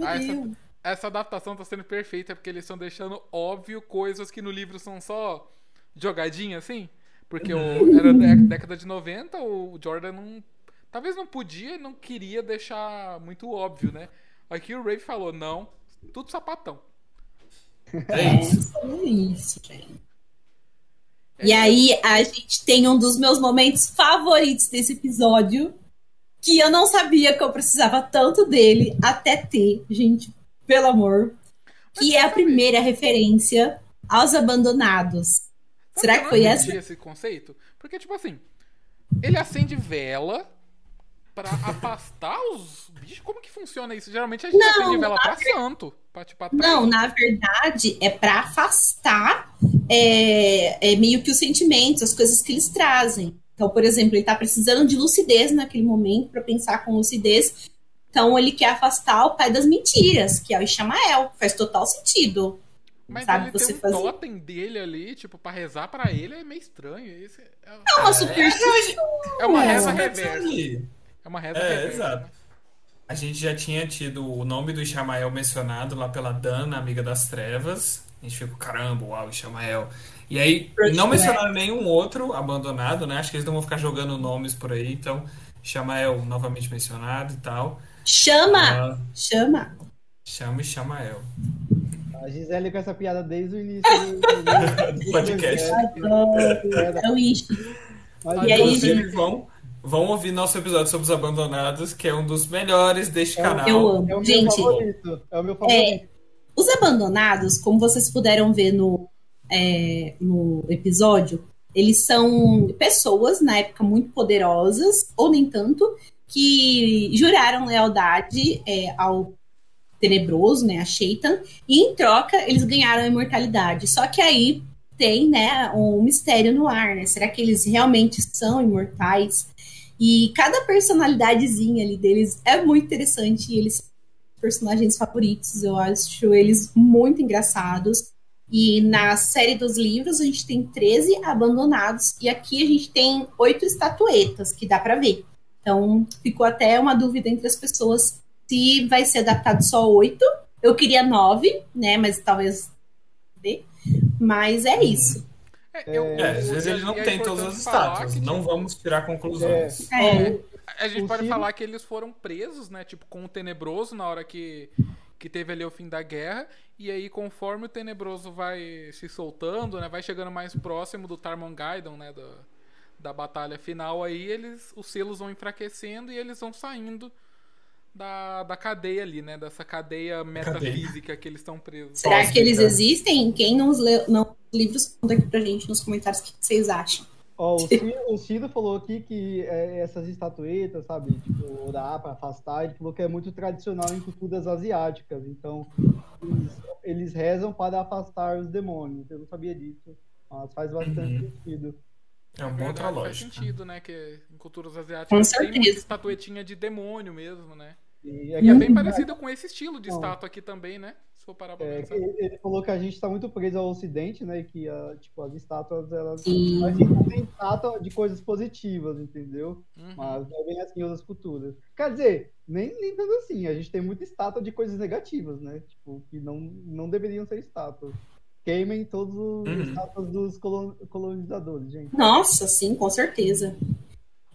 Ah, essa-. Essa adaptação tá sendo perfeita porque eles estão deixando óbvio coisas que no livro são só jogadinha, assim. Porque o, era dé- década de 90, o Jordan não. Talvez não podia, não queria deixar muito óbvio, né? Aqui o Ray falou, não, tudo sapatão. É isso. É isso, gente. E aí, a gente tem um dos meus momentos favoritos desse episódio, que eu não sabia que eu precisava tanto dele até ter, gente, pelo amor, que é a primeira referência aos abandonados. Será que foi essa? esse conceito? Porque, tipo assim, ele acende vela pra afastar os bichos? Como que funciona isso? Geralmente a gente Não, acende vela pra santo. Pra, tipo. Não, na verdade, é para afastar é, é meio que os sentimentos, as coisas que eles trazem. Então, por exemplo, ele tá precisando de lucidez naquele momento para pensar com lucidez. Então, ele quer afastar o pai das mentiras, que é o Ishamael. Faz total sentido. Mas sabe, ele você tem um fazer- totem dele ali, tipo, pra rezar pra ele é meio estranho. Isso é, É uma superstição. é uma É, reza pra reversa. É uma reza É, exato. A gente já tinha tido o nome do Ishamael mencionado lá pela Dana, amiga das trevas. A gente ficou, caramba, uau, Ishamael. E aí, não mencionaram nenhum outro abandonado, né? Acho que eles não vão ficar jogando nomes por aí. Então, Ishamael novamente mencionado e tal. Chama! Ah, Chama! chama Ishamael. A Gisele com essa piada desde o início do, Do podcast. É o Ishi. Mas, E aí, vão, vão ouvir nosso episódio sobre os abandonados, que é um dos melhores deste canal. Eu amo. é o meu Gente, favorito. É o meu favorito. Os abandonados, como vocês puderam ver no, é, no episódio, eles são pessoas, na época, muito poderosas, ou nem tanto, que juraram lealdade é, ao tenebroso, né, a Shaitan, e em troca eles ganharam a imortalidade. Só que aí tem, né, um mistério no ar, né? Será que eles realmente são imortais? E cada personalidadezinha ali deles é muito interessante e eles são personagens favoritos. Eu acho eles muito engraçados. E na série dos livros a gente tem 13 abandonados e aqui a gente tem oito estatuetas que dá pra ver. Então ficou até uma dúvida entre as pessoas se vai ser adaptado só oito. Eu queria nove, né? Mas talvez. Mas é isso. É, eu- É, às vezes e- ele não é tem todas as estátuas. que, Não tipo, vamos tirar conclusões. É. Ó, A gente O pode Ciro- falar que eles foram presos, né? Tipo, com o tenebroso na hora que, que teve ali o fim da guerra. E aí, conforme o Tenebroso vai se soltando, né? Vai chegando mais próximo do Tarmongaidon, né? Da, da batalha final aí, eles, os selos vão enfraquecendo e eles vão saindo da, da cadeia ali, né? Dessa cadeia metafísica que eles estão presos. Será que eles existem? Quem não os leu, não, livros, conta aqui pra gente nos comentários o que vocês acham. Ó, o, Ciro, o Ciro falou aqui que é, essas estatuetas, sabe, tipo, orar para afastar, ele falou que é muito tradicional em culturas asiáticas. Então, eles, eles rezam para afastar os demônios. Eu não sabia disso, mas faz bastante Uhum. sentido. É uma Verdade, outra faz sentido, né? Que em culturas Com asiáticas tem muita estatuetinha de demônio mesmo, né? E é E é que- bem parecido com esse estilo de Bom. estátua aqui também, né? Se for parar pra É, pensar. ele falou que a gente está muito preso ao Ocidente, né? e Que ah, tipo, as estátuas, elas. Sim. A gente não tem estátua de coisas positivas, entendeu? Uhum. Mas não é bem assim em outras culturas. Quer dizer, nem, nem tanto assim. A gente tem muita estátua de coisas negativas, né? Tipo, que não, não deveriam ser estátuas. Queimem todas Uhum. as estátuas dos colon- colonizadores, gente. Nossa, sim, com certeza.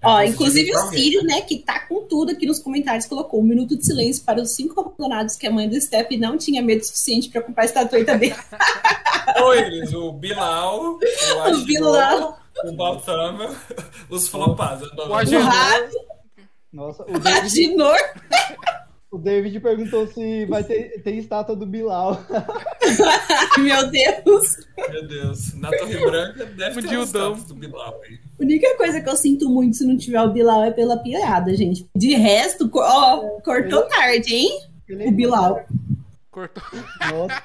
É Ó, inclusive o Círio, né, que tá com tudo aqui nos comentários, colocou um minuto de silêncio para os cinco abandonados que a mãe do Step não tinha medo suficiente para comprar a estatueta dele. Ou eles, o Bilal, o O Agenor, Bilal, o Baltama, os flopas. O o Agenor, Nossa, o o Aginor. o David perguntou se vai ter tem estátua do Bilal. Meu Deus. Meu Deus. Na Torre Branca deve O ter status do Bilal aí. A única coisa que eu sinto muito se não tiver o Bilal é pela piada, gente. De resto, ó, cortou tarde, hein? O Bilal. cortou. Nossa,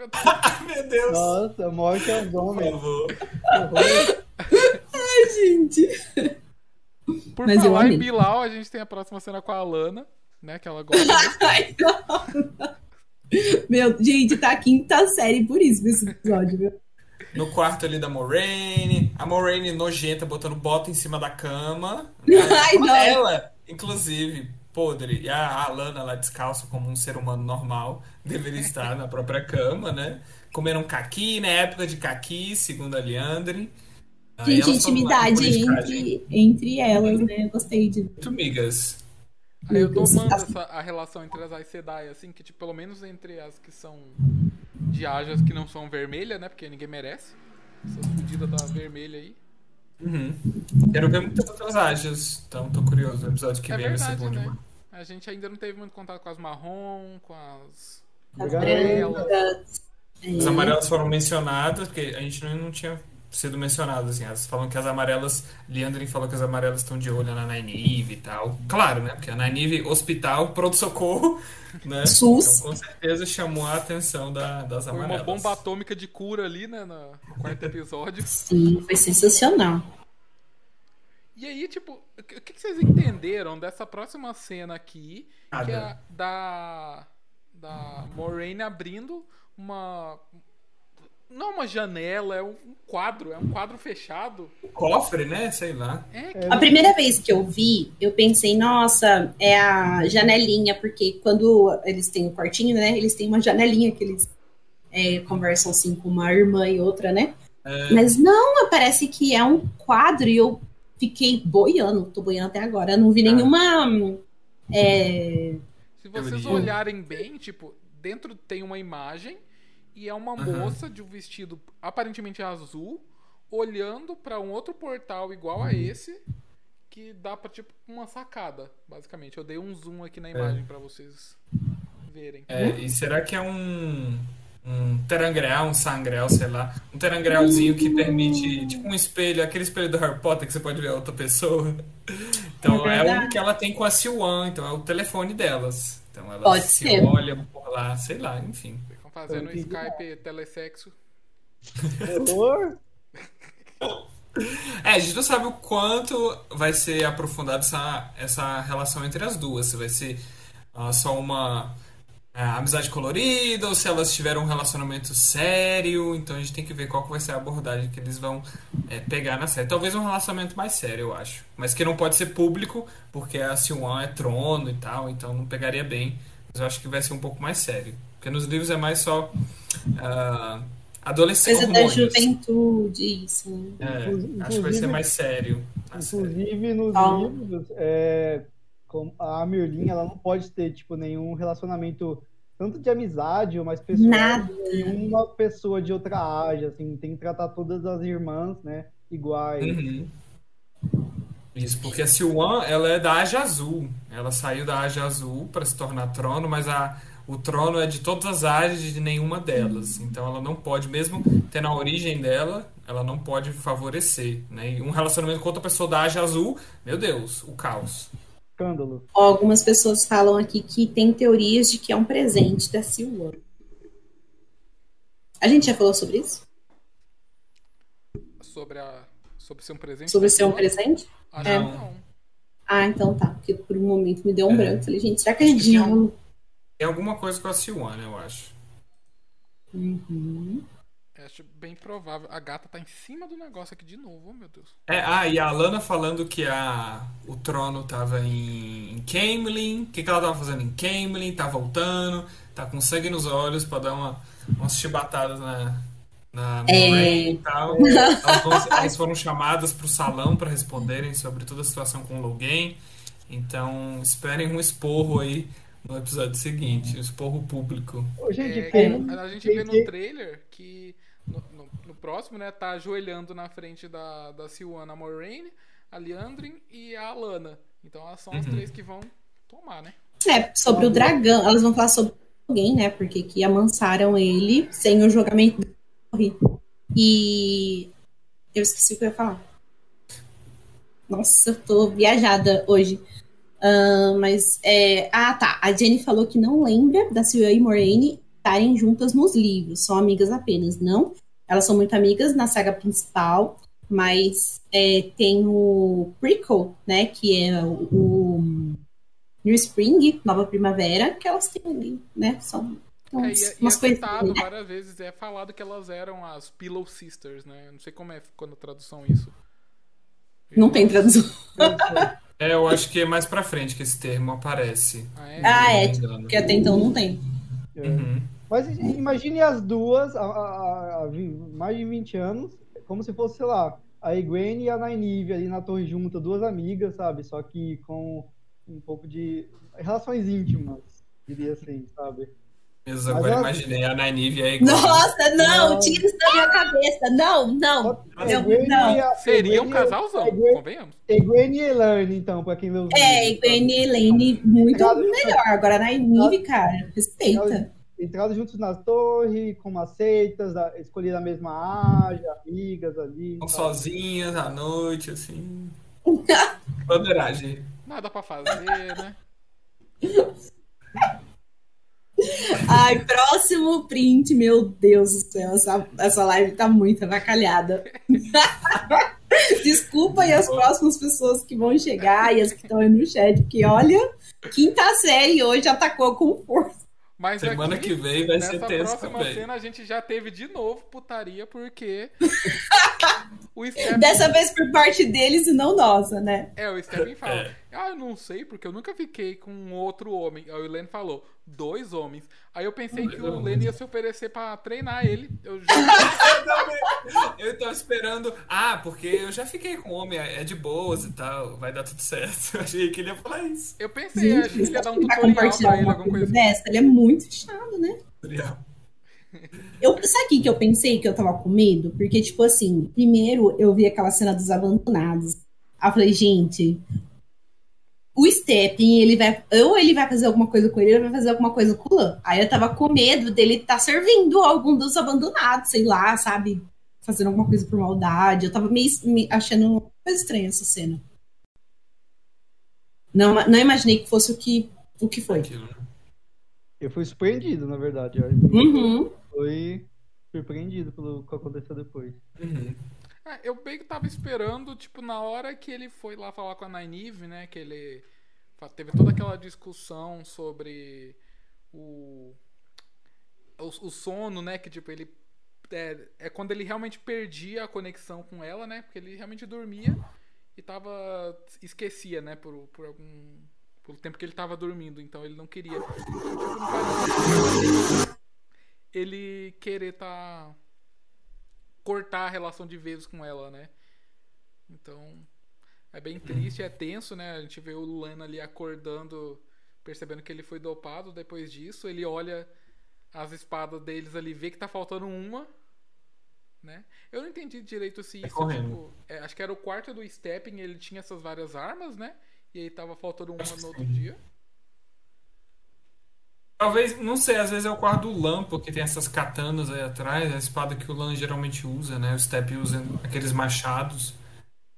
Meu Deus. nossa, morte aos Por homens. favor. Horror. Ai, gente. Por Mas falar em. Bilal, a gente tem a próxima cena com a Alana, né? Que ela gosta. Ai, não. Meu, gente, tá quinta série por isso nesse episódio, viu? No quarto ali da Moraine. A Moraine nojenta, botando bota em cima da cama. né? Ai, não. Ela, inclusive, podre. E a Alana lá descalça como um ser humano normal. Deveria estar na própria cama, né? Comendo um caqui, na época de caqui, segundo a Leandre. Gente, intimidade entre, entre elas, né? Eu gostei de. Muito migas. Aí eu tô Lucas, amando assim- essa, a relação entre as Aes Sedai, assim, que tipo, pelo menos entre as que são de Ajas que não são vermelhas, né? Porque ninguém merece. Essas fudidas da vermelha aí. Uhum. Quero ver muitas outras ágias. Então tô curioso. O episódio que é vem vai ser verdade, bom né? demais. A gente ainda não teve muito contato com as marrom, com as. As Obrigado. brancas. As É. amarelas foram mencionadas, porque a gente não tinha sido mencionado, assim. Elas falam que as amarelas. Leandrin falou que as amarelas estão de olho na Nynaeve e tal. Claro, né? Porque a Nynaeve, hospital, pronto-socorro, né? SUS. Então, com certeza chamou a atenção da- das Foi uma amarelas. bomba atômica de cura ali, né? na- No quarto episódio. Sim, foi sensacional. E aí, tipo, o que, o que vocês entenderam dessa próxima cena aqui? Que é Nada. da. Da Moraine abrindo uma. Não uma janela, é um quadro, é um quadro fechado. Cofre, né? Sei lá. É, A primeira vez que eu vi, eu pensei, nossa, é a janelinha, porque quando eles têm o quartinho, né? Eles têm uma janelinha que eles é, conversam assim com uma irmã e outra, né? É. Mas não, parece que é um quadro e eu fiquei boiando, tô boiando até agora. Eu não vi Ah. nenhuma. é, Se vocês olharem bem, tipo, dentro tem uma imagem e é uma Aham. moça de um vestido aparentemente azul olhando pra um outro portal igual Uhum. a esse que dá pra tipo uma sacada, basicamente. Eu dei um zoom aqui na imagem pra vocês verem. É, e será que é um. Um terangreal, um sangreal, sei lá. Um terangrealzinho que permite, tipo um espelho, aquele espelho do Harry Potter que você pode ver a outra pessoa. Então É é, o que ela tem com a Siwan, então é o telefone delas. Então elas Pode se ser. olham por lá, sei lá, enfim. Ficam fazendo entendi. Skype telesexo. Horror. É, a gente não sabe o quanto vai ser aprofundada essa, essa relação entre as duas. Se vai ser ah, só uma ah, amizade colorida ou se elas tiveram um relacionamento sério. Então a gente tem que ver qual que vai ser a abordagem que eles vão eh, pegar na série. Talvez um relacionamento mais sério, eu acho. Mas que não pode ser público, porque a Siwan é trono e tal, então não pegaria bem. Mas eu acho que vai ser um pouco mais sério. Porque nos livros é mais só ah, adolescente. coisa da juventude, isso. né? É, acho que vai ser mais sério. Inclusive, nos Ah. livros, é, a Merlin ela não pode ter tipo, nenhum relacionamento tanto de amizade ou mais pessoal Nada. e uma pessoa de outra área, assim, tem que tratar todas as irmãs, né, iguais. Uhum. Isso, porque a Siwan, ela é da Aja Azul. Ela saiu da Aja Azul para se tornar trono, mas a, o trono é de todas as áreas e de nenhuma delas. Então ela não pode, mesmo tendo a origem dela, ela não pode favorecer, né? E um relacionamento com outra pessoa da Aja Azul, meu Deus, o caos. Escândalo. Algumas pessoas falam aqui que tem teorias de que é um presente da Silva. A gente já falou sobre isso? Sobre a. Sobre ser um presente. Sobre ser um presente? Acho É. que não. Ah, então tá. Porque por um momento me deu um É. branco. Falei, gente, será que a gente já. Tem Tem alguma coisa com a Siwan, eu acho. Uhum. Acho bem provável. A gata tá em cima do negócio aqui de novo, oh, meu Deus. É, ah, e a Alana falando que a, o trono tava em, em Camelin. O que, que ela tava fazendo em Camelin? Tá voltando, tá com sangue nos olhos pra dar uma, umas chibatadas na, na É. E tal. Elas foram chamadas pro salão pra responderem sobre toda a situação com o Logan. Então, esperem um esporro aí no episódio seguinte, um esporro público. Ô, gente, É, quem- a gente vê no trailer que no, no- no próximo, né, tá ajoelhando na frente da, da Silwana a Moraine, a Liandrin e a Alana. Então elas são as Uhum. três que vão tomar, né? É, sobre o dragão. Elas vão falar sobre alguém, né? Porque que amansaram ele sem o julgamento da torre. E eu esqueci o que eu ia falar. Nossa, eu tô viajada hoje. Ah, mas é. Ah, tá. A Jenny falou que não lembra da Sylvia e Moraine estarem juntas nos livros. São amigas apenas, não. Elas são muito amigas na saga principal, mas é, tem o prequel, né? Que é o, o New Spring, Nova Primavera, que elas têm ali, né? São É, umas, e, é- e umas é coisas. citado né? várias vezes, é falado que elas eram as Pillow Sisters, né? Eu não sei como é quando a tradução isso. Não tem tradução. É, eu acho que é mais pra frente que esse termo aparece. Ah, é? Ah, é. Porque até então não tem. É. Uhum. Mas i- imagine as duas há, mais de 20 anos, como se fosse, sei lá, a Egwene e a Nynaeve ali na torre junta, duas amigas, sabe? Só que com um pouco de relações íntimas, diria assim, sabe? Mesmo Mas agora imaginei a Nynaeve e a Egwene. Nossa, não, Não. tira isso da minha cabeça. Não, não. A Eu- Egwene não. a- Seria um Egwene- casalzão, Egwene, convenhamos. Egwene e Elaine, então, pra quem os É? Gwen e Elaine, muito Cada- melhor. Agora na Nive, cara, respeita. Entraram juntos na torre, como aceitas, a- escolheram a mesma área, amigas ali. Estão sozinhas à noite, assim. Bandeiragem. Nada pra fazer, né? Ai, próximo print, meu Deus do céu, essa, essa live tá muito avacalhada. Desculpa aí as próximas pessoas que vão chegar e as que estão aí no chat, porque olha, quinta série hoje atacou com força. Mas Semana aqui, que vem vai ser tenso próxima também. cena a gente já teve de novo putaria, porque Stephen, Dessa vez por parte deles e não nossa, né? é, o Stephen fala, É. ah, eu não sei, porque eu nunca fiquei com um outro homem. Aí o Len falou, dois homens. Aí eu pensei que o Len ia se oferecer pra treinar ele. Eu já... Eu também. Eu tava esperando. Ah, porque eu já fiquei com homem, é de boas e tal, vai dar tudo certo. Eu achei que ele ia falar isso. Eu pensei, Gente, achei que ele ia dar um ele vai tutorial compartilhar pra ele, uma alguma coisa assim. dessa, ele é muito fechado, né? Eu, sabe o que que eu pensei que eu tava com medo? Porque, tipo assim, primeiro eu vi aquela cena dos abandonados. Aí eu falei, gente, o Steppen, ele vai. Ou ele vai fazer alguma coisa com ele, ou ele vai fazer alguma coisa com o Lan. Aí eu tava com medo dele estar servindo algum dos abandonados, sei lá, sabe? Fazendo alguma coisa por maldade. Eu tava meio, me achando uma coisa estranha essa cena. Não, não imaginei que fosse o que, o que foi. Né? Eu fui surpreendido, na verdade. Eu Uhum. fui surpreendido pelo que aconteceu depois. Uhum. É, eu bem que tava esperando, tipo, na hora que ele foi lá falar com a Nynaeve, né, que ele teve toda aquela discussão sobre o, o, o sono, né, que, tipo, ele é, é quando ele realmente perdia a conexão com ela, né, porque ele realmente dormia e tava, esquecia, né, por, por algum, pelo tempo que ele tava dormindo, então ele não queria, tipo, ele querer tá cortar a relação de vez com ela, né? Então, é bem triste, é tenso, né? A gente vê o Lana ali acordando percebendo que ele foi dopado depois disso. Ele olha as espadas deles ali, vê que tá faltando uma. Né? Eu não entendi direito se isso é, tipo, é, acho que era o quarto do Stepping, ele tinha essas várias armas, né? E aí tava faltando uma no outro dia. Talvez, não sei, às vezes é o quarto do Lan, porque tem essas katanas aí atrás, a espada que o Lan geralmente usa, né? O Step usa aqueles machados.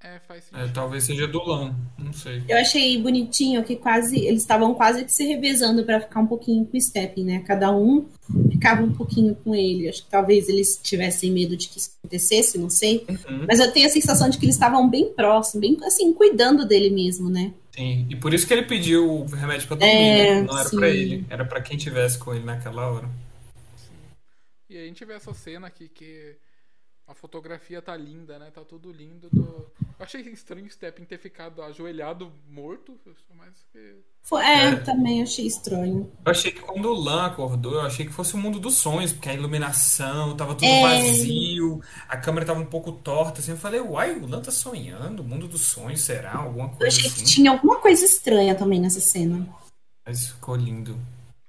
É, faz é, talvez seja do LAN, não sei. Eu achei bonitinho que quase eles estavam quase que se revezando para ficar um pouquinho com o Step, né? Cada um ficava um pouquinho com ele. Acho que talvez eles tivessem medo de que isso acontecesse, não sei. Uhum. Mas eu tenho a sensação de que eles estavam bem próximos, bem assim, cuidando dele mesmo, né? Sim, e por isso que ele pediu o remédio para dormir, é, né? Não era para ele, era para quem tivesse com ele naquela hora. Sim. E aí a gente vê essa cena aqui que a fotografia tá linda, né? Tá tudo lindo. Do... Eu achei estranho o Steppen ter ficado ajoelhado morto, mas que... É, é, também achei estranho. Eu achei que quando o Lan acordou, eu achei que fosse o mundo dos sonhos, porque a iluminação tava tudo é... vazio, a câmera tava um pouco torta, assim. Eu falei, uai, o Lan tá sonhando, o mundo dos sonhos, será? Alguma coisa Eu achei assim. que tinha alguma coisa estranha também nessa cena. Mas ficou lindo.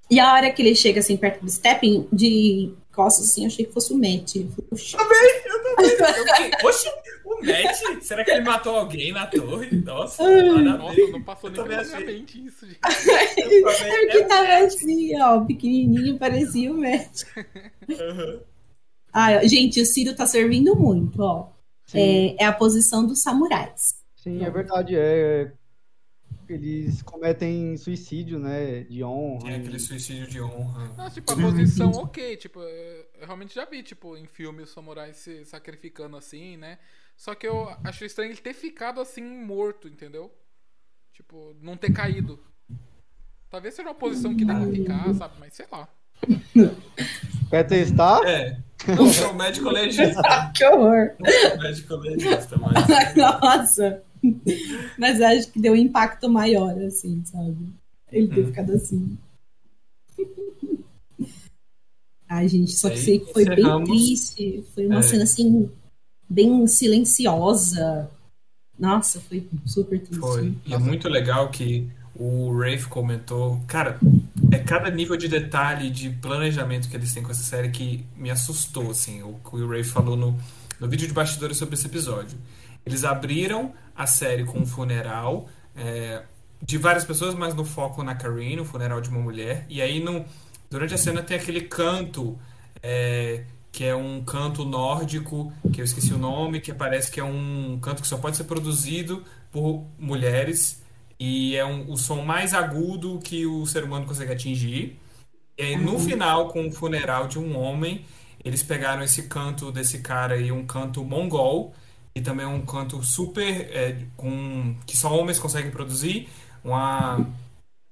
E a hora que ele chega assim perto do Stepping, de costas assim, achei que fosse o Matt. Eu também, eu também. Eu Oxe, o Matt? Será que ele matou alguém na torre? Nossa, Nossa não passou nem pela minha mente isso, gente. é que tava assim, ó, pequenininho, parecia o Matt. Uhum. Ah, gente, o Ciro tá servindo muito, ó. É, é, a posição dos samurais. Sim, é verdade. É, eles cometem suicídio, né? De honra. É aquele suicídio de honra. Não, tipo, a posição ok, tipo, eu realmente já vi, tipo, em filmes os samurais se sacrificando assim, né? Só que eu acho estranho ele ter ficado assim morto, entendeu? Tipo, não ter caído. Talvez seja uma posição que dá pra ficar, sabe? Mas sei lá. Quer testar? É. Não sou médico legista. que horror. Não sou médico legista, mas. Nossa. Mas acho que deu um impacto maior, assim, sabe? Ele ter hum. ficado assim. Ai, gente, só que sei que foi bem triste. Foi uma é. cena assim, bem silenciosa. Nossa, foi super triste. Foi. E é muito legal que o Rafe comentou. Cara, é cada nível de detalhe, de planejamento que eles têm com essa série que me assustou, assim. O que o Rafe falou no, no vídeo de bastidores sobre esse episódio. Eles abriram a série com um funeral é, de várias pessoas, mas no foco na Karine, o funeral de uma mulher. E aí, no, durante a cena, tem aquele canto, é, que é um canto nórdico, que eu esqueci o nome, que parece que é um canto que só pode ser produzido por mulheres. E é um, o som mais agudo que o ser humano consegue atingir. E aí, no uhum. final, com o funeral de um homem, eles pegaram esse canto desse cara aí, um canto mongol, e também um canto super é, com que só homens conseguem produzir, uma,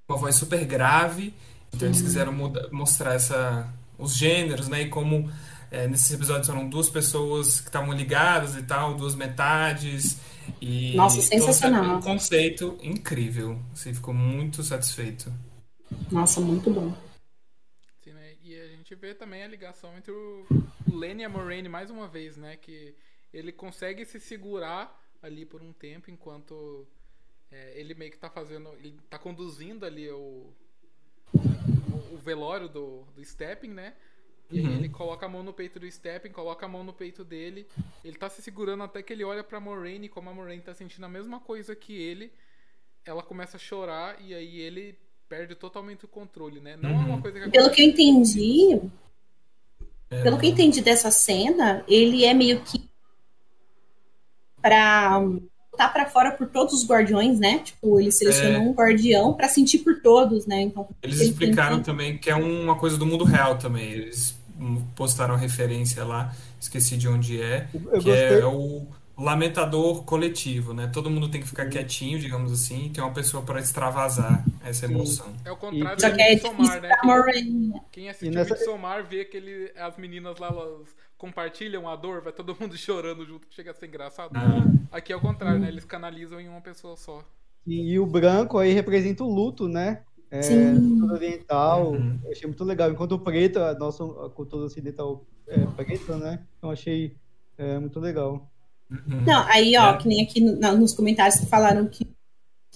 uma voz super grave. Então eles quiseram muda, mostrar essa os gêneros, né? E como é, nesses episódios eram duas pessoas que estavam ligadas e tal, duas metades. E Nossa, sensacional. Um conceito incrível. Você ficou muito satisfeito. Nossa, muito bom. Sim, né? E a gente vê também a ligação entre o Lenny e a Moraine mais uma vez, né? Que ele consegue se segurar ali por um tempo enquanto é, ele meio que tá fazendo. Ele tá conduzindo ali o, o, o velório do, do Stepping, né? E aí uhum. ele coloca a mão no peito do Stepping, coloca a mão no peito dele. Ele tá se segurando até que ele olha pra Moraine, como a Moraine tá sentindo a mesma coisa que ele. Ela começa a chorar e aí ele perde totalmente o controle, né? Não uhum. é uma uhum. coisa que Pelo que eu entendi, é... pelo que eu entendi dessa cena, ele é meio que para botar para fora por todos os guardiões, né? Tipo, eles selecionam é... um guardião para sentir por todos, né? Então, eles explicaram também que é uma coisa do mundo real também. Eles postaram a referência lá, esqueci de onde é, Eu que é, é o lamentador coletivo, né? Todo mundo tem que ficar quietinho, digamos assim, e tem uma pessoa para extravasar essa Sim. emoção. É o contrário e... do Midsommar, né? Quem, quem assistiu nessa... Midsommar vê que as meninas lá elas compartilham a dor, vai todo mundo chorando junto, que chega a ser engraçado. Ah. Aqui é o contrário, né? Eles canalizam em uma pessoa só. E, e o branco aí representa o luto, né? É, cultura oriental, uhum. eu achei muito legal. Enquanto o preto, a nossa a cultura ocidental é preta, né? Então achei é, muito legal. Não, aí, ó, é. que nem aqui no, nos comentários que falaram que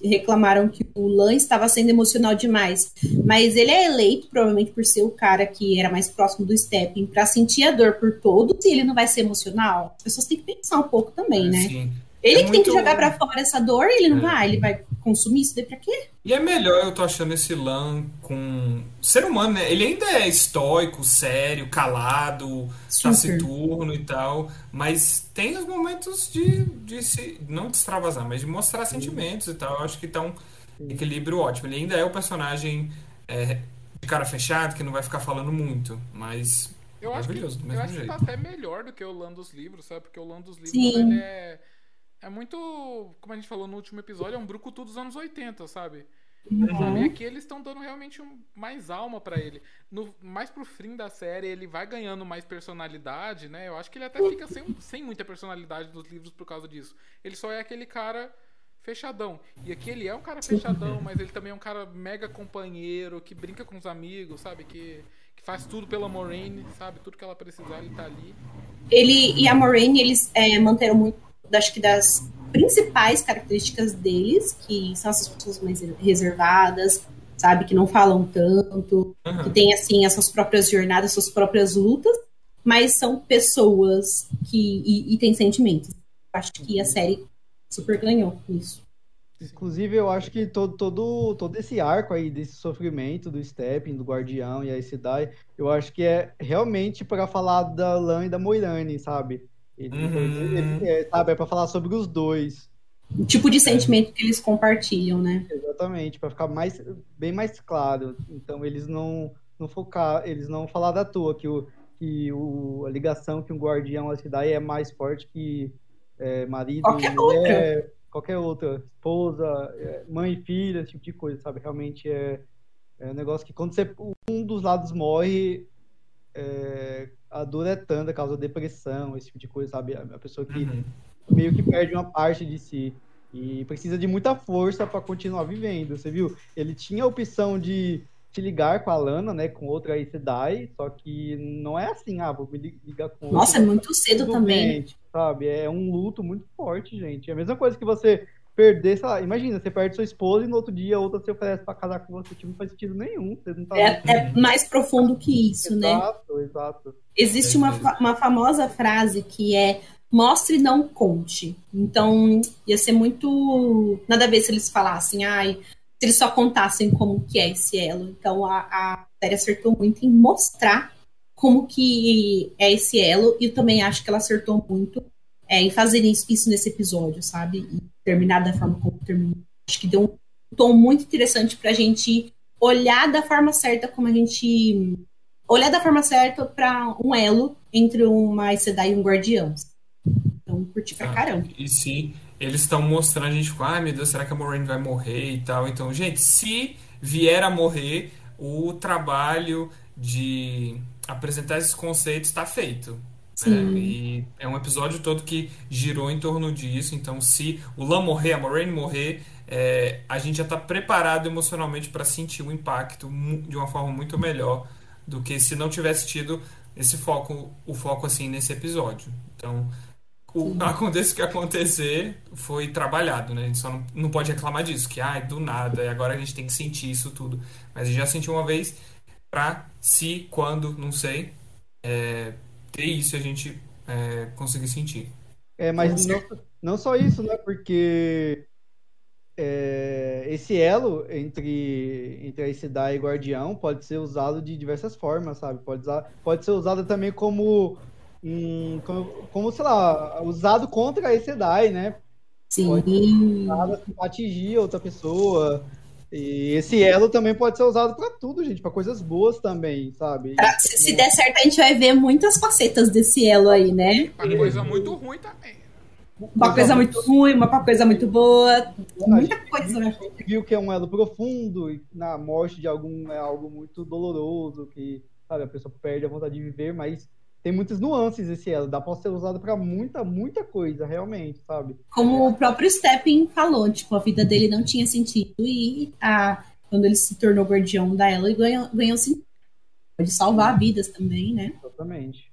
reclamaram que o Lan estava sendo emocional demais. Mas ele é eleito, provavelmente por ser o cara que era mais próximo do Stepping, para sentir a dor por todos, e ele não vai ser emocional. As pessoas têm que pensar um pouco também, É, né? sim. Ele É que tem que muito- jogar pra fora essa dor e ele não É. vai. Ele vai consumir isso daí pra quê? E é melhor, eu tô achando esse Lan com. Ser humano, né? Ele ainda é estoico, sério, calado, Super. taciturno e tal. Mas tem os momentos de, de se. Não de extravasar, mas de mostrar sentimentos e tal. Eu acho que tá um equilíbrio ótimo. Ele ainda é o personagem é, de cara fechado, que não vai ficar falando muito. Mas. Eu acho, que, Maravilhoso, do eu mesmo acho que jeito. tá até melhor do que o Lan dos livros, sabe? Porque o Lan dos livros, Sim. ele é. É muito. Como a gente falou no último episódio, é um brucutu dos anos 80, sabe? Sabe? E aqui eles estão dando realmente um- mais alma pra ele. No, mais pro fim da série, ele vai ganhando mais personalidade, né? Eu acho que ele até fica sem, sem muita personalidade nos livros por causa disso. Ele só é aquele cara fechadão. E aqui ele é um cara fechadão, mas ele também é um cara mega companheiro, que brinca com os amigos, sabe? Que, que faz tudo pela Moraine, sabe? Tudo que ela precisar, ele tá ali. Ele e a Moraine, eles é, manteram muito, acho que das principais características deles, que são essas pessoas mais reservadas, sabe? Que não falam tanto, que Aham. tem, assim, as suas próprias jornadas, suas próprias lutas, mas são pessoas que e, e têm sentimentos. Acho que a série super ganhou nisso. Inclusive, eu acho que todo, todo, todo esse arco aí, desse sofrimento do Stepping, do Guardião e a Sedai, eu acho que é realmente para falar da Lan e da Moirane, sabe? Ele, Uhum. ele- é, sabe, é para falar sobre os dois. O tipo de sentimento que eles compartilham, né? Exatamente, para ficar mais, bem mais claro. Então, eles não, não focar, eles não falar da toa que, o, que o, a ligação que um guardião a Sedai é mais forte que é, marido Qualquer e mulher, qualquer outra, esposa, é, mãe e filha, esse tipo de coisa, sabe? Realmente é, é um negócio que quando você, um dos lados morre, é, a dor é tanta, causa depressão, esse tipo de coisa, sabe? A, a pessoa que Uhum. meio que perde uma parte de si e precisa de muita força para continuar vivendo. Você viu? Ele tinha a opção de se ligar com a Lana, né, com outra Sedai, só que não é assim, ah, vou me li- ligar com outra. Nossa, é muito cedo também. bem, sabe? É um luto muito forte, gente. É a mesma coisa que você perder, sei lá, imagina, você perde sua esposa e no outro dia outra se oferece para casar com você, tipo, não faz sentido nenhum. Você não tá É, é mais profundo que isso, né? Exato, exato. Existe É uma, uma famosa frase que é mostre, não conte. Então, ia ser muito. Nada a ver se eles falassem, ai, se eles só contassem como que é esse elo. Então, a, a série acertou muito em mostrar como que é esse elo, e eu também acho que ela acertou muito é, em fazer isso, isso nesse episódio, sabe? E terminar da forma como terminou. Acho que deu um tom muito interessante pra gente olhar da forma certa como a gente olhar da forma certa pra um elo entre uma Sedai e um guardião. Então, curti pra Ah, caramba. E se eles estão mostrando, a gente fica, ai meu Deus, será que a Moraine vai morrer e tal? Então, gente, se vier a morrer, o trabalho de apresentar esses conceitos está feito. Né? Sim. E é um episódio todo que girou em torno disso. Então, se o Lan morrer, a Moraine morrer, é, a gente já está preparado emocionalmente para sentir o impacto de uma forma muito melhor do que se não tivesse tido esse foco, o foco assim nesse episódio. Então, o, aconteça o que acontecer, foi trabalhado, né? A gente só não, não pode reclamar disso, que ai, do nada, e agora a gente tem que sentir isso tudo. Mas a gente já sentiu uma vez pra se, quando, não sei, é, ter isso a gente é, conseguir sentir. É, mas não, não só isso, né? Porque é, esse elo entre, entre a Sedai e Guardião pode ser usado de diversas formas, sabe? Pode, usar, pode ser usado também como, um, como, como, sei lá, usado contra a Sedai, né? Sim. Nada pra atingir outra pessoa. E esse elo também pode ser usado pra tudo, gente, pra coisas boas também, sabe? Pra- se, se der certo, a gente vai ver muitas facetas desse elo aí, né? Uma coisa muito ruim também. Uma coisa muito ruim, uma coisa muito boa. Muita coisa, né? A gente viu que é um elo profundo e na morte de algum é algo muito doloroso, que sabe, a pessoa perde a vontade de viver, mas tem muitas nuances esse elo, dá pra ser usado pra muita, muita coisa, realmente, sabe? Como o próprio Stepping falou, tipo, a vida dele não tinha sentido e a, quando ele se tornou guardião da ela, ele ganhou, ganhou sentido. Pode salvar vidas também, né? Exatamente.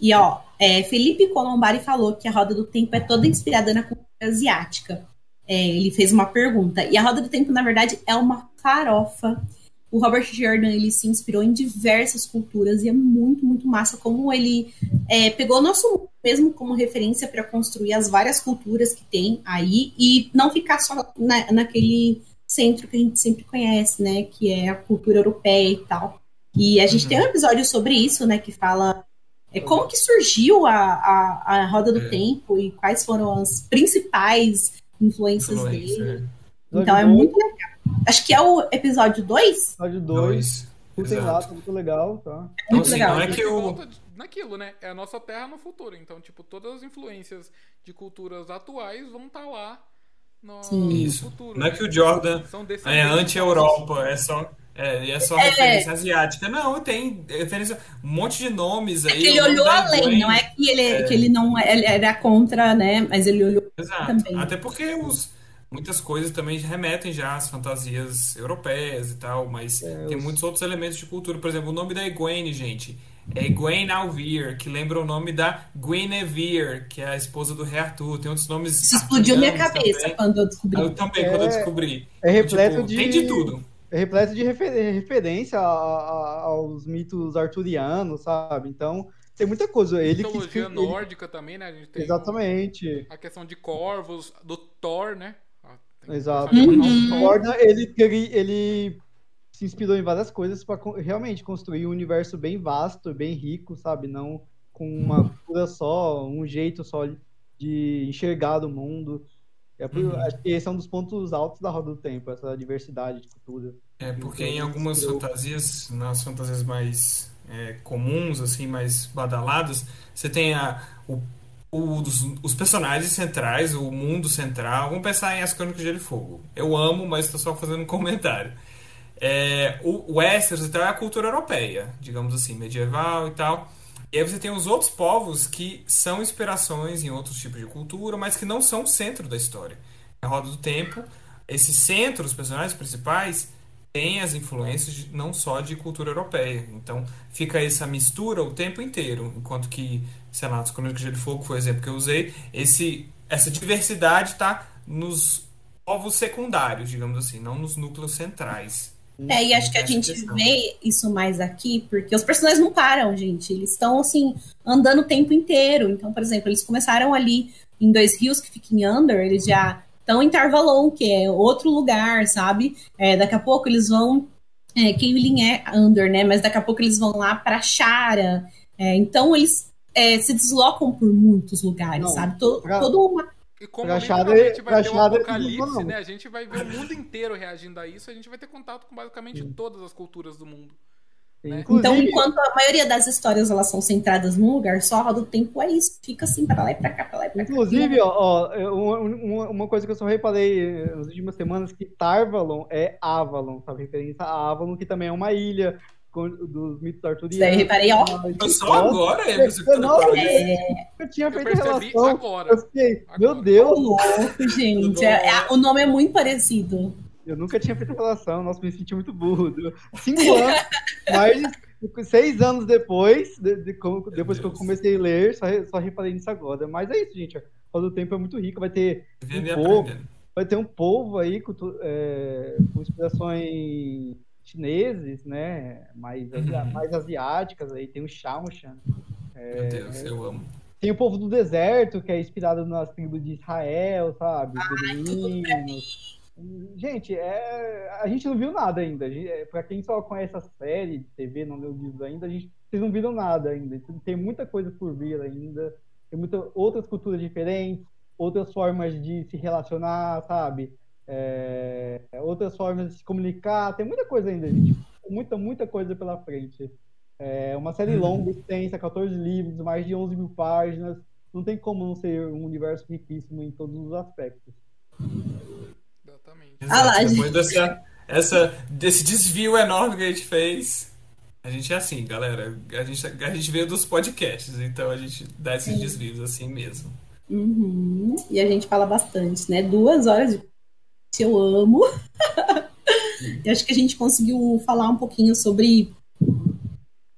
E ó, é, Felipe Colombari falou que a Roda do Tempo é toda inspirada na cultura asiática. é, ele fez uma pergunta. E a Roda do Tempo, na verdade, é uma farofa. O Robert Jordan ele se inspirou em diversas culturas e é muito, muito massa como ele é, pegou nosso mundo mesmo como referência para construir as várias culturas que tem aí e não ficar só na, naquele centro que a gente sempre conhece, né? Que é a cultura europeia e tal. E a gente uhum. tem um episódio sobre isso, né? Que fala é, como que surgiu a, a, a Roda do é. Tempo e quais foram as principais influências Influência, dele. É. Então é muito legal. Acho que é o episódio 2? Episódio 2. Escutem lá, tá muito legal, tá? muito então, assim, legal. Não é que eu... Naquilo, né? É a nossa terra no futuro. Então, tipo, todas as influências de culturas atuais vão estar tá lá no, no Isso. futuro. Não é que o Jordan é anti-Europa, é só... É, é só é. referência asiática. Não, tem referência, um monte de nomes é aí. É ele olhou além, não é que ele, é. que ele não ele era contra, né? Mas ele olhou Exato. também. Até porque os, muitas coisas também remetem já às fantasias europeias e tal, mas é, tem os... muitos outros elementos de cultura. Por exemplo, o nome da Egwene, gente, é Egwene Alvir, que lembra o nome da Guinevere, que é a esposa do rei Arthur. Tem outros nomes. Isso explodiu minha cabeça também. quando eu descobri. Eu também, quando eu descobri. É repleto tipo, de. Tem de tudo é repleto de refer referência aos mitos arturianos, sabe? Então, tem muita coisa. Ele Mitologia que, nórdica ele... também, né? A gente tem Exatamente. a questão de corvos, do Thor, né? Ah, Exato. Uhum. Ele, ele, ele se inspirou em várias coisas para realmente construir um universo bem vasto, bem rico, sabe? Não com uma cultura só, um jeito só de enxergar o mundo. É por, uhum. Acho que esse é um dos pontos altos da Roda do Tempo, essa diversidade de cultura. É, porque em algumas fantasias, nas fantasias mais é, comuns, assim, mais badaladas, você tem a, o, os, os, personagens centrais, o mundo central. Vamos pensar em As Crônicas de Gelo e Fogo. Eu amo, mas estou só fazendo um comentário. É, o Westeros então, é a cultura europeia, digamos assim, medieval e tal. E aí você tem os outros povos que são inspirações em outros tipos de cultura, mas que não são o centro da história. A Roda do Tempo, esse centro, os personagens principais, têm as influências não só de cultura europeia. Então fica essa mistura o tempo inteiro. Enquanto que, sei lá, as Crônicas de Fogo foi o exemplo que eu usei, esse, essa diversidade está nos povos secundários, digamos assim, não nos núcleos centrais. É, e acho que a gente vê isso mais aqui, porque os personagens não param, gente. Eles estão, assim, andando o tempo inteiro. Então, por exemplo, eles começaram ali em Dois Rios, que fica em Under, eles já estão em Tarvalon, que é outro lugar, sabe? É, daqui a pouco eles vão. É, Keilin é Under, né? Mas daqui a pouco eles vão lá para Chara. É, então, eles é, se deslocam por muitos lugares, não, sabe? Todo, pra... todo uma e como literalmente vai ter um apocalipse, né? A gente vai ver o mundo inteiro reagindo a isso, a gente vai ter contato com basicamente Sim. todas as culturas do mundo. Né? Então, enquanto a maioria das histórias elas são centradas num lugar só, a roda do tempo é isso, fica assim para lá e para cá, para lá e pra cá. Inclusive, ó, ó uma, uma, coisa que eu só reparei nas últimas semanas que Tarvalon é Avalon, sabe? Referência a Avalon, que também é uma ilha dos mitos arturianos. Daí reparei, ó. Só agora, é, eu, não, é... eu tinha feito eu relação. Agora. Eu fiquei, agora. meu Deus. Louco, gente. É, é, o nome é muito parecido. Eu nunca tinha feito relação, nossa, me senti muito burro. Cinco anos, mas seis anos depois, de, de, depois que eu comecei a ler, só, só reparei nisso agora. Mas é isso, gente. O tempo é muito rico, vai ter um povo, vai ter um povo aí com, é, com inspirações chineses, né? Mais, uhum. mais asiáticas, aí tem o Shaoshan. É, Meu Deus, eu amo. Tem o povo do deserto, que é inspirado nas tribos de Israel, sabe? Beduínos. Gente, é... a gente não viu nada ainda. É, Para quem só conhece a série de TV, não leu livros ainda, a gente... vocês não viram nada ainda. Tem muita coisa por vir ainda. Tem muitas outras culturas diferentes, outras formas de se relacionar, sabe? É, outras formas de se comunicar, tem muita coisa ainda, gente. Muita, muita coisa pela frente. É uma série uhum. longa, extensa, 14 livros, mais de 11 mil páginas. Não tem como não ser um universo riquíssimo em todos os aspectos. Exatamente. Ah lá, Depois dessa, essa, desse desvio enorme que a gente fez, a gente é assim, galera. A gente, a gente veio dos podcasts, então a gente dá esses Sim. desvios assim mesmo. Uhum. E a gente fala bastante, né? Duas horas de eu amo. e acho que a gente conseguiu falar um pouquinho sobre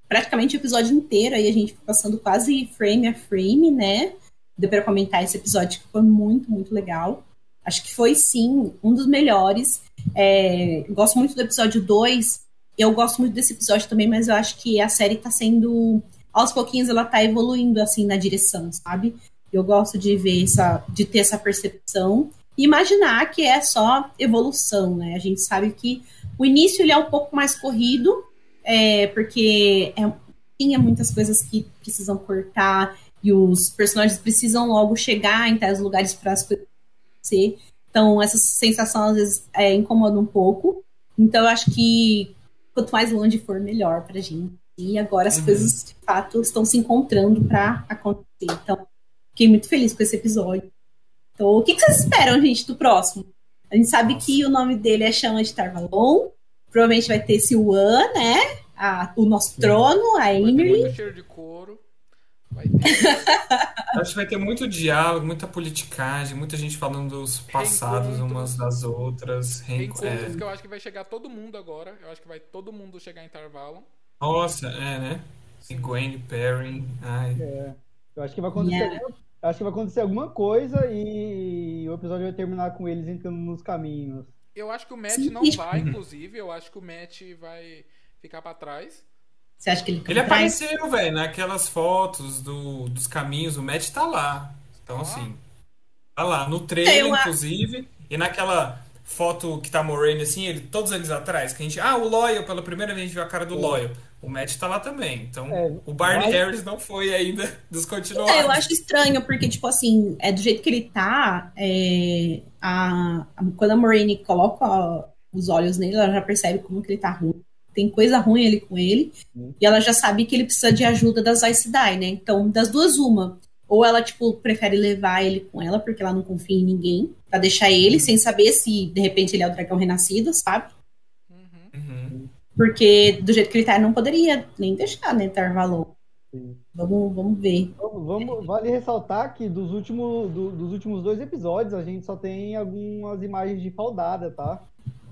praticamente o episódio inteiro, aí a gente passando quase frame a frame, né? Deu para comentar esse episódio que foi muito, muito legal. Acho que foi sim um dos melhores. É, gosto muito do episódio 2. Eu gosto muito desse episódio também, mas eu acho que a série tá sendo. Aos pouquinhos ela tá evoluindo assim na direção, sabe? Eu gosto de ver essa. de ter essa percepção imaginar que é só evolução, né? A gente sabe que o início ele é um pouco mais corrido, é, porque é, tinha muitas coisas que precisam cortar e os personagens precisam logo chegar em tais lugares para as coisas acontecer. Então, essa sensação às vezes é, incomoda um pouco. Então, eu acho que quanto mais longe for, melhor pra gente. E agora as uhum. coisas, de fato, estão se encontrando para acontecer. Então, fiquei muito feliz com esse episódio. Então, o que, que vocês esperam, gente, do próximo? A gente sabe que o nome dele é Chama de Tarvalon. Provavelmente vai ter esse Wan, né? A, o nosso trono, a Emily. Muito cheiro de couro. Vai ter. Acho que vai ter muito diálogo, muita politicagem, muita gente falando dos passados umas das outras. Reencontros é... que eu acho que vai chegar todo mundo agora. Eu acho que vai todo mundo chegar em intervalo. Nossa, é, né? Gwen, Perry. Ai. É. Eu acho que vai acontecer. Yeah. Acho que vai acontecer alguma coisa e o episódio vai terminar com eles entrando nos caminhos. Eu acho que o Matt Sim. não vai, inclusive. Eu acho que o Matt vai ficar para trás. Você acha que ele Ele apareceu, velho, naquelas fotos do, dos caminhos. O Matt tá lá. Então, ah. assim. Tá lá. No trailer, inclusive. E naquela foto que tá morrendo assim, ele, todos eles atrás. Que a gente. Ah, o Loyal, pela primeira vez a gente viu a cara do é. Loyal. O Matt tá lá também. Então, é, o Barney mas... Harris não foi ainda descontinuado. É, eu acho estranho, porque, tipo assim, é do jeito que ele tá, é, a, a, quando a Moraine coloca os olhos nele, ela já percebe como que ele tá ruim tem coisa ruim ali com ele, uhum. e ela já sabe que ele precisa de ajuda das Ice Die, né? Então, das duas, uma. Ou ela, tipo, prefere levar ele com ela, porque ela não confia em ninguém, pra deixar ele, uhum. sem saber se, de repente, ele é o dragão renascido, sabe? Porque, do jeito que ele tá, não poderia nem deixar, né, Tarvalon. Vamos, vamos ver. Vamos, vamos, vale ressaltar que dos últimos, do, dos últimos dois episódios a gente só tem algumas imagens de faldada, tá?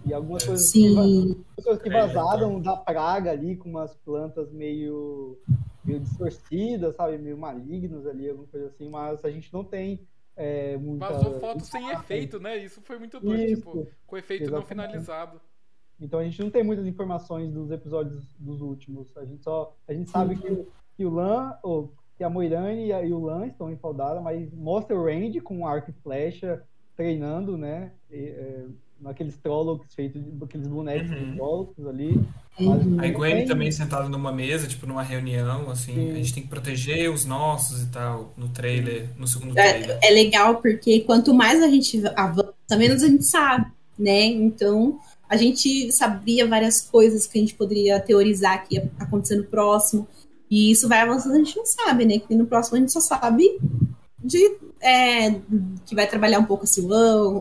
E algumas coisas, Sim. que, coisas que vazaram da praga ali, com umas plantas meio, meio distorcidas, sabe? Meio malignas ali, alguma coisa assim, mas a gente não tem é, muita... Vazou foto sem efeito, né? Isso foi muito doido, tipo, com efeito Exatamente. não finalizado. Então a gente não tem muitas informações dos episódios dos últimos. A gente só. A gente sabe que, que o Lan, ou que a Moirane e, o Lan estão em Faldara, mas mostra o Randy com arco e flecha treinando, né? E, é, naqueles Trollocs feitos, aqueles bonecos uhum. de Trollocs ali. Uhum. A Gwen tem... também sentada numa mesa, tipo numa reunião, assim. Sim. A gente tem que proteger os nossos e tal, no trailer, no segundo é, trailer. É, é legal porque quanto mais a gente avança, menos a gente sabe, né? Então, a gente sabia várias coisas que a gente poderia teorizar que ia acontecer no próximo. E isso vai avançando, a gente não sabe, né? Que no próximo a gente só sabe de é, que vai trabalhar um pouco assim,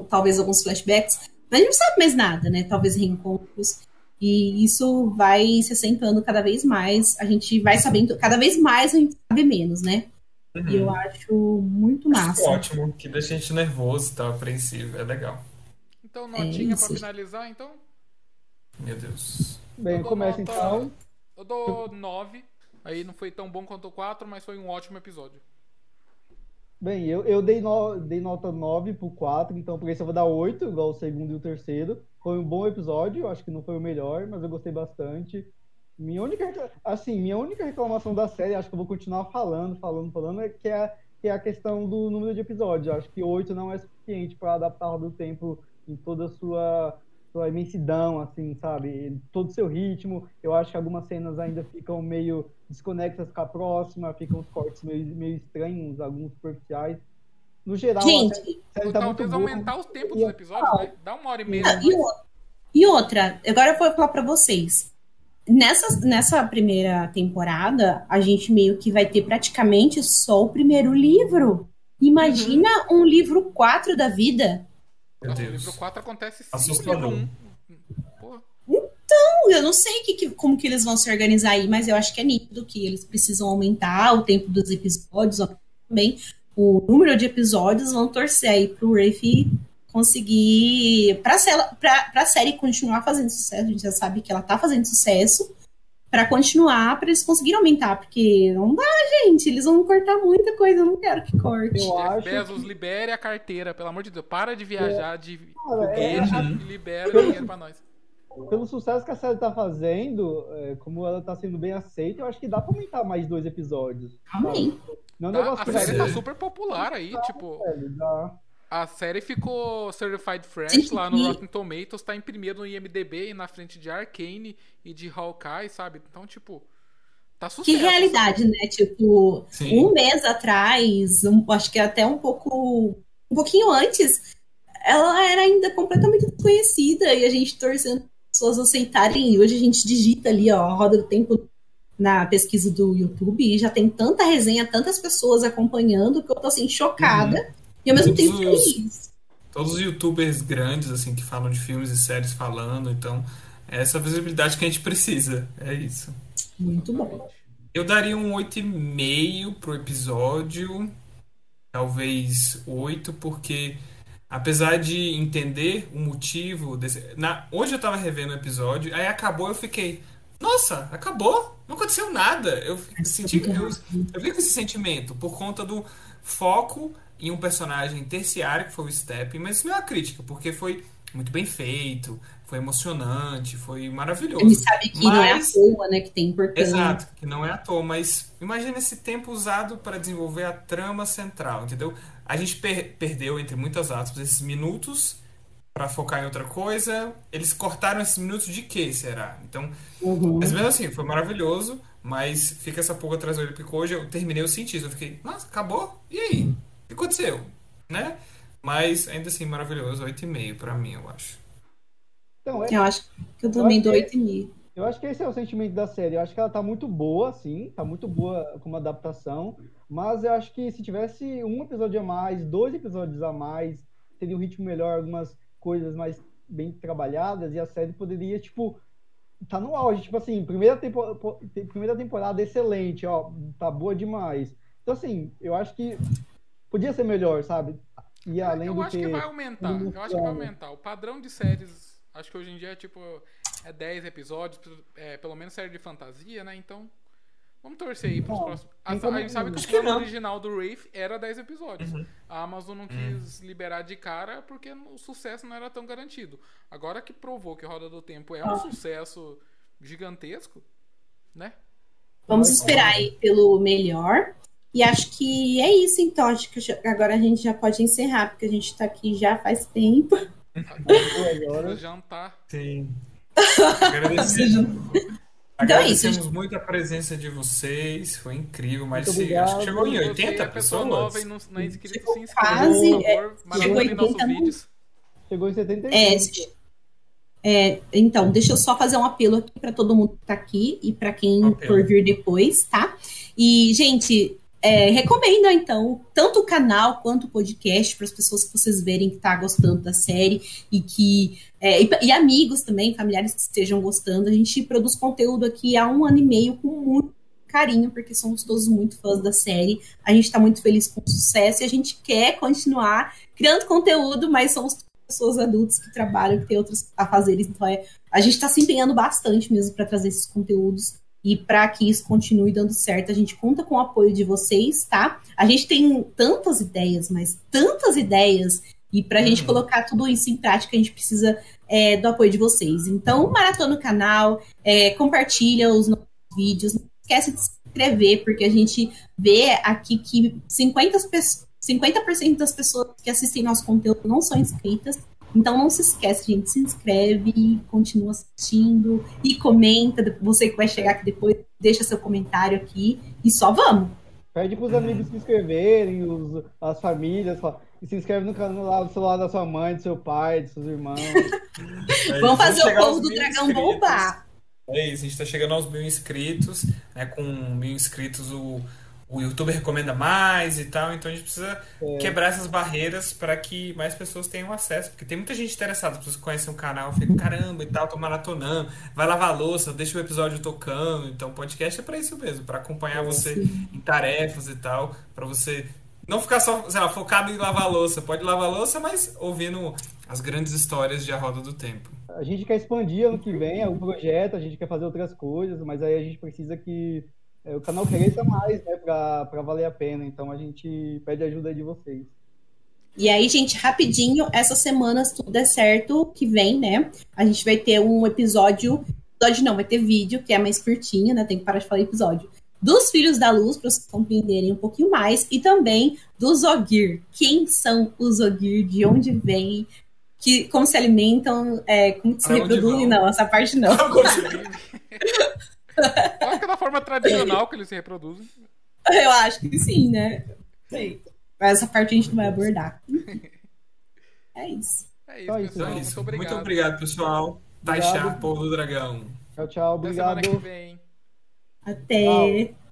talvez alguns flashbacks. Mas a gente não sabe mais nada, né? Talvez reencontros. E isso vai se assentando cada vez mais. A gente vai sabendo, cada vez mais a gente sabe menos, né? Uhum. E eu acho muito massa. Acho ótimo, que deixa a gente nervoso e tá, apreensivo. É legal. Então, notinha é pra finalizar, então? Meu Deus. Bem, começa nota... então. Eu dou 9. Aí não foi tão bom quanto o 4, mas foi um ótimo episódio. Bem, eu, eu dei, no, dei nota 9 pro 4, então por isso eu vou dar 8, igual o segundo e o terceiro. Foi um bom episódio, acho que não foi o melhor, mas eu gostei bastante. Minha única, assim, minha única reclamação da série, acho que eu vou continuar falando, falando, falando, é que é, que é a questão do número de episódios. Acho que 8 não é suficiente para adaptar o tempo em toda a sua, sua imensidão, assim, sabe? Todo o seu ritmo. Eu acho que algumas cenas ainda ficam meio desconexas com a próxima, ficam os cortes meio, meio estranhos, alguns superficiais. No geral, Gente, a série tá talvez aumentar o tempo dos episódios, né? Dá uma hora e meia. e, outra, agora eu vou falar pra vocês. Nessa, nessa primeira temporada, a gente meio que vai ter praticamente só o primeiro livro. Imagina uhum. um livro 4 da vida. Meu Deus. O livro 4 acontece sim. Assustador. Então, eu não sei que, que, como que eles vão se organizar aí, mas eu acho que é nítido que eles precisam aumentar o tempo dos episódios, também o número de episódios, vão torcer aí pro Rafe conseguir, pra, pra, pra série continuar fazendo sucesso, a gente já sabe que ela tá fazendo sucesso, para continuar, para eles conseguirem aumentar, porque não dá, gente, eles vão cortar muita coisa, eu não quero que corte. Eu acho Bezos, que- libere a carteira, pelo amor de Deus. Para de viajar de Cara, é- foguete e libera o dinheiro pra nós. pelo sucesso que a série tá fazendo, é, como ela tá sendo bem aceita, eu acho que dá pra aumentar mais dois episódios. Amém. Não é um Tá? A série tá super popular aí, tipo. velho, dá. A série ficou Certified Fresh lá no Rotten Tomatoes, tá em primeiro no IMDB e na frente de Arcane e de Hawkeye, sabe? Então, tipo, tá sucesso. Que realidade, né? Tipo, Sim. um mês atrás, um- acho que até um pouco. Um pouquinho antes, ela era ainda completamente desconhecida e a gente torcendo as pessoas aceitarem. E hoje a gente digita ali, ó, a roda do tempo na pesquisa do YouTube e já tem tanta resenha, tantas pessoas acompanhando que eu tô assim, chocada e ao mesmo Todos tempo os- feliz. Todos os youtubers grandes, assim, que falam de filmes e séries falando, então, é essa visibilidade que a gente precisa. É isso. Muito bom. Eu daria um 8,5 pro episódio. Talvez 8, porque apesar de entender o motivo desse. Na... Hoje eu tava revendo o episódio, aí acabou eu fiquei. Nossa, acabou? Não aconteceu nada. Eu senti. Eu, eu vi com esse sentimento por conta do foco em um personagem terciário, que foi o Step, mas isso não é uma crítica, porque foi muito bem feito, foi emocionante, foi maravilhoso. Gente sabe que não é à Mas- toa, né? Que tem importância. Exato, que não é à toa, mas imagina esse tempo usado para desenvolver a trama central, entendeu? A gente per- perdeu, entre muitas aspas, esses minutos para focar em outra coisa. Eles cortaram esses minutos de quê, será? Então, Uhum. mas mesmo assim, foi maravilhoso, mas fica essa pulga atrás do olho, porque hoje eu terminei o sentido. Eu fiquei, nossa, acabou? E aí? O que aconteceu? Né? Mas ainda assim, maravilhoso, 8,5 para mim, eu acho. Então, é, Eu acho que eu também Eu dou acho que- 8,5. Eu acho que esse é o sentimento da série. Eu acho que ela tá muito boa, sim, tá muito boa como adaptação, mas eu acho que se tivesse um episódio a mais, dois episódios a mais, teria um ritmo melhor, algumas coisas mais bem trabalhadas e a série poderia, tipo, tá no auge, tipo assim, primeira, tempo, po- te- primeira temporada excelente, ó, tá boa demais. Então, assim, eu acho que podia ser melhor, sabe? E além eu do acho que vai aumentar. Eu acho que vai aumentar. O padrão de séries, acho que hoje em dia é tipo é 10 episódios, é, pelo menos série de fantasia, né? Então, vamos torcer aí pros Bom, próximos. A, a gente sabe que o plano não. original do Wraith era 10 episódios. A Amazon não quis liberar de cara porque o sucesso não era tão garantido. Agora que provou que Roda do Tempo é um sucesso gigantesco, né? Vamos esperar aí pelo melhor. E acho que é isso, então. Acho que agora a gente já pode encerrar, porque a gente tá aqui já faz tempo. Vou jantar. Sim. Agradecemos. Então é isso, Agradecemos muito a presença de vocês, foi incrível, mas se- acho que chegou em Você 80 é pessoa nova pessoas. e não, não é inscrito, Chegou se inscreva, quase, por favor. chegou Maravilhe em nossos 80 vídeos. Chegou em 75. É, é, então, deixa eu só fazer um apelo aqui para todo mundo que tá aqui e para quem Apelo. for vir depois, tá? E, gente, é, recomenda então tanto o canal quanto o podcast para as pessoas que vocês verem que tá gostando da série e que é, e, e amigos também, familiares que estejam gostando. A gente produz conteúdo aqui há um ano e meio com muito carinho, porque somos todos muito fãs da série. A gente tá muito feliz com o sucesso e a gente quer continuar criando conteúdo, mas somos pessoas adultas que trabalham, que têm outros afazeres. Então, é, a gente está se empenhando bastante mesmo para trazer esses conteúdos e para que isso continue dando certo. A gente conta com o apoio de vocês, tá? A gente tem tantas ideias, mas tantas ideias. E para a gente Uhum. colocar tudo isso em prática, a gente precisa é, do apoio de vocês. Então, maratona o canal, é, compartilha os nossos vídeos, não esquece de se inscrever, porque a gente vê aqui que 50, pe- 50% das pessoas que assistem nosso conteúdo não são inscritas. Então não se esquece, gente, se inscreve e continua assistindo e comenta. Você que vai chegar aqui depois, deixa seu comentário aqui e só vamos. Pede pros amigos se inscreverem, os, as famílias, fala, e se inscreve no canal lá do celular da sua mãe, do seu pai, dos seus irmãos. É, Vamos fazer o chegar aos povo do dragão inscritos. bombar. É isso, a gente tá chegando aos mil inscritos, né? Com mil inscritos o, o YouTube recomenda mais e tal, então a gente precisa quebrar essas barreiras para que mais pessoas tenham acesso, porque tem muita gente interessada, as pessoas que conhecem o canal, ficam, caramba e tal, tô maratonando, vai lavar louça, deixa o episódio tocando, então o podcast é para isso mesmo, para acompanhar você em tarefas e tal, para você não ficar só, sei lá, focado em lavar louça, pode lavar louça, mas ouvindo, as grandes histórias de A Roda do Tempo. A gente quer expandir ano que vem o projeto, a gente quer fazer outras coisas, mas aí a gente precisa que é, o canal cresça mais, né, pra, pra valer a pena. Então a gente pede ajuda de vocês. E aí, gente, rapidinho, essas semanas tudo der certo, que vem, né? A gente vai ter um episódio. Episódio não, vai ter vídeo, que é mais curtinho, né? Tem que parar de falar episódio. Dos Filhos da Luz, para vocês compreenderem um pouquinho mais. E também dos Ogir. Quem são os Ogir? De onde vêm? Que, como se alimentam? É, como se reproduzem? Não, essa parte não. Acho que é da forma tradicional que eles se reproduzem. Eu acho que sim, né? Sei. Mas essa parte a gente não vai abordar. É isso. É isso, Só isso, pessoal. Então é Muito isso. obrigado. Muito obrigado, pessoal. Obrigado. Taixar, povo do dragão. Tchau, tchau. Até semana Obrigado. que vem. Até. Tchau.